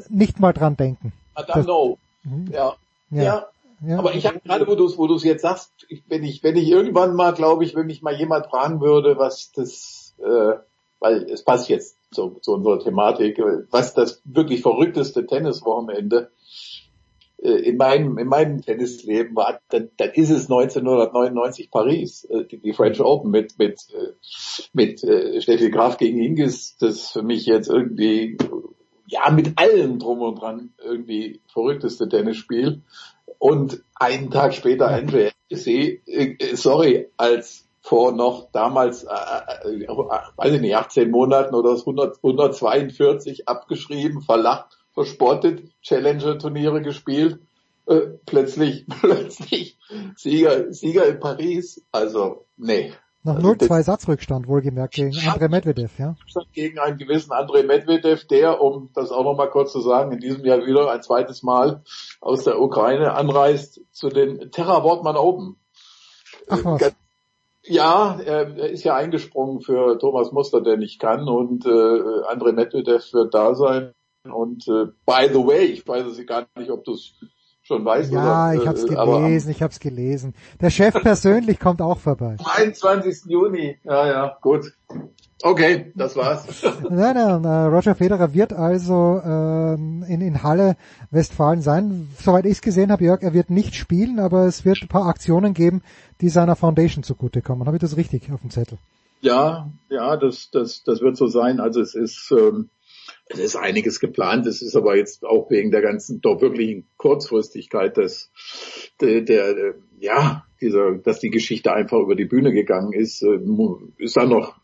nicht mal dran denken. Madame, no. Mhm. Ja. ja. ja. Ja, aber ich habe gerade, wo du es wo du's jetzt sagst, ich, wenn ich wenn ich irgendwann mal, glaube ich, wenn mich mal jemand fragen würde, was das, äh, weil es passt jetzt zu, zu unserer Thematik, was das wirklich verrückteste Tenniswochenende äh, in meinem in meinem Tennisleben war, dann, dann ist es 1999 Paris, äh, die, die French Open mit mit äh, mit äh, Steffi Graf gegen Hingis, das für mich jetzt irgendwie ja mit allem drum und dran. Irgendwie verrückteste Tennisspiel. Und einen Tag später Andre Agassi, äh, sorry, als vor noch damals, äh, äh, weiß ich nicht, 18 Monaten oder 100, 142 abgeschrieben, verlacht, verspottet, Challenger-Turniere gespielt, äh, plötzlich, plötzlich Sieger, Sieger in Paris. Also, nee, noch 0-2 also Satzrückstand, wohlgemerkt, gegen Andrei Medvedev, ja? Gegen einen gewissen Andrei Medvedev, der, um das auch nochmal kurz zu sagen, in diesem Jahr wieder ein zweites Mal aus der Ukraine anreist zu den Terra Wortmann Open. Ach was. Ja, er ist ja eingesprungen für Thomas Muster, der nicht kann, und äh, Andrei Medvedev wird da sein. Und äh, by the way, ich weiß es gar nicht, ob du es schon weiß. Ja, oder, ich habe es gelesen, ich habe es gelesen. Der Chef persönlich kommt auch vorbei. 21. Juni, ja, ja, gut. Okay, das war's. nein, nein, äh, Roger Federer wird also ähm, in, in Halle Westfalen sein. Soweit ich es gesehen habe, Jörg, er wird nicht spielen, aber es wird ein paar Aktionen geben, die seiner Foundation zugutekommen. Habe ich das richtig auf dem Zettel? Ja, ja, das, das, das wird so sein. Also es ist ähm, es ist einiges geplant. Es ist aber jetzt auch wegen der ganzen doch wirklichen Kurzfristigkeit des, der, der, ja, dieser, dass die Geschichte einfach über die Bühne gegangen ist, äh, ist dann noch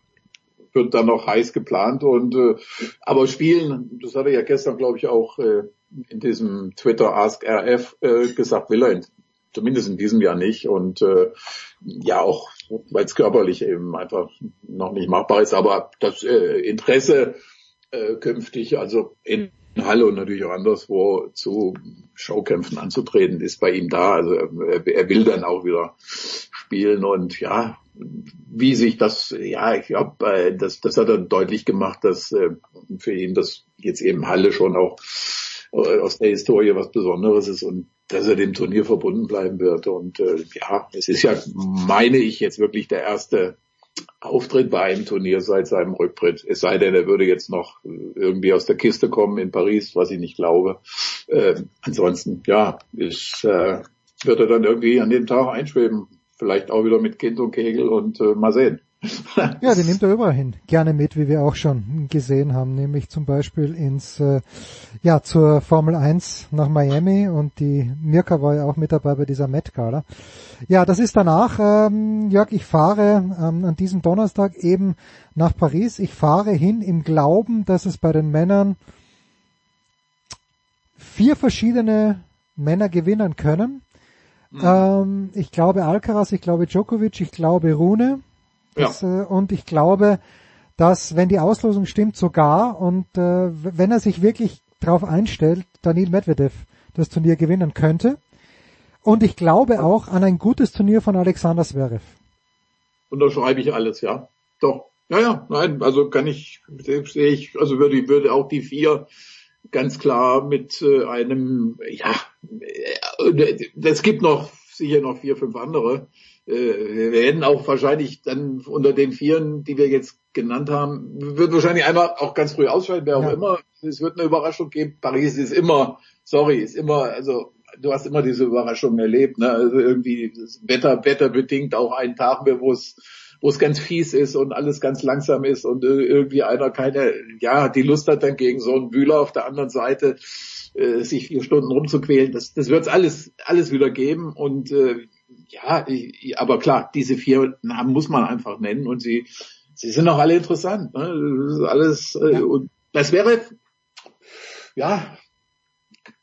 wird dann noch heiß geplant und äh, aber spielen, das hat er ja gestern glaube ich auch äh, in diesem Twitter Ask RF äh, gesagt, will er zumindest in diesem Jahr nicht und äh, ja auch weil es körperlich eben einfach noch nicht machbar ist, aber das äh, Interesse äh, künftig, also in Halle und natürlich auch anderswo zu Showkämpfen anzutreten, ist bei ihm da. Also er, er will dann auch wieder spielen und ja, wie sich das, ja, ich glaube, äh, das, das hat er deutlich gemacht, dass äh, für ihn das jetzt eben Halle schon auch aus der Historie was Besonderes ist und dass er dem Turnier verbunden bleiben wird. Und ja, es ist ja, meine ich, jetzt wirklich der erste Auftritt bei einem Turnier seit seinem Rücktritt. Es sei denn, er würde jetzt noch irgendwie aus der Kiste kommen in Paris, was ich nicht glaube. Äh, ansonsten, ja, ist, äh, wird er dann irgendwie an dem Tag einschweben. Vielleicht auch wieder mit Kind und Kegel und äh, mal sehen. Ja, die nimmt er überall hin. Gerne mit, wie wir auch schon gesehen haben, nämlich zum Beispiel ins, äh, ja, zur Formel 1 nach Miami und die Mirka war ja auch mit dabei bei dieser Met-Gala. Ja, das ist danach, ähm, Jörg, ich fahre ähm, an diesem Donnerstag eben nach Paris. Ich fahre hin im Glauben, dass es bei den Männern vier verschiedene Männer gewinnen können. Mhm. Ähm, ich glaube Alcaraz, ich glaube Djokovic, ich glaube Rune. Das, ja. äh, und ich glaube, dass wenn die Auslosung stimmt sogar und äh, wenn er sich wirklich darauf einstellt, Daniel Medvedev das Turnier gewinnen könnte. Und ich glaube auch an ein gutes Turnier von Alexander Zverev. Unterschreibe ich alles, ja. Doch. Ja, ja, nein, also kann ich, sehe ich, also würde, würde auch die vier ganz klar mit äh, einem, ja, äh, es gibt noch sicher noch vier, fünf andere, äh, wir werden auch wahrscheinlich dann unter den Vieren, die wir jetzt genannt haben, wird wahrscheinlich einmal auch ganz früh ausscheiden, wer auch ja. immer. Es wird eine Überraschung geben. Paris ist immer, sorry, ist immer, also du hast immer diese Überraschung erlebt, ne? Also irgendwie Wetter, wetterbedingt auch einen Tag, wo es wo es ganz fies ist und alles ganz langsam ist und irgendwie einer keine, ja, die Lust hat dann gegen so einen Bühler auf der anderen Seite äh, sich vier Stunden rumzuquälen. Das, das wird es alles, alles wieder geben und äh, ja, aber klar, diese vier Namen muss man einfach nennen und sie, sie sind auch alle interessant. Ne? Das ist alles äh, ja. und das wäre ja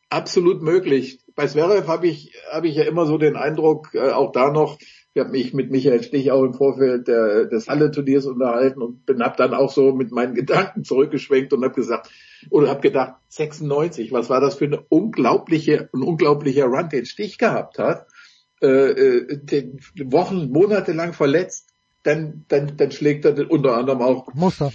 absolut möglich. Bei Zverev habe ich habe ich ja immer so den Eindruck, äh, auch da noch, ich habe mich mit Michael Stich auch im Vorfeld der, des Halle-Turniers unterhalten und bin hab dann auch so mit meinen Gedanken zurückgeschwenkt und habe gesagt oder habe gedacht 96, was war das für eine unglaubliche ein unglaublicher Run, den Stich gehabt hat äh, äh, Wochen, Monate lang verletzt, dann, dann, dann schlägt er unter anderem auch Muster.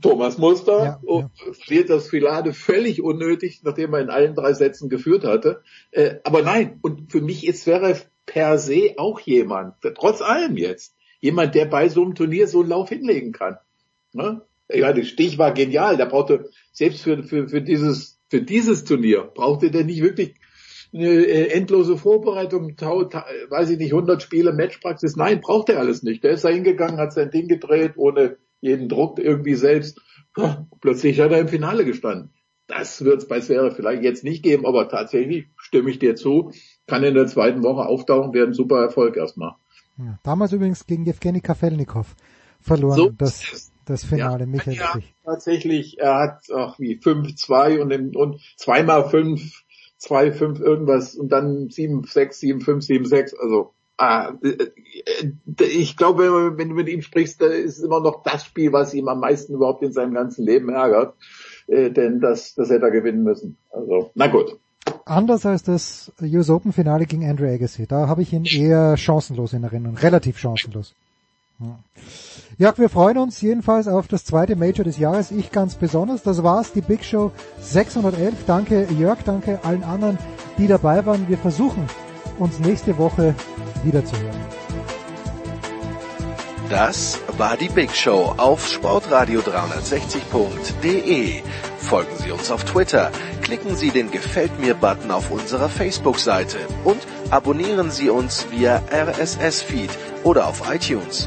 Thomas Muster ja, und ja. verliert das Filade völlig unnötig, nachdem er in allen drei Sätzen geführt hatte. Äh, aber nein, und für mich ist Zverev per se auch jemand, trotz allem jetzt, jemand, der bei so einem Turnier so einen Lauf hinlegen kann. Ne? Ja, der Stich war genial. Der brauchte selbst für, für, für dieses für dieses Turnier brauchte der nicht wirklich eine äh, endlose Vorbereitung, weiß ich nicht, 100 Spiele Matchpraxis. Nein, braucht er alles nicht. Der ist da hingegangen, hat sein Ding gedreht, ohne jeden Druck irgendwie selbst. Plötzlich hat er im Finale gestanden. Das wird es bei Sphäre vielleicht jetzt nicht geben, aber tatsächlich stimme ich dir zu, kann in der zweiten Woche auftauchen, werden super Erfolg erstmal. Ja, damals übrigens gegen Evgeny Kafelnikov verloren, so, das, das Finale, ja, Michael ja, Tatsächlich, er hat ach wie 5-2 und, und zweimal 5 2, 5 irgendwas und dann 7, 6, 7, 5, 7, 6. Also ah, äh, ich glaube, wenn du mit ihm sprichst, da ist immer noch das Spiel, was ihm am meisten überhaupt in seinem ganzen Leben ärgert. Äh, denn das, das hätte er gewinnen müssen. Also, na gut. Anders als das US Open Finale gegen Andrew Agassi. Da habe ich ihn eher chancenlos in Erinnerung. Relativ chancenlos. Ja. Jörg, wir freuen uns jedenfalls auf das zweite Major des Jahres. Ich ganz besonders. Das war's, die Big Show 611. Danke Jörg, danke allen anderen, die dabei waren. Wir versuchen, uns nächste Woche wiederzuhören. Das war die Big Show auf sportradio360.de. Folgen Sie uns auf Twitter, klicken Sie den Gefällt mir-Button auf unserer Facebook-Seite und abonnieren Sie uns via RSS-Feed oder auf iTunes.